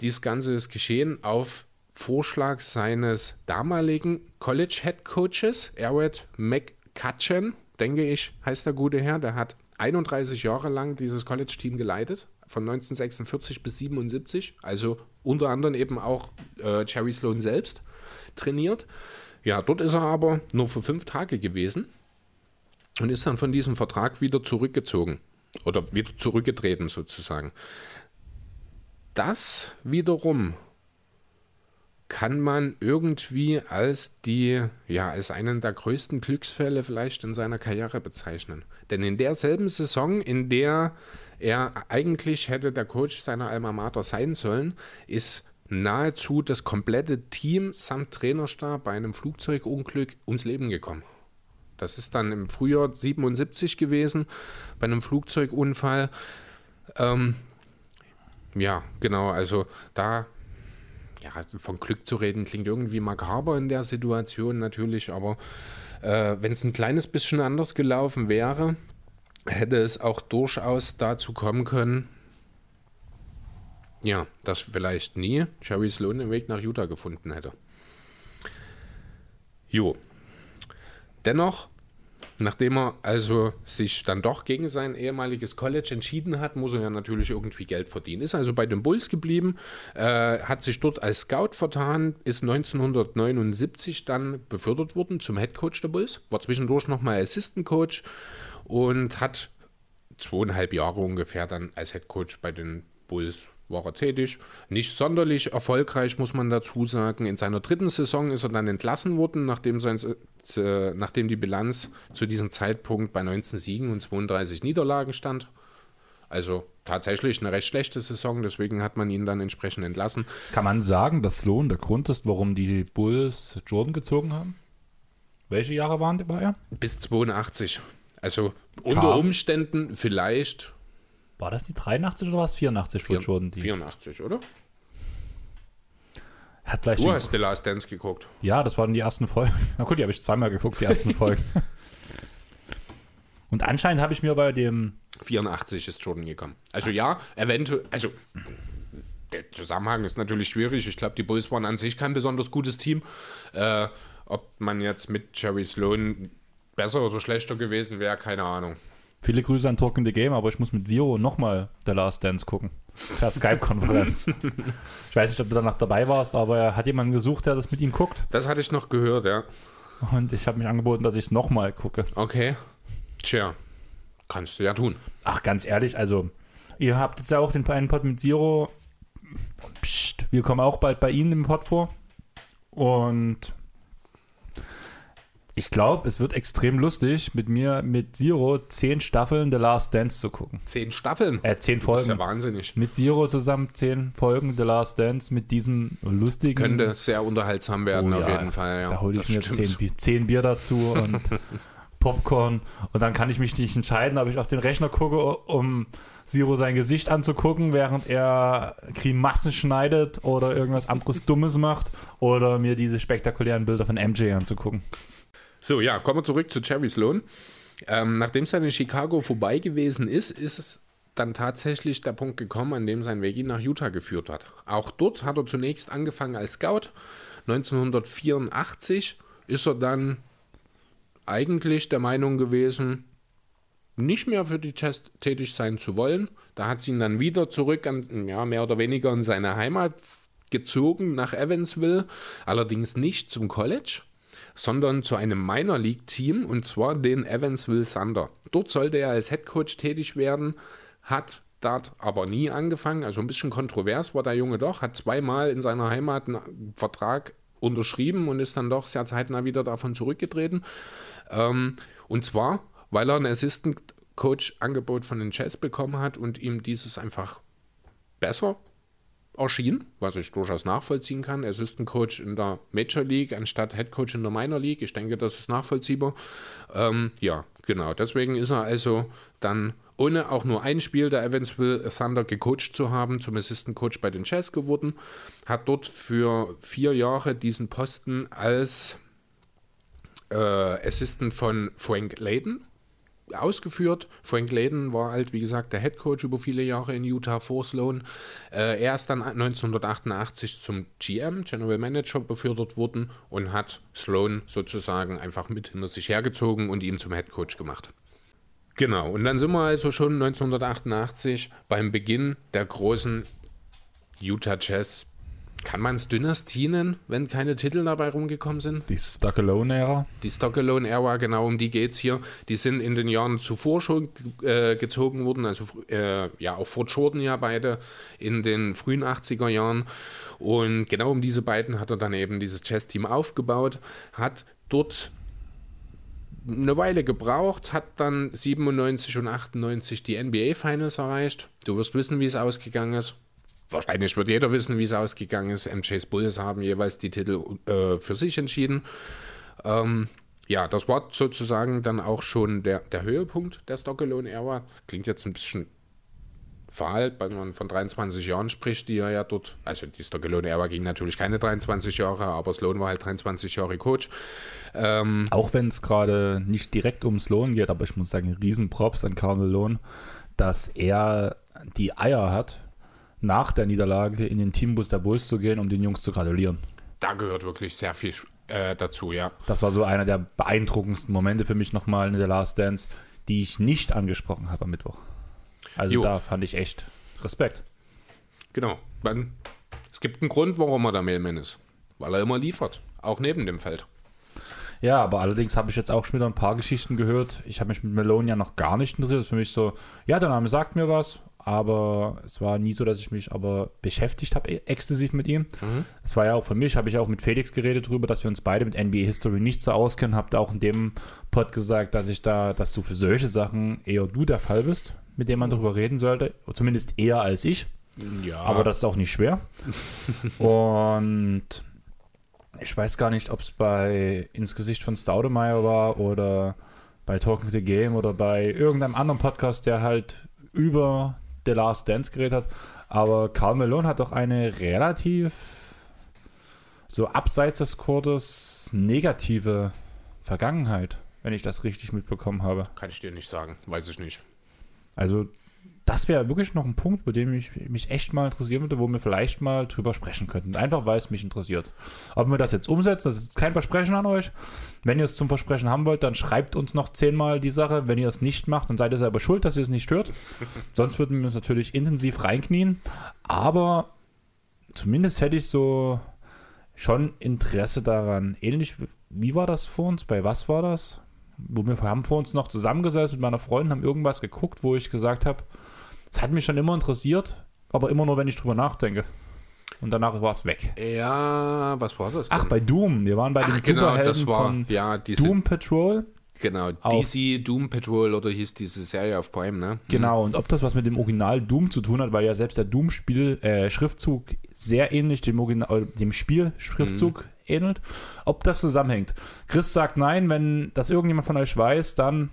Dies Ganze ist geschehen auf Vorschlag seines damaligen College Head Coaches, Eric McCutcheon, denke ich, heißt der gute Herr. Der hat 31 Jahre lang dieses College-Team geleitet, von 1946 bis 77, also unter anderem eben auch äh, Jerry Sloan selbst trainiert. Ja, dort ist er aber nur für fünf Tage gewesen und ist dann von diesem Vertrag wieder zurückgezogen oder wieder zurückgetreten sozusagen. Das wiederum kann man irgendwie als die, ja, als einen der größten Glücksfälle vielleicht in seiner Karriere bezeichnen. Denn in derselben Saison, in der er eigentlich hätte der Coach seiner Alma Mater sein sollen, ist nahezu das komplette Team samt Trainerstab bei einem Flugzeugunglück ums Leben gekommen. Das ist dann im Frühjahr 77 gewesen, bei einem Flugzeugunfall. Ähm, ja, genau, also da ja, von Glück zu reden klingt irgendwie makaber in der Situation natürlich, aber äh, wenn es ein kleines bisschen anders gelaufen wäre, hätte es auch durchaus dazu kommen können, ja, dass vielleicht nie Jerry Sloan den Weg nach Utah gefunden hätte. Jo. Dennoch, nachdem er also sich dann doch gegen sein ehemaliges College entschieden hat, muss er ja natürlich irgendwie Geld verdienen. Ist also bei den Bulls geblieben, äh, hat sich dort als Scout vertan, ist 1979 dann befördert worden zum Head Coach der Bulls, war zwischendurch nochmal Assistant Coach und hat zweieinhalb Jahre ungefähr dann als Head Coach bei den Bulls war er tätig. Nicht sonderlich erfolgreich, muss man dazu sagen. In seiner dritten Saison ist er dann entlassen worden, nachdem, sein, äh, nachdem die Bilanz zu diesem Zeitpunkt bei 19 Siegen und 32 Niederlagen stand. Also tatsächlich eine recht schlechte Saison, deswegen hat man ihn dann entsprechend entlassen. Kann man sagen, dass Sloan der Grund ist, warum die Bulls Jordan gezogen haben? Welche Jahre waren, war er? Bis 82. Also unter Umständen vielleicht War das die 83 oder war es 84 für Jordan? Die 84, oder? hat gleich Du hast The Last Dance geguckt. Ja, das waren die ersten Folgen. Na gut, die habe ich zweimal geguckt, die ersten Folgen. Und anscheinend habe ich mir bei dem 84 ist Jordan gekommen. Also ja, eventuell, also der Zusammenhang ist natürlich schwierig. Ich glaube, die Bulls waren an sich kein besonders gutes Team. Äh, ob man jetzt mit Jerry Sloan besser oder schlechter gewesen wäre, keine Ahnung. Viele Grüße an Talk in the Game, aber ich muss mit Zero nochmal The Last Dance gucken. Per Skype-Konferenz. ich weiß nicht, ob du danach dabei warst, aber er hat jemanden gesucht, der das mit ihm guckt. Das hatte ich noch gehört, ja. Und ich habe mich angeboten, dass ich es nochmal gucke. Okay. Tja, kannst du ja tun. Ach, ganz ehrlich, also, ihr habt jetzt ja auch den einen Pod mit Zero. Psst, wir kommen auch bald bei Ihnen im Pod vor. Und ich glaube, es wird extrem lustig, mit mir, mit Zero, zehn Staffeln The Last Dance zu gucken. Zehn Staffeln. Äh, zehn Das ist ja Folgen. wahnsinnig. Mit Zero zusammen zehn Folgen The Last Dance mit diesem lustigen. Könnte sehr unterhaltsam werden, Oh auf ja, jeden Fall. Ja, da hole ich das mir zehn, Bier- zehn Bier dazu und Popcorn. Und dann kann ich mich nicht entscheiden, ob ich auf den Rechner gucke, um Zero sein Gesicht anzugucken, während er Grimassen schneidet oder irgendwas anderes Dummes macht oder mir diese spektakulären Bilder von MJ anzugucken. So, ja, kommen wir zurück zu Jerry Sloan. Ähm, nachdem es dann in Chicago vorbei gewesen ist, ist es dann tatsächlich der Punkt gekommen, an dem sein Weg ihn nach Utah geführt hat. Auch dort hat er zunächst angefangen als Scout. 1984 ist er dann eigentlich der Meinung gewesen, nicht mehr für die Jazz tätig sein zu wollen. Da hat sie ihn dann wieder zurück, an, ja, mehr oder weniger in seine Heimat gezogen, nach Evansville. Allerdings nicht zum College, sondern zu einem Minor League Team und zwar den Evansville Thunder. Dort sollte er als Head Coach tätig werden, hat dort aber nie angefangen. Also ein bisschen kontrovers war der Junge doch, hat zweimal in seiner Heimat einen Vertrag unterschrieben und ist dann doch sehr zeitnah wieder davon zurückgetreten. Ähm, und zwar, weil er ein Assistant Coach Angebot von den Jazz bekommen hat und ihm dieses einfach besser erschien, was ich durchaus nachvollziehen kann. Assistant Coach in der Major League anstatt Head Coach in der Minor League. Ich denke, das ist nachvollziehbar. Ähm, ja, genau. Deswegen ist er also dann, ohne auch nur ein Spiel der Evansville Thunder gecoacht zu haben, zum Assistant Coach bei den Jazz geworden. Hat dort für vier Jahre diesen Posten als äh, Assistant von Frank Layden ausgeführt. Frank Layden war halt, wie gesagt, der Head Coach über viele Jahre in Utah vor Sloan. Äh, er ist dann 1988 zum GM, General Manager, befördert worden und hat Sloan sozusagen einfach mit hinter sich hergezogen und ihn zum Head Coach gemacht. Genau, und dann sind wir also schon 1988 beim Beginn der großen Utah Jazz. Kann man es Dynastie nennen, wenn keine Titel dabei rumgekommen sind? Die Stuck Alone-Ära. Die Stockalone-Ära, genau um die geht es hier. Die sind in den Jahren zuvor schon äh, gezogen worden, also äh, ja auch vor Jordan ja beide in den frühen 80er Jahren. Und genau um diese beiden hat er dann eben dieses Chess-Team aufgebaut, hat dort eine Weile gebraucht, hat dann 97 und 98 die NBA Finals erreicht. Du wirst wissen, wie es ausgegangen ist. Wahrscheinlich wird jeder wissen, wie es ausgegangen ist. MJ's Bulls haben jeweils die Titel äh, für sich entschieden. Ähm, ja, das war sozusagen dann auch schon der, der Höhepunkt der Stockalone-Ära. Klingt jetzt ein bisschen Wahl, wenn man von 23 Jahren spricht, die er ja dort, also die Stockelone-Ära ging natürlich keine 23 Jahre, aber Sloan war halt 23 Jahre Coach. Ähm, Auch wenn es gerade nicht direkt ums Lohn geht, aber ich muss sagen, Riesenprops an Malone, dass er die Eier hat, nach der Niederlage in den Teambus der Bulls zu gehen, um den Jungs zu gratulieren. da gehört wirklich sehr viel äh, dazu, ja. Das war so einer der beeindruckendsten Momente für mich nochmal in der Last Dance, die ich nicht angesprochen habe am Mittwoch. Also Jo. da fand ich echt Respekt. Genau. Man, es gibt einen Grund, warum er der Mailman ist. Weil er immer liefert, auch neben dem Feld. Ja, aber allerdings habe ich jetzt auch schon wieder ein paar Geschichten gehört. Ich habe mich mit Malone ja noch gar nicht interessiert. Das ist für mich so, ja, der Name sagt mir was, aber es war nie so, dass ich mich aber beschäftigt habe, e- exzessiv mit ihm. Es war ja auch für mich, habe ich auch mit Felix geredet darüber, dass wir uns beide mit NBA History nicht so auskennen. Habt auch in dem Pod gesagt, dass ich da, dass du für solche Sachen eher du der Fall bist, mit dem man darüber reden sollte. Zumindest eher als ich. Ja, Aber das ist auch nicht schwer. Und ich weiß gar nicht, ob es bei Ins Gesicht von Staudemeyer war oder bei Talking the Game oder bei irgendeinem anderen Podcast, der halt über The Last Dance geredet hat. Aber Karl Malone hat doch eine relativ so abseits des Kurtes negative Vergangenheit, wenn ich das richtig mitbekommen habe. kann ich dir nicht sagen, weiß ich nicht. Also, das wäre wirklich noch ein Punkt, bei dem ich mich echt mal interessieren würde, wo wir vielleicht mal drüber sprechen könnten. Einfach weil es mich interessiert. Ob wir das jetzt umsetzen, das ist kein Versprechen an euch. Wenn ihr es zum Versprechen haben wollt, dann schreibt uns noch zehnmal die Sache. Wenn ihr es nicht macht, dann seid ihr selber schuld, dass ihr es nicht hört. Sonst würden wir uns natürlich intensiv reinknien. Aber zumindest hätte ich so schon Interesse daran. Ähnlich, wie war das vor uns? Bei was war das? Wo wir haben vor uns noch zusammengesetzt mit meiner Freundin, haben irgendwas geguckt, wo ich gesagt habe, das hat mich schon immer interessiert, aber immer nur, wenn ich drüber nachdenke. Und danach war es weg. Ja, was war das? Ach, denn? bei Doom. Wir waren bei Ach, den genau, Superhelden das war, von ja, diese, Doom Patrol. genau. DC Doom Patrol oder hieß diese Serie auf Prime, ne? Genau, und ob das was mit dem Original Doom zu tun hat, weil ja selbst der Doom-Spiel äh, sehr ähnlich dem, Original, äh, dem Spiel-Schriftzug ähnelt, ob das zusammenhängt. Chris sagt nein, wenn das irgendjemand von euch weiß, dann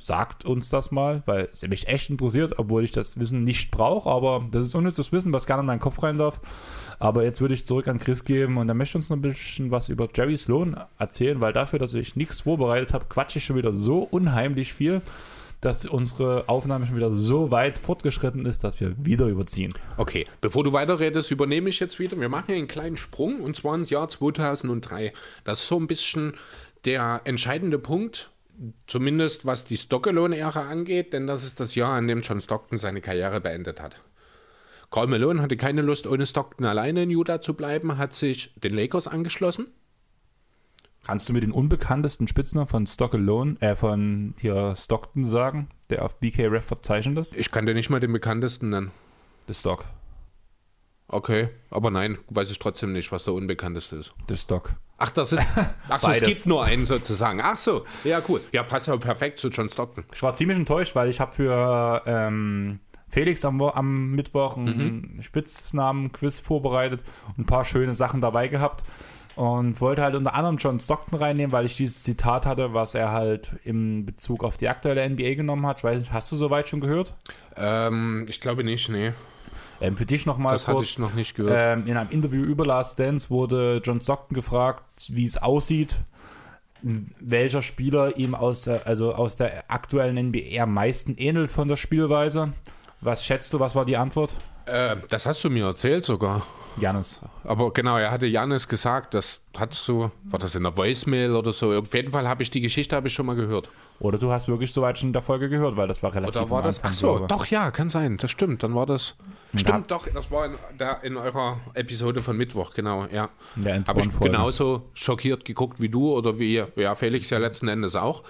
sagt uns das mal, weil es mich echt interessiert, obwohl ich das Wissen nicht brauche, aber das ist unnützes Wissen, was gerne in meinen Kopf rein darf. Aber jetzt würde ich zurück an Chris geben und er möchte uns noch ein bisschen was über Jerry Sloan erzählen, weil dafür, dass ich nichts vorbereitet habe, quatsche ich schon wieder so unheimlich viel, dass unsere Aufnahme schon wieder so weit fortgeschritten ist, dass wir wieder überziehen. Okay, bevor du weiterredest, übernehme ich jetzt wieder. Wir machen hier einen kleinen Sprung und zwar ins Jahr 2003. Das ist so ein bisschen der entscheidende Punkt, zumindest was die Stockelone-Ära angeht, denn das ist das Jahr, an dem John Stockton seine Karriere beendet hat. Karl Malone hatte keine Lust, ohne Stockton alleine in Utah zu bleiben, hat sich den Lakers angeschlossen. Kannst du mir den unbekanntesten Spitznamen von Stockalone, äh, von hier Stockton sagen, der auf BK Ref verzeichnet ist? Ich kann dir nicht mal den bekanntesten nennen. The Stock. Okay, aber nein, weiß ich trotzdem nicht, was der unbekannteste ist. The Stock. Ach, das ist. Ach so, es gibt nur einen sozusagen. Ach so, ja, cool. Ja, passt ja perfekt zu John Stockton. Ich war ziemlich enttäuscht, weil ich habe für ähm, Felix am, am Mittwoch einen Spitznamen-Quiz vorbereitet und ein paar schöne Sachen dabei gehabt und wollte halt unter anderem John Stockton reinnehmen, weil ich dieses Zitat hatte, was er halt im Bezug auf die aktuelle NBA genommen hat. Ich weiß nicht, hast du soweit schon gehört? Ähm, ich glaube nicht, nee. Ähm, für dich nochmal Das hatte kurz. ich noch nicht gehört. Ähm, in einem Interview über Last Dance wurde John Stockton gefragt, wie es aussieht, welcher Spieler ihm aus der, also aus der aktuellen NBA am meisten ähnelt von der Spielweise. Was schätzt du, was war die Antwort? Äh, das hast du mir erzählt sogar. Janis. Aber genau, er hatte Janis gesagt, das hattest du, war das in der Voicemail oder so? Auf jeden Fall habe ich die Geschichte habe ich schon mal gehört. Oder du hast wirklich soweit schon in der Folge gehört, weil das war relativ Oder war das? Anfang, Ach so, glaube doch, ja, kann sein. Das stimmt. Dann war das. da- Stimmt, doch, das war in, da in eurer Episode von Mittwoch, genau, ja. Habe ich genauso schockiert geguckt wie du oder wie ja, Felix ja letzten Endes auch.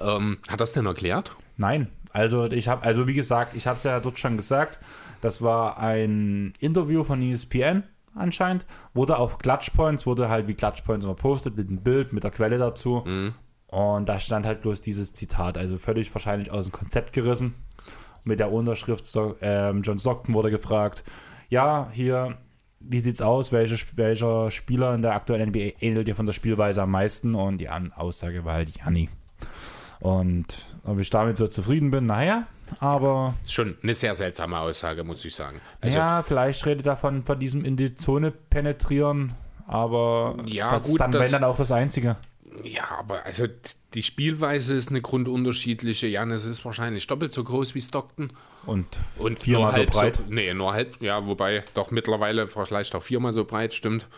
Ähm, hat das denn erklärt? Nein, also ich habe, also wie gesagt, ich habe es ja dort schon gesagt, das war ein Interview von ESPN anscheinend, wurde auf Clutchpoints, wurde halt wie Clutchpoints immer postet mit einem Bild, mit der Quelle dazu und da stand halt bloß dieses Zitat, also völlig wahrscheinlich aus dem Konzept gerissen. Mit der Unterschrift, so, ähm, John Stockton wurde gefragt, ja, hier, wie sieht's aus, welche, welcher Spieler in der aktuellen NBA ähnelt dir von der Spielweise am meisten und die Aussage war halt Janni. Und ob ich damit so zufrieden bin, naja, aber Ist schon eine sehr seltsame Aussage, muss ich sagen. Also, ja, vielleicht redet er von, von diesem in die Zone penetrieren, aber Ja, das gut, ist dann, das- wenn dann auch das Einzige. Ja, aber also die Spielweise ist eine grundunterschiedliche. Janis ist wahrscheinlich doppelt so groß wie Stockton. Und, Und viermal so halb breit. So, nee, nur halb, ja, wobei doch mittlerweile vielleicht auch viermal so breit, stimmt.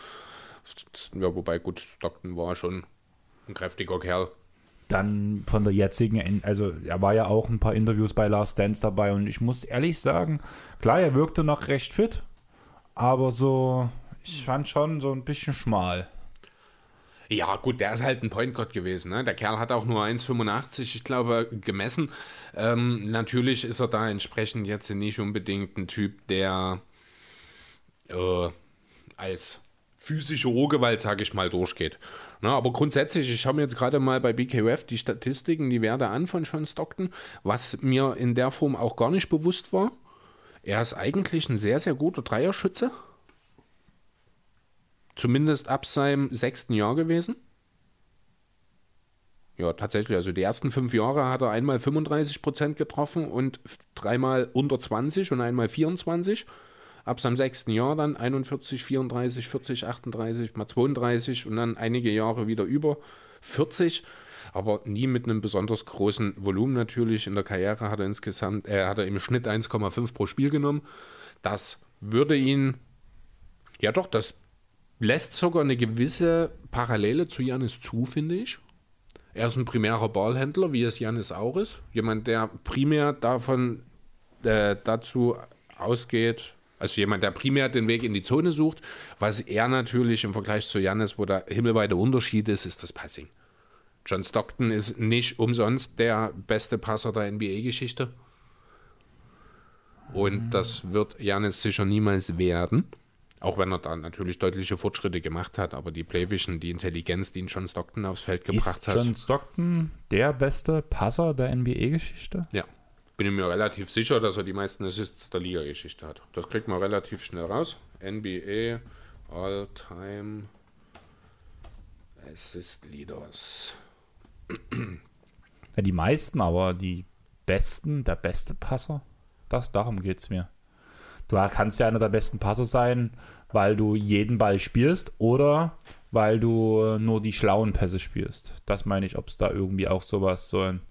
Ja, wobei gut, Stockton war schon ein kräftiger Kerl. Dann von der jetzigen, En- also er war ja auch ein paar Interviews bei Last Dance dabei und ich muss ehrlich sagen, klar, er wirkte noch recht fit, aber so, ich fand schon so ein bisschen schmal. Ja, gut, der ist halt ein Point Guard gewesen. Ne? Der Kerl hat auch nur 1,85, ich glaube, gemessen. Ähm, natürlich ist er da entsprechend jetzt nicht unbedingt ein Typ, der äh, als physische Rohgewalt, sage ich mal, durchgeht. Na, aber grundsätzlich, ich schaue mir jetzt gerade mal bei BKUF die Statistiken, die Werte an von John Stockton, was mir in der Form auch gar nicht bewusst war. Er ist eigentlich ein sehr, sehr guter Dreierschütze. Zumindest ab seinem sechsten Jahr gewesen. Ja, tatsächlich. Also die ersten fünf Jahre hat er einmal 35% getroffen und dreimal unter 20 und einmal 24. Ab seinem sechsten Jahr dann 41, 34, 40, 38, mal 32 und dann einige Jahre wieder über 40. Aber nie mit einem besonders großen Volumen natürlich. In der Karriere hat er insgesamt, äh, hat er im Schnitt 1,5 pro Spiel genommen. Das würde ihn, ja doch, das lässt sogar eine gewisse Parallele zu Janis zu, finde ich. Er ist ein primärer Ballhändler, wie es Janis auch ist. Jemand, der primär davon äh, dazu ausgeht, also jemand, der primär den Weg in die Zone sucht. Was er natürlich im Vergleich zu Janis, wo der himmelweite Unterschied ist, ist das Passing. John Stockton ist nicht umsonst der beste Passer der NBA-Geschichte. Und das wird Janis sicher niemals werden. Auch wenn er da natürlich deutliche Fortschritte gemacht hat, aber die Playvision, die Intelligenz, die ihn John Stockton aufs Feld gebracht Ist hat. John Stockton der beste Passer der NBA-Geschichte? Ja. Bin ich mir relativ sicher, dass er die meisten Assists der Liga-Geschichte hat. Das kriegt man relativ schnell raus. NBA All-Time Assist Leaders. Ja, die meisten, aber die besten, der beste Passer, das, darum geht es mir. Du kannst ja einer der besten Passer sein, weil du jeden Ball spielst oder weil du nur die schlauen Pässe spielst. Das meine ich, ob es da irgendwie auch sowas, so ein,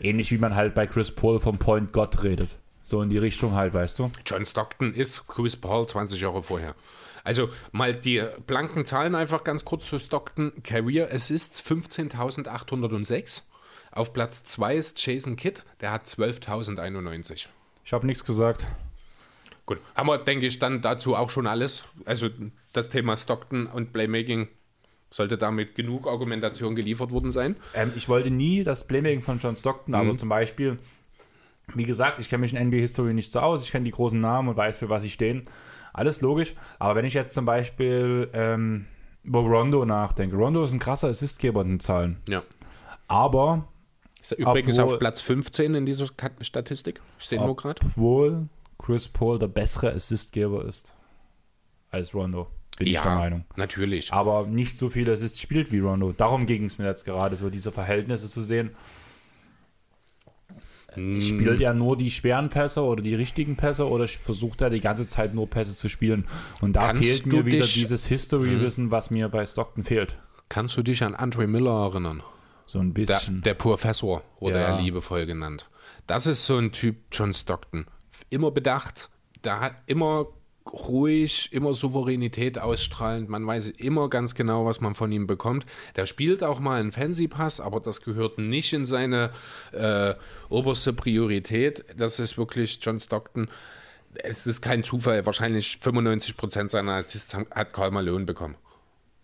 ähnlich wie man halt bei Chris Paul vom Point God redet. So in die Richtung halt, weißt du? John Stockton ist Chris Paul 20 Jahre vorher. Also mal die blanken Zahlen einfach ganz kurz zu Stockton. Career Assists 15.806. Auf Platz 2 ist Jason Kidd, der hat 12.091. Ich habe nichts gesagt. Gut, haben wir, denke ich, dann dazu auch schon alles. Also das Thema Stockton und Playmaking sollte damit genug Argumentation geliefert worden sein. Ähm, ich wollte nie das Playmaking von John Stockton, aber zum Beispiel, wie gesagt, ich kenne mich in NBA-History nicht so aus, ich kenne die großen Namen und weiß, für was sie stehen. Alles logisch. Aber wenn ich jetzt zum Beispiel ähm, über Rondo nachdenke, Rondo ist ein krasser Assistgeber in den Zahlen. Ja. Aber Ist er übrigens Obwohl- auf Platz 15 in dieser Statistik. Ich sehe nur gerade. obwohl Chris Paul der bessere Assistgeber ist als Rondo, bin ich der Meinung. natürlich. aber nicht so viele Assists spielt wie Rondo. Darum ging es mir jetzt gerade, so diese Verhältnisse zu sehen. Spielt er nur die schweren Pässe oder die richtigen Pässe oder versucht er die ganze Zeit nur Pässe zu spielen? Und da Kannst fehlt mir wieder dieses History-Wissen, was mir bei Stockton fehlt. Kannst du dich an Andre Miller erinnern? So ein Der, bisschen. der Professor wurde Ja. er liebevoll genannt. Das ist so ein Typ John Stockton. Immer bedacht, der hat immer ruhig, immer Souveränität ausstrahlend. Man weiß immer ganz genau, was man von ihm bekommt. Der spielt auch mal einen Fancy-Pass, aber das gehört nicht in seine äh, oberste Priorität. Das ist wirklich John Stockton. Es ist kein Zufall. Wahrscheinlich 95% seiner Assists hat Karl Malone bekommen.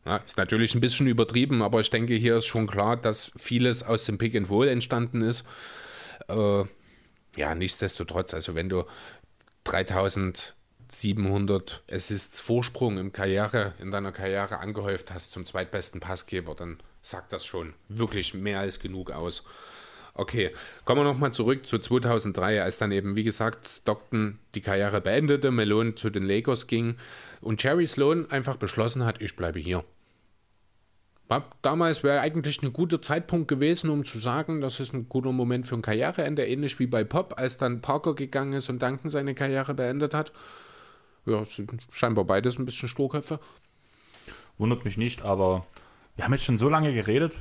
Ja, ist natürlich ein bisschen übertrieben, aber ich denke, hier ist schon klar, dass vieles aus dem Pick and Roll entstanden ist. Äh, ja, nichtsdestotrotz, also wenn du 3700 Assists Vorsprung im Karriere, in deiner Karriere angehäuft hast zum zweitbesten Passgeber, dann sagt das schon wirklich mehr als genug aus. Okay, kommen wir nochmal zurück zu 2003, als dann eben, wie gesagt, Stockton die Karriere beendete, Malone zu den Lakers ging und Jerry Sloan einfach beschlossen hat, ich bleibe hier. Damals wäre eigentlich ein guter Zeitpunkt gewesen, um zu sagen, das ist ein guter Moment für ein Karriereende, ähnlich wie bei Pop, als dann Parker gegangen ist und Duncan seine Karriere beendet hat. Ja, sind scheinbar beides ein bisschen Sturköpfe. Wundert mich nicht, aber wir haben jetzt schon so lange geredet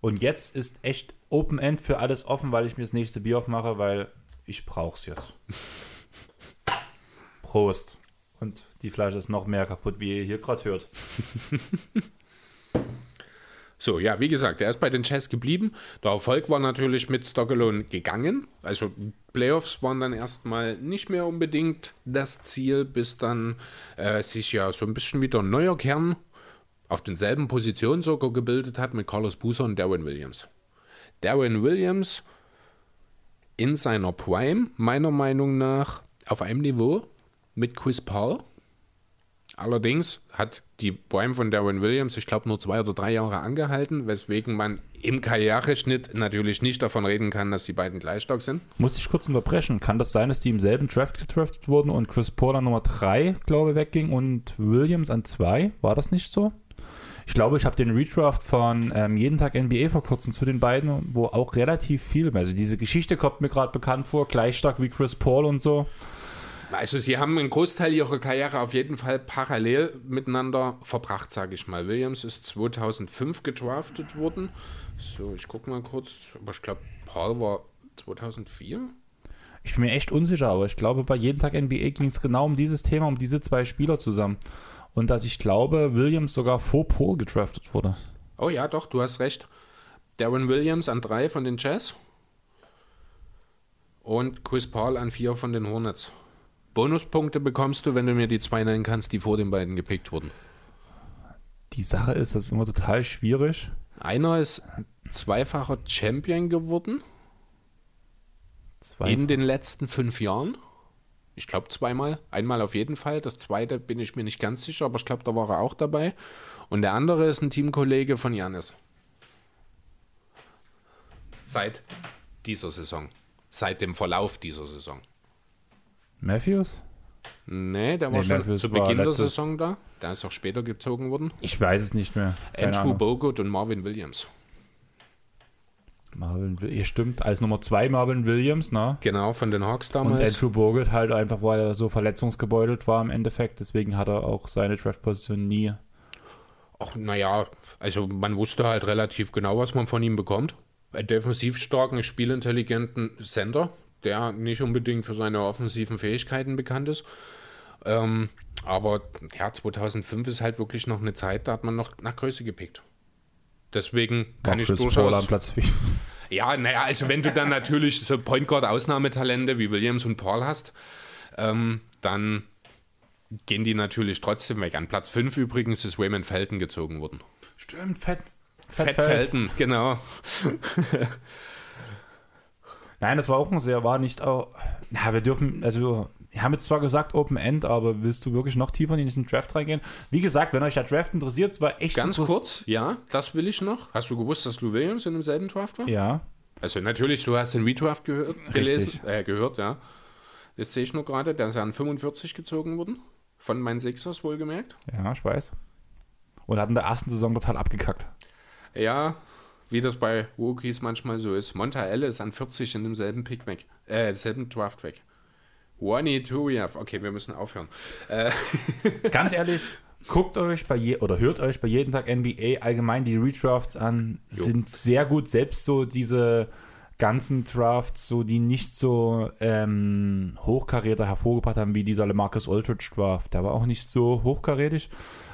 und jetzt ist echt Open End für alles offen, weil ich mir das nächste Bier aufmache, weil ich brauch's jetzt. Prost. Und die Flasche ist noch mehr kaputt, wie ihr hier gerade hört. So, ja, wie gesagt, er ist bei den Chess geblieben. Der Erfolg war natürlich mit Stockelone gegangen. Also Playoffs waren dann erstmal nicht mehr unbedingt das Ziel, bis dann äh, sich ja so ein bisschen wieder ein neuer Kern auf denselben Positionen sogar gebildet hat mit Carlos Buser und Darwin Williams. Darwin Williams in seiner Prime, meiner Meinung nach, auf einem Niveau mit Chris Paul. Allerdings hat die Prime von Darwin Williams, ich glaube, nur zwei oder drei Jahre angehalten, weswegen man im Karriereschnitt natürlich nicht davon reden kann, dass die beiden gleich stark sind. Muss ich kurz unterbrechen. Kann das sein, dass die im selben Draft gedraftet wurden und Chris Paul an Nummer 3, glaube ich, wegging und Williams an 2? War das nicht so? Ich glaube, ich habe den Redraft von ähm, Jeden Tag NBA vor kurzem zu den beiden, wo auch relativ viel, also diese Geschichte kommt mir gerade bekannt vor, gleich stark wie Chris Paul und so. Also sie haben einen Großteil ihrer Karriere auf jeden Fall parallel miteinander verbracht, sage ich mal. Williams ist 2005 gedraftet worden. So, ich gucke mal kurz, aber ich glaube, Paul war 2004. Ich bin mir echt unsicher, aber ich glaube, bei Jeden Tag NBA ging es genau um dieses Thema, um diese zwei Spieler zusammen. Und dass ich glaube, Williams sogar vor Paul gedraftet wurde. Oh ja, doch, du hast recht. Darren Williams an drei von den Jazz und Chris Paul an vier von den Hornets. Bonuspunkte bekommst du, wenn du mir die zwei nennen kannst, die vor den beiden gepickt wurden. Die Sache ist, das ist immer total schwierig. Einer ist zweifacher Champion geworden Zwei in den letzten fünf Jahren. Ich glaube zweimal. Einmal auf jeden Fall. Das zweite bin ich mir nicht ganz sicher, aber ich glaube, da war er auch dabei. Und der andere ist ein Teamkollege von Janis. Seit dieser Saison. Seit dem Verlauf dieser Saison. Matthews? Nee, der war Nee, schon Matthews zu Beginn der Saison da. Der ist auch später gezogen worden. Ich weiß es nicht mehr. Keine Andrew. Bogut und Marvin Williams. Marvin, ihr stimmt, als Nummer 2 Marvin Williams, ne? Genau, von den Hawks Und damals. Andrew Bogut halt einfach, weil er so verletzungsgebeutelt war im Endeffekt. Deswegen hat er auch seine Draft-Position nie. Ach, naja, also man wusste halt relativ genau, was man von ihm bekommt. Einen defensiv starken, spielintelligenten Center, der nicht unbedingt für seine offensiven Fähigkeiten bekannt ist. Ähm, aber ja, 2005 ist halt wirklich noch eine Zeit, da hat man noch nach Größe gepickt. Deswegen kann War ich Chris Paul durchaus. am Platz 4. Ja, naja, also wenn du dann natürlich so Point Guard Ausnahmetalente wie Williams und Paul hast, ähm, dann gehen die natürlich trotzdem weg. An Platz 5 übrigens ist Raymond Felton gezogen worden. Stimmt, Fett. Fett Felton, genau. Nein, das war auch ein sehr, war nicht auch. Na, wir dürfen, also, wir haben jetzt zwar gesagt Open End, aber willst du wirklich noch tiefer in diesen Draft reingehen? Wie gesagt, wenn euch der Draft interessiert, es war echt Ganz kurz, ja, das will ich noch. Hast du gewusst, dass Lou Williams in demselben Draft war? Ja, Also natürlich, du hast den Redraft gehört, gelesen, äh, gehört, ja. Das sehe ich nur gerade, der ist an 45 gezogen worden. Von meinen Sixers wohlgemerkt. ja, ich weiß. Und hat in der ersten Saison total abgekackt. Ja, wie das bei Rookies manchmal so ist. Monta Elle ist an 40 in demselben Pick weg. Äh, selben Draft weg. One, two, yeah. Okay, wir müssen aufhören. Ganz ehrlich, guckt euch bei je oder hört euch bei jeden Tag NBA allgemein die Redrafts an, Jo. sind sehr gut. Selbst so diese ganzen Drafts, so die nicht so ähm, hochkaräter hervorgebracht haben, wie dieser LeMarcus Aldridge Draft. Der war auch nicht so hochkarätig.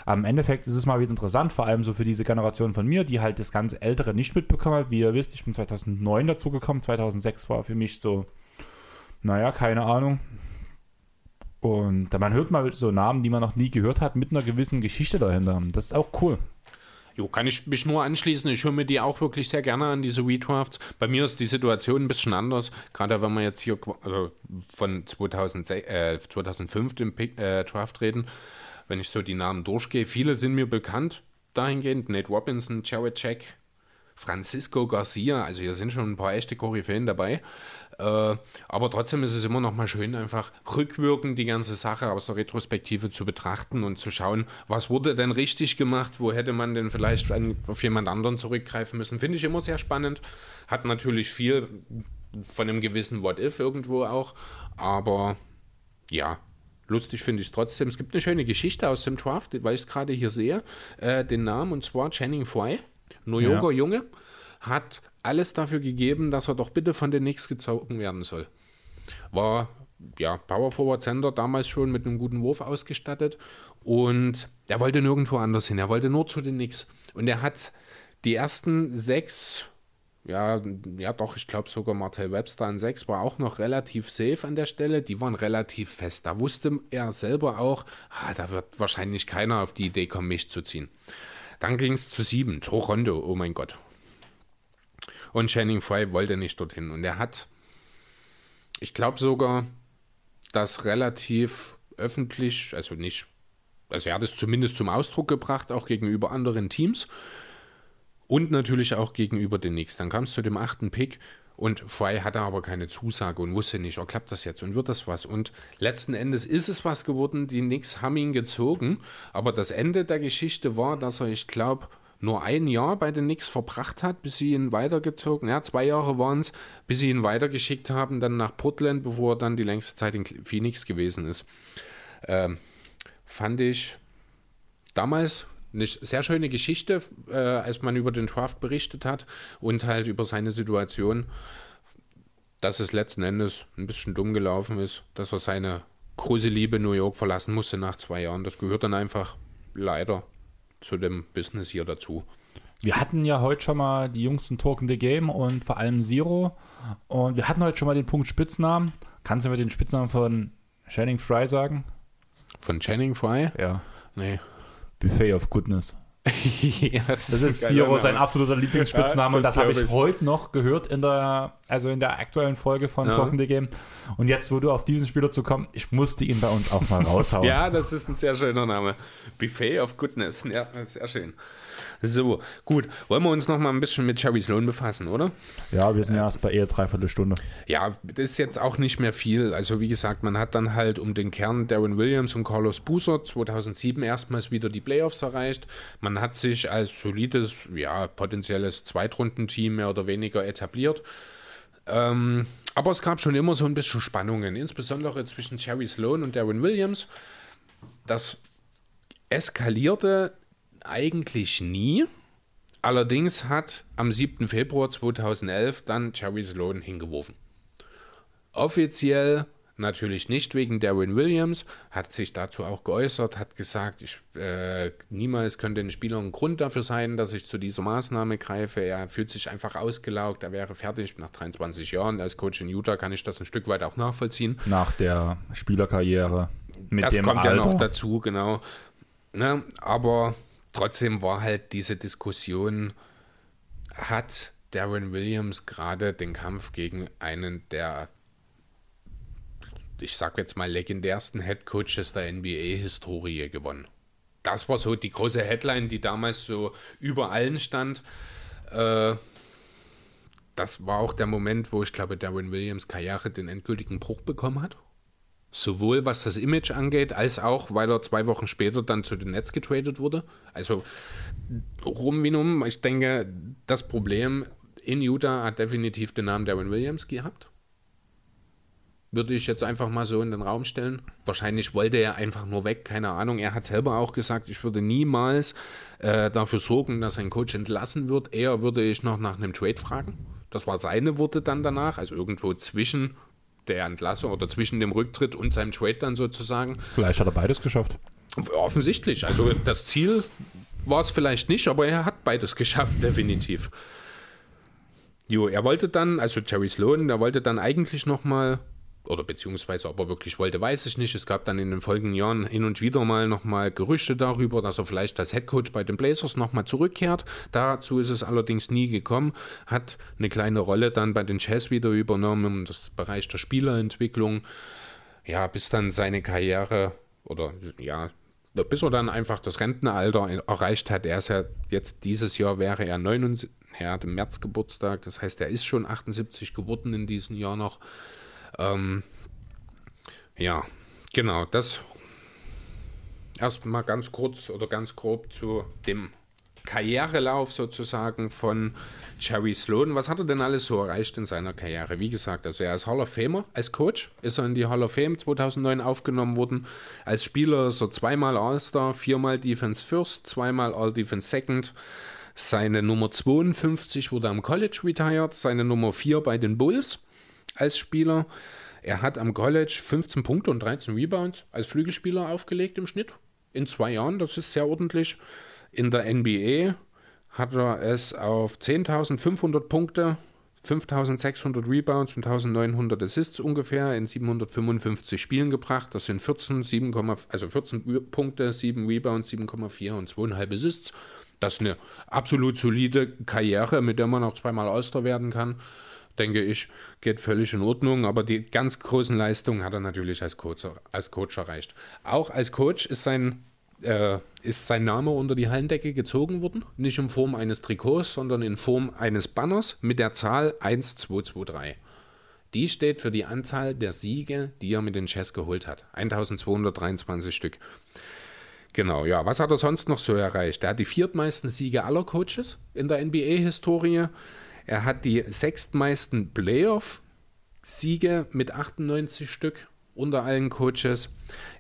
Am Endeffekt ist es mal wieder interessant, vor allem so für diese Generation von mir, die halt das ganze Ältere nicht mitbekommen hat. Wie ihr wisst, ich bin 2009 dazu gekommen, 2006 war für mich so, naja, keine Ahnung, und man hört mal so Namen, die man noch nie gehört hat, mit einer gewissen Geschichte dahinter. Das ist auch cool. Jo, kann ich mich nur anschließen. Ich höre mir die auch wirklich sehr gerne an, diese Redrafts. Bei mir ist die Situation ein bisschen anders. Gerade wenn wir jetzt hier also von 2006, äh, 2005 dem Pick, äh, Draft reden. Wenn ich so die Namen durchgehe, viele sind mir bekannt dahingehend. Nate Robinson, Jared Jack, Francisco Garcia. Also hier sind schon ein paar echte Koryphäen dabei. Äh, aber trotzdem ist es immer noch mal schön, einfach rückwirkend die ganze Sache aus der Retrospektive zu betrachten und zu schauen, was wurde denn richtig gemacht, wo hätte man denn vielleicht auf jemand anderen zurückgreifen müssen. Finde ich immer sehr spannend. Hat natürlich viel von einem gewissen What-If irgendwo auch, aber ja, lustig finde ich es trotzdem. Es gibt eine schöne Geschichte aus dem Draft, weil ich es gerade hier sehe, äh, den Namen und zwar Channing Frye, New Yorker Ja. Junge, hat alles dafür gegeben, dass er doch bitte von den Knicks gezogen werden soll. War ja Power Forward Center damals schon mit einem guten Wurf ausgestattet und er wollte nirgendwo anders hin. Er wollte nur zu den Knicks und er hat die ersten sechs ja, ja doch, ich glaube sogar Martell Webster an 6 war auch noch relativ safe an der Stelle. Die waren relativ fest. Da wusste er selber auch, ah, da wird wahrscheinlich keiner auf die Idee kommen, mich zu ziehen. Dann ging es zu 7, Joe Rondo, oh mein Gott. Und Channing Frye wollte nicht dorthin. Und er hat, ich glaube sogar, das relativ öffentlich, also nicht, also er hat es zumindest zum Ausdruck gebracht, auch gegenüber anderen Teams und natürlich auch gegenüber den Knicks. Dann kam es zu dem achten Pick und Fry hatte aber keine Zusage und wusste nicht, oh, klappt das jetzt und wird das was? Und letzten Endes ist es was geworden. Die Knicks haben ihn gezogen, aber das Ende der Geschichte war, dass er, ich glaube, nur ein Jahr bei den Knicks verbracht hat, bis sie ihn weitergezogen, ja, zwei Jahre waren es, bis sie ihn weitergeschickt haben, dann nach Portland, bevor er dann die längste Zeit in Phoenix gewesen ist. Ähm, fand ich damals eine sehr schöne Geschichte, äh, als man über den Draft berichtet hat und halt über seine Situation, dass es letzten Endes ein bisschen dumm gelaufen ist, dass er seine große Liebe New York verlassen musste nach zwei Jahren. Das gehört dann einfach leider zu dem Business hier dazu. Wir hatten ja heute schon mal die Jungs in Talking the Game und vor allem Zero. Und wir hatten heute schon mal den Punkt Spitznamen. Kannst du mir den Spitznamen von Channing Fry sagen? Von Channing Fry? Ja. Nee. Buffet of Goodness. ja, Das ist Zero sein absoluter Lieblingsspitzname Ja, und das das habe ich ich. heute noch gehört in der, also in der aktuellen Folge von Ja. Talking the Game. Und jetzt, wo du auf diesen Spieler zu kommen, ich musste ihn bei uns auch mal raushauen. Ja, das ist ein sehr schöner Name. Buffet of Goodness. Ja, sehr schön. So, gut. Wollen wir uns noch mal ein bisschen mit Jerry Sloan befassen, oder? Ja, wir sind ja erst bei eher dreiviertel Stunde. Ja, das ist jetzt auch nicht mehr viel. Also wie gesagt, man hat dann halt um den Kern Darren Williams und Carlos Boozer 2007 erstmals wieder die Playoffs erreicht. Man hat sich als solides, ja, potenzielles Zweitrundenteam mehr oder weniger etabliert. Ähm, aber es gab schon immer so ein bisschen Spannungen, insbesondere zwischen Jerry Sloan und Darren Williams. Das eskalierte eigentlich nie. Allerdings hat am 7. Februar 2011 dann Jerry Sloan hingeworfen. Offiziell natürlich nicht wegen Darren Williams, hat sich dazu auch geäußert, hat gesagt, ich, äh, niemals könnte ein Spieler ein Grund dafür sein, dass ich zu dieser Maßnahme greife. Er fühlt sich einfach ausgelaugt, er wäre fertig nach 23 Jahren. Als Coach in Utah kann ich das ein Stück weit auch nachvollziehen. Nach der Spielerkarriere. Mit das dem kommt Alter. ja noch dazu, genau. Ne? Aber trotzdem war halt diese Diskussion, hat Darren Williams gerade den Kampf gegen einen der, ich sag jetzt mal, legendärsten Head Coaches der NBA-Historie gewonnen. Das war so die große Headline, die damals so über allen stand. Äh, das war auch der Moment, wo ich glaube, Darren Williams Karriere den endgültigen Bruch bekommen hat. Sowohl was das Image angeht, als auch, weil er zwei Wochen später dann zu den Nets getradet wurde. Also rum wie um, ich denke, das Problem in Utah hat definitiv den Namen Darren Williams gehabt. Würde ich jetzt einfach mal so in den Raum stellen. Wahrscheinlich wollte er einfach nur weg, keine Ahnung. Er hat selber auch gesagt, ich würde niemals äh, dafür sorgen, dass ein Coach entlassen wird. Eher würde ich noch nach einem Trade fragen. Das war seine Worte dann danach, also irgendwo zwischen der Entlassung oder zwischen dem Rücktritt und seinem Trade dann sozusagen. Vielleicht hat er beides geschafft. Offensichtlich. Also das Ziel war es vielleicht nicht, aber er hat beides geschafft, definitiv. Jo, er wollte dann, also Jerry Sloan, der wollte dann eigentlich nochmal, oder beziehungsweise ob er wirklich wollte, weiß ich nicht. Es gab dann in den folgenden Jahren hin und wieder mal nochmal Gerüchte darüber, dass er vielleicht als Headcoach bei den Blazers nochmal zurückkehrt. Dazu ist es allerdings nie gekommen. Hat eine kleine Rolle dann bei den Jazz wieder übernommen, im Bereich der Spielerentwicklung. Ja, bis dann seine Karriere oder ja, bis er dann einfach das Rentenalter erreicht hat. Er ist ja jetzt dieses Jahr wäre er 79, er hat im März Geburtstag, das heißt, er ist schon 78 geworden in diesem Jahr noch. Ähm, ja, genau, das erstmal ganz kurz oder ganz grob zu dem Karrierelauf sozusagen von Jerry Sloan. Was hat er denn alles so erreicht in seiner Karriere? Wie gesagt, also er ist Hall of Famer als Coach, ist er in die Hall of Fame 2009 aufgenommen worden. Als Spieler ist er zweimal All-Star, viermal Defense First, zweimal All-Defense Second. Seine Nummer 52 wurde am College retired, seine Nummer 4 bei den Bulls als Spieler. Er hat am College 15 Punkte und 13 Rebounds als Flügelspieler aufgelegt im Schnitt. In zwei Jahren, das ist sehr ordentlich. In der NBA hat er es auf 10.500 Punkte, 5.600 Rebounds und 1.900 Assists ungefähr in 755 Spielen gebracht. Das sind 14, 7, also 14 Punkte, 7 Rebounds, 7,4 und 2,5 Assists. Das ist eine absolut solide Karriere, mit der man auch zweimal All-Star werden kann. Denke ich, geht völlig in Ordnung. Aber die ganz großen Leistungen hat er natürlich als Coach, als Coach erreicht. Auch als Coach ist sein äh, ist sein Name unter die Hallendecke gezogen worden. Nicht in Form eines Trikots, sondern in Form eines Banners mit der Zahl 1223. Die steht für die Anzahl der Siege, die er mit den Chess geholt hat. 1223 Stück. Genau, ja. Was hat er sonst noch so erreicht? Er hat die viertmeisten Siege aller Coaches in der NBA-Historie. Er hat die sechstmeisten Playoff-Siege mit 98 Stück unter allen Coaches.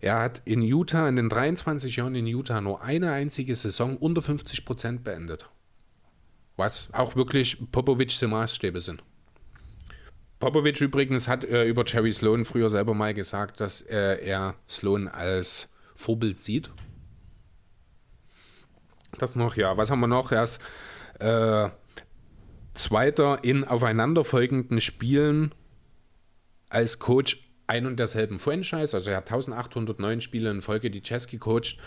Er hat in Utah, in den 23 Jahren in Utah, nur eine einzige Saison unter 50 Prozent beendet. Was auch wirklich Popovic's Maßstäbe sind. Popovic übrigens hat äh, über Jerry Sloan früher selber mal gesagt, dass äh, er Sloan als Vorbild sieht. Das noch, ja. Was haben wir noch? Er ist äh, Zweiter in aufeinanderfolgenden Spielen als Coach ein und derselben Franchise. Also er hat 1809 Spiele in Folge die Chess gecoacht.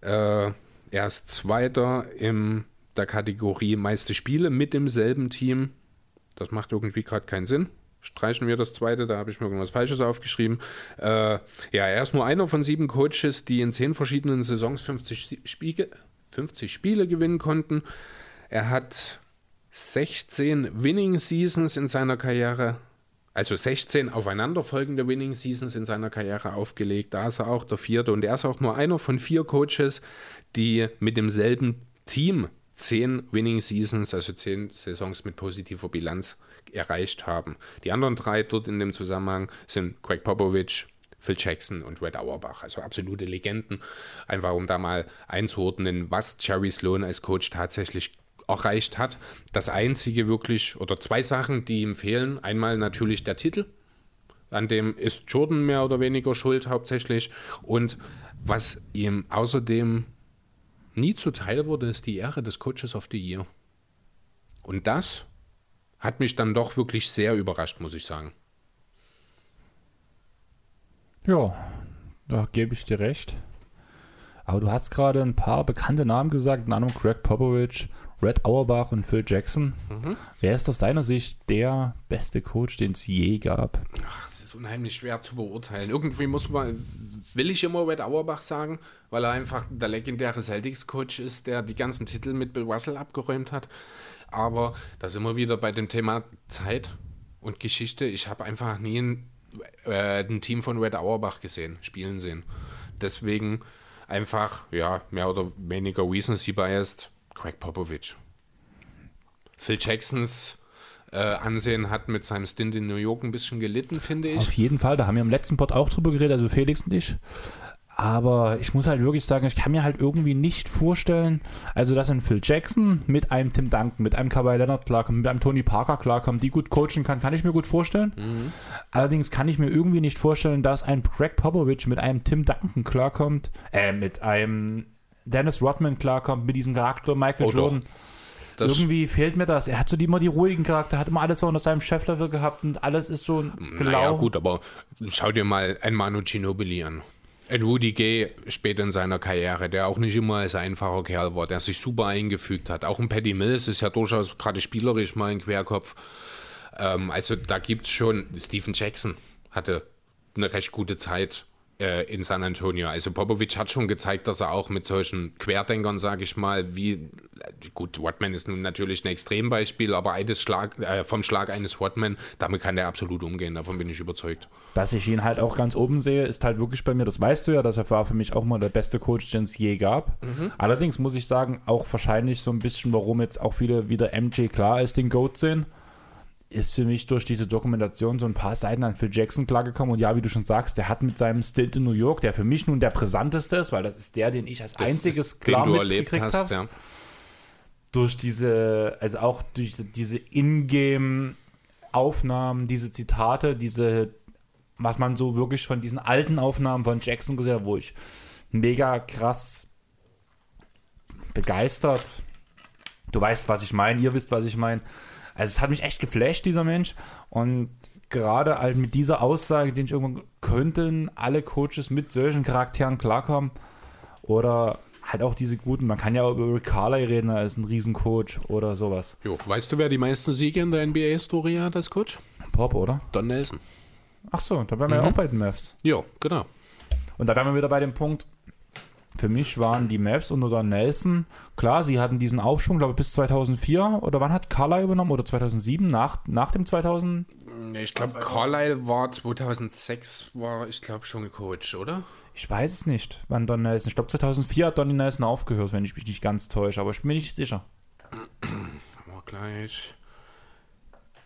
Äh, er ist Zweiter in der Kategorie meiste Spiele mit demselben Team. Das macht irgendwie gerade keinen Sinn. Streichen wir das zweite, da habe ich mir irgendwas Falsches aufgeschrieben. Äh, ja, er ist nur einer von sieben Coaches, die in zehn verschiedenen Saisons 50 Spiele, 50 Spiele gewinnen konnten. Er hat 16 Winning Seasons in seiner Karriere also 16 aufeinanderfolgende Winning Seasons in seiner Karriere aufgelegt. Da ist er auch der vierte und er ist auch nur einer von vier Coaches, die mit demselben Team 10 Winning Seasons, also 10 Saisons mit positiver Bilanz erreicht haben. Die anderen drei dort in dem Zusammenhang sind Greg Popovich, Phil Jackson und Red Auerbach, also absolute Legenden. Einfach um da mal einzuordnen, was Jerry Sloan als Coach tatsächlich erreicht hat. Das einzige wirklich, oder zwei Sachen, die ihm fehlen. Einmal natürlich der Titel, an dem ist Jordan mehr oder weniger schuld hauptsächlich. Und was ihm außerdem nie zuteil wurde, ist die Ehre des Coaches of the Year. Und das hat mich dann doch wirklich sehr überrascht, muss ich sagen. Ja, da gebe ich dir recht. Aber du hast gerade ein paar bekannte Namen gesagt, unter Craig Popovich, Red Auerbach und Phil Jackson. Mhm. Wer ist aus deiner Sicht der beste Coach, den es je gab? Ach, es ist unheimlich schwer zu beurteilen. Irgendwie muss man, will ich immer Red Auerbach sagen, weil er einfach der legendäre Celtics-Coach ist, der die ganzen Titel mit Bill Russell abgeräumt hat. Aber da sind wir wieder bei dem Thema Zeit und Geschichte. Ich habe einfach nie ein, äh, ein Team von Red Auerbach gesehen, spielen sehen. Deswegen einfach, ja, mehr oder weniger Recency biased Craig Popovich. Phil Jacksons äh, Ansehen hat mit seinem Stint in New York ein bisschen gelitten, finde ich. Auf jeden Fall, da haben wir im letzten Pod auch drüber geredet, also Felix und ich. Aber ich muss halt wirklich sagen, ich kann mir halt irgendwie nicht vorstellen, also dass ein Phil Jackson mit einem Tim Duncan, mit einem Kawhi Leonard klarkommt, mit einem Tony Parker klarkommt, die gut coachen kann, kann ich mir gut vorstellen. Mhm. Allerdings kann ich mir irgendwie nicht vorstellen, dass ein Greg Popovich mit einem Tim Duncan klarkommt, äh, mit einem Dennis Rodman klarkommt, mit diesem Charakter Michael Oh, doch. Jordan. Das- irgendwie fehlt mir das. Er hat so die, immer die ruhigen Charakter, hat immer alles so unter seinem Cheflevel gehabt und alles ist so genau. Naja, gut, aber schau dir mal ein Manu Ginobili an. Ein Rudy Gay später in seiner Karriere, der auch nicht immer als einfacher Kerl war, der sich super eingefügt hat. Auch ein Paddy Mills ist ja durchaus gerade spielerisch mal ein Querkopf. Ähm, also da gibt es schon, Stephen Jackson hatte eine recht gute Zeit äh, in San Antonio. Also Popovic hat schon gezeigt, dass er auch mit solchen Querdenkern, sage ich mal, wie gut, Watman ist nun natürlich ein Extrembeispiel, aber eines Schlag, äh, vom Schlag eines Watman, damit kann der absolut umgehen, davon bin ich überzeugt. Dass ich ihn halt auch ganz oben sehe, ist halt wirklich bei mir, das weißt du ja, dass er war für mich auch mal der beste Coach, den es je gab. Allerdings muss ich sagen, auch wahrscheinlich so ein bisschen, warum jetzt auch viele wieder MJ klar als den GOAT sehen, ist für mich durch diese Dokumentation so ein paar Seiten an Phil Jackson klargekommen. Und ja, wie du schon sagst, der hat mit seinem Stint in New York, der für mich nun der brisanteste ist, weil das ist der, den ich als Das einziges ist, klar mitgekriegt hast, habe ja. durch diese, also auch durch diese Ingame-Aufnahmen, diese Zitate, diese, was man so wirklich von diesen alten Aufnahmen von Jackson gesehen hat, wo ich mega krass begeistert. Du weißt, was ich meine, ihr wisst, was ich meine. Also es hat mich echt geflasht, dieser Mensch. Und gerade halt mit dieser Aussage, den ich irgendwann könnten alle Coaches mit solchen Charakteren klarkommen. Oder halt auch diese guten, man kann ja auch über Rick Carly reden, er ist ein Riesencoach oder sowas. Jo, weißt du, wer die meisten Siege in der NBA-Historie hat als Coach? Pop, oder? Don Nelson. Ach so, da wären wir ja auch bei den Mavs. Ja, genau. Und da wären wir wieder bei dem Punkt, für mich waren die Mavs unter Don Nelson, klar, sie hatten diesen Aufschwung, glaube ich, bis 2004 oder wann hat Carly übernommen oder 2007, nach, nach dem 2000? Ich glaube, Carlisle war 2006, war ich glaube schon gecoacht, oder? Ich weiß es nicht, wann Don Nelson, ich glaube 2004 hat Donny Nelson aufgehört, wenn ich mich nicht ganz täusche, aber ich bin mir nicht sicher. War gleich.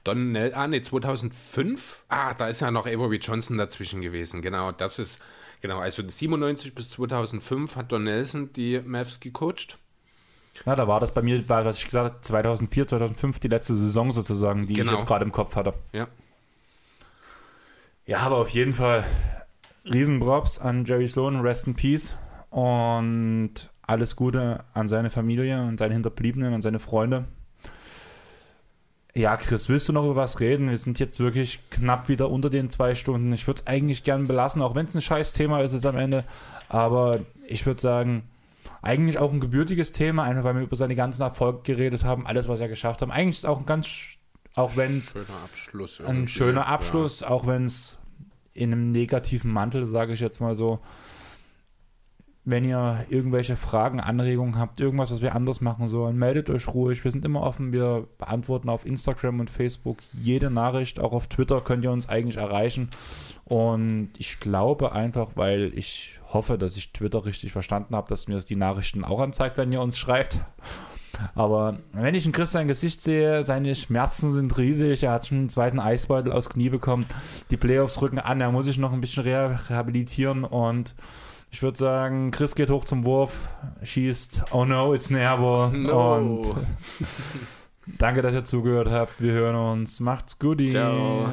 Don Nel ah, nee, 2005? Ah, da ist ja noch Avery Johnson dazwischen gewesen. Genau, das ist, genau, also 97 bis 2005 hat Don Nelson die Mavs gecoacht. Na, da war das bei mir, war, was ich gesagt habe, 2004, 2005 die letzte Saison sozusagen, die ich Genau. jetzt gerade im Kopf hatte. Ja. Ja, aber auf jeden Fall Riesenprops an Jerry Sloan, Rest in Peace und alles Gute an seine Familie und seine Hinterbliebenen und seine Freunde. Ja, Chris, willst du noch über was reden? Wir sind jetzt wirklich knapp wieder unter den zwei Stunden. Ich würde es eigentlich gern belassen, auch wenn es ein scheiß Thema ist jetzt am Ende. Aber ich würde sagen, eigentlich auch ein gebürtiges Thema, einfach weil wir über seine ganzen Erfolge geredet haben, alles, was er geschafft hat. Eigentlich ist es auch ein ganz, auch wenn es Schöner Abschluss. ein schöner Abschluss, auch wenn es in einem negativen Mantel, sage ich jetzt mal so. Wenn ihr irgendwelche Fragen, Anregungen habt, irgendwas, was wir anders machen sollen, meldet euch ruhig. Wir sind immer offen. Wir beantworten auf Instagram und Facebook jede Nachricht. Auch auf Twitter könnt ihr uns eigentlich erreichen. Und ich glaube einfach, weil ich hoffe, dass ich Twitter richtig verstanden habe, dass mir das die Nachrichten auch anzeigt, wenn ihr uns schreibt. Aber wenn ich in Chris sein Gesicht sehe, seine Schmerzen sind riesig. Er hat schon einen zweiten Eisbeutel aufs Knie bekommen. Die Playoffs rücken an. Er muss sich noch ein bisschen reha- rehabilitieren. Und ich würde sagen, Chris geht hoch zum Wurf, schießt. Oh no, it's an airball. No. Und danke, dass ihr zugehört habt. Wir hören uns. Macht's gut. Ciao.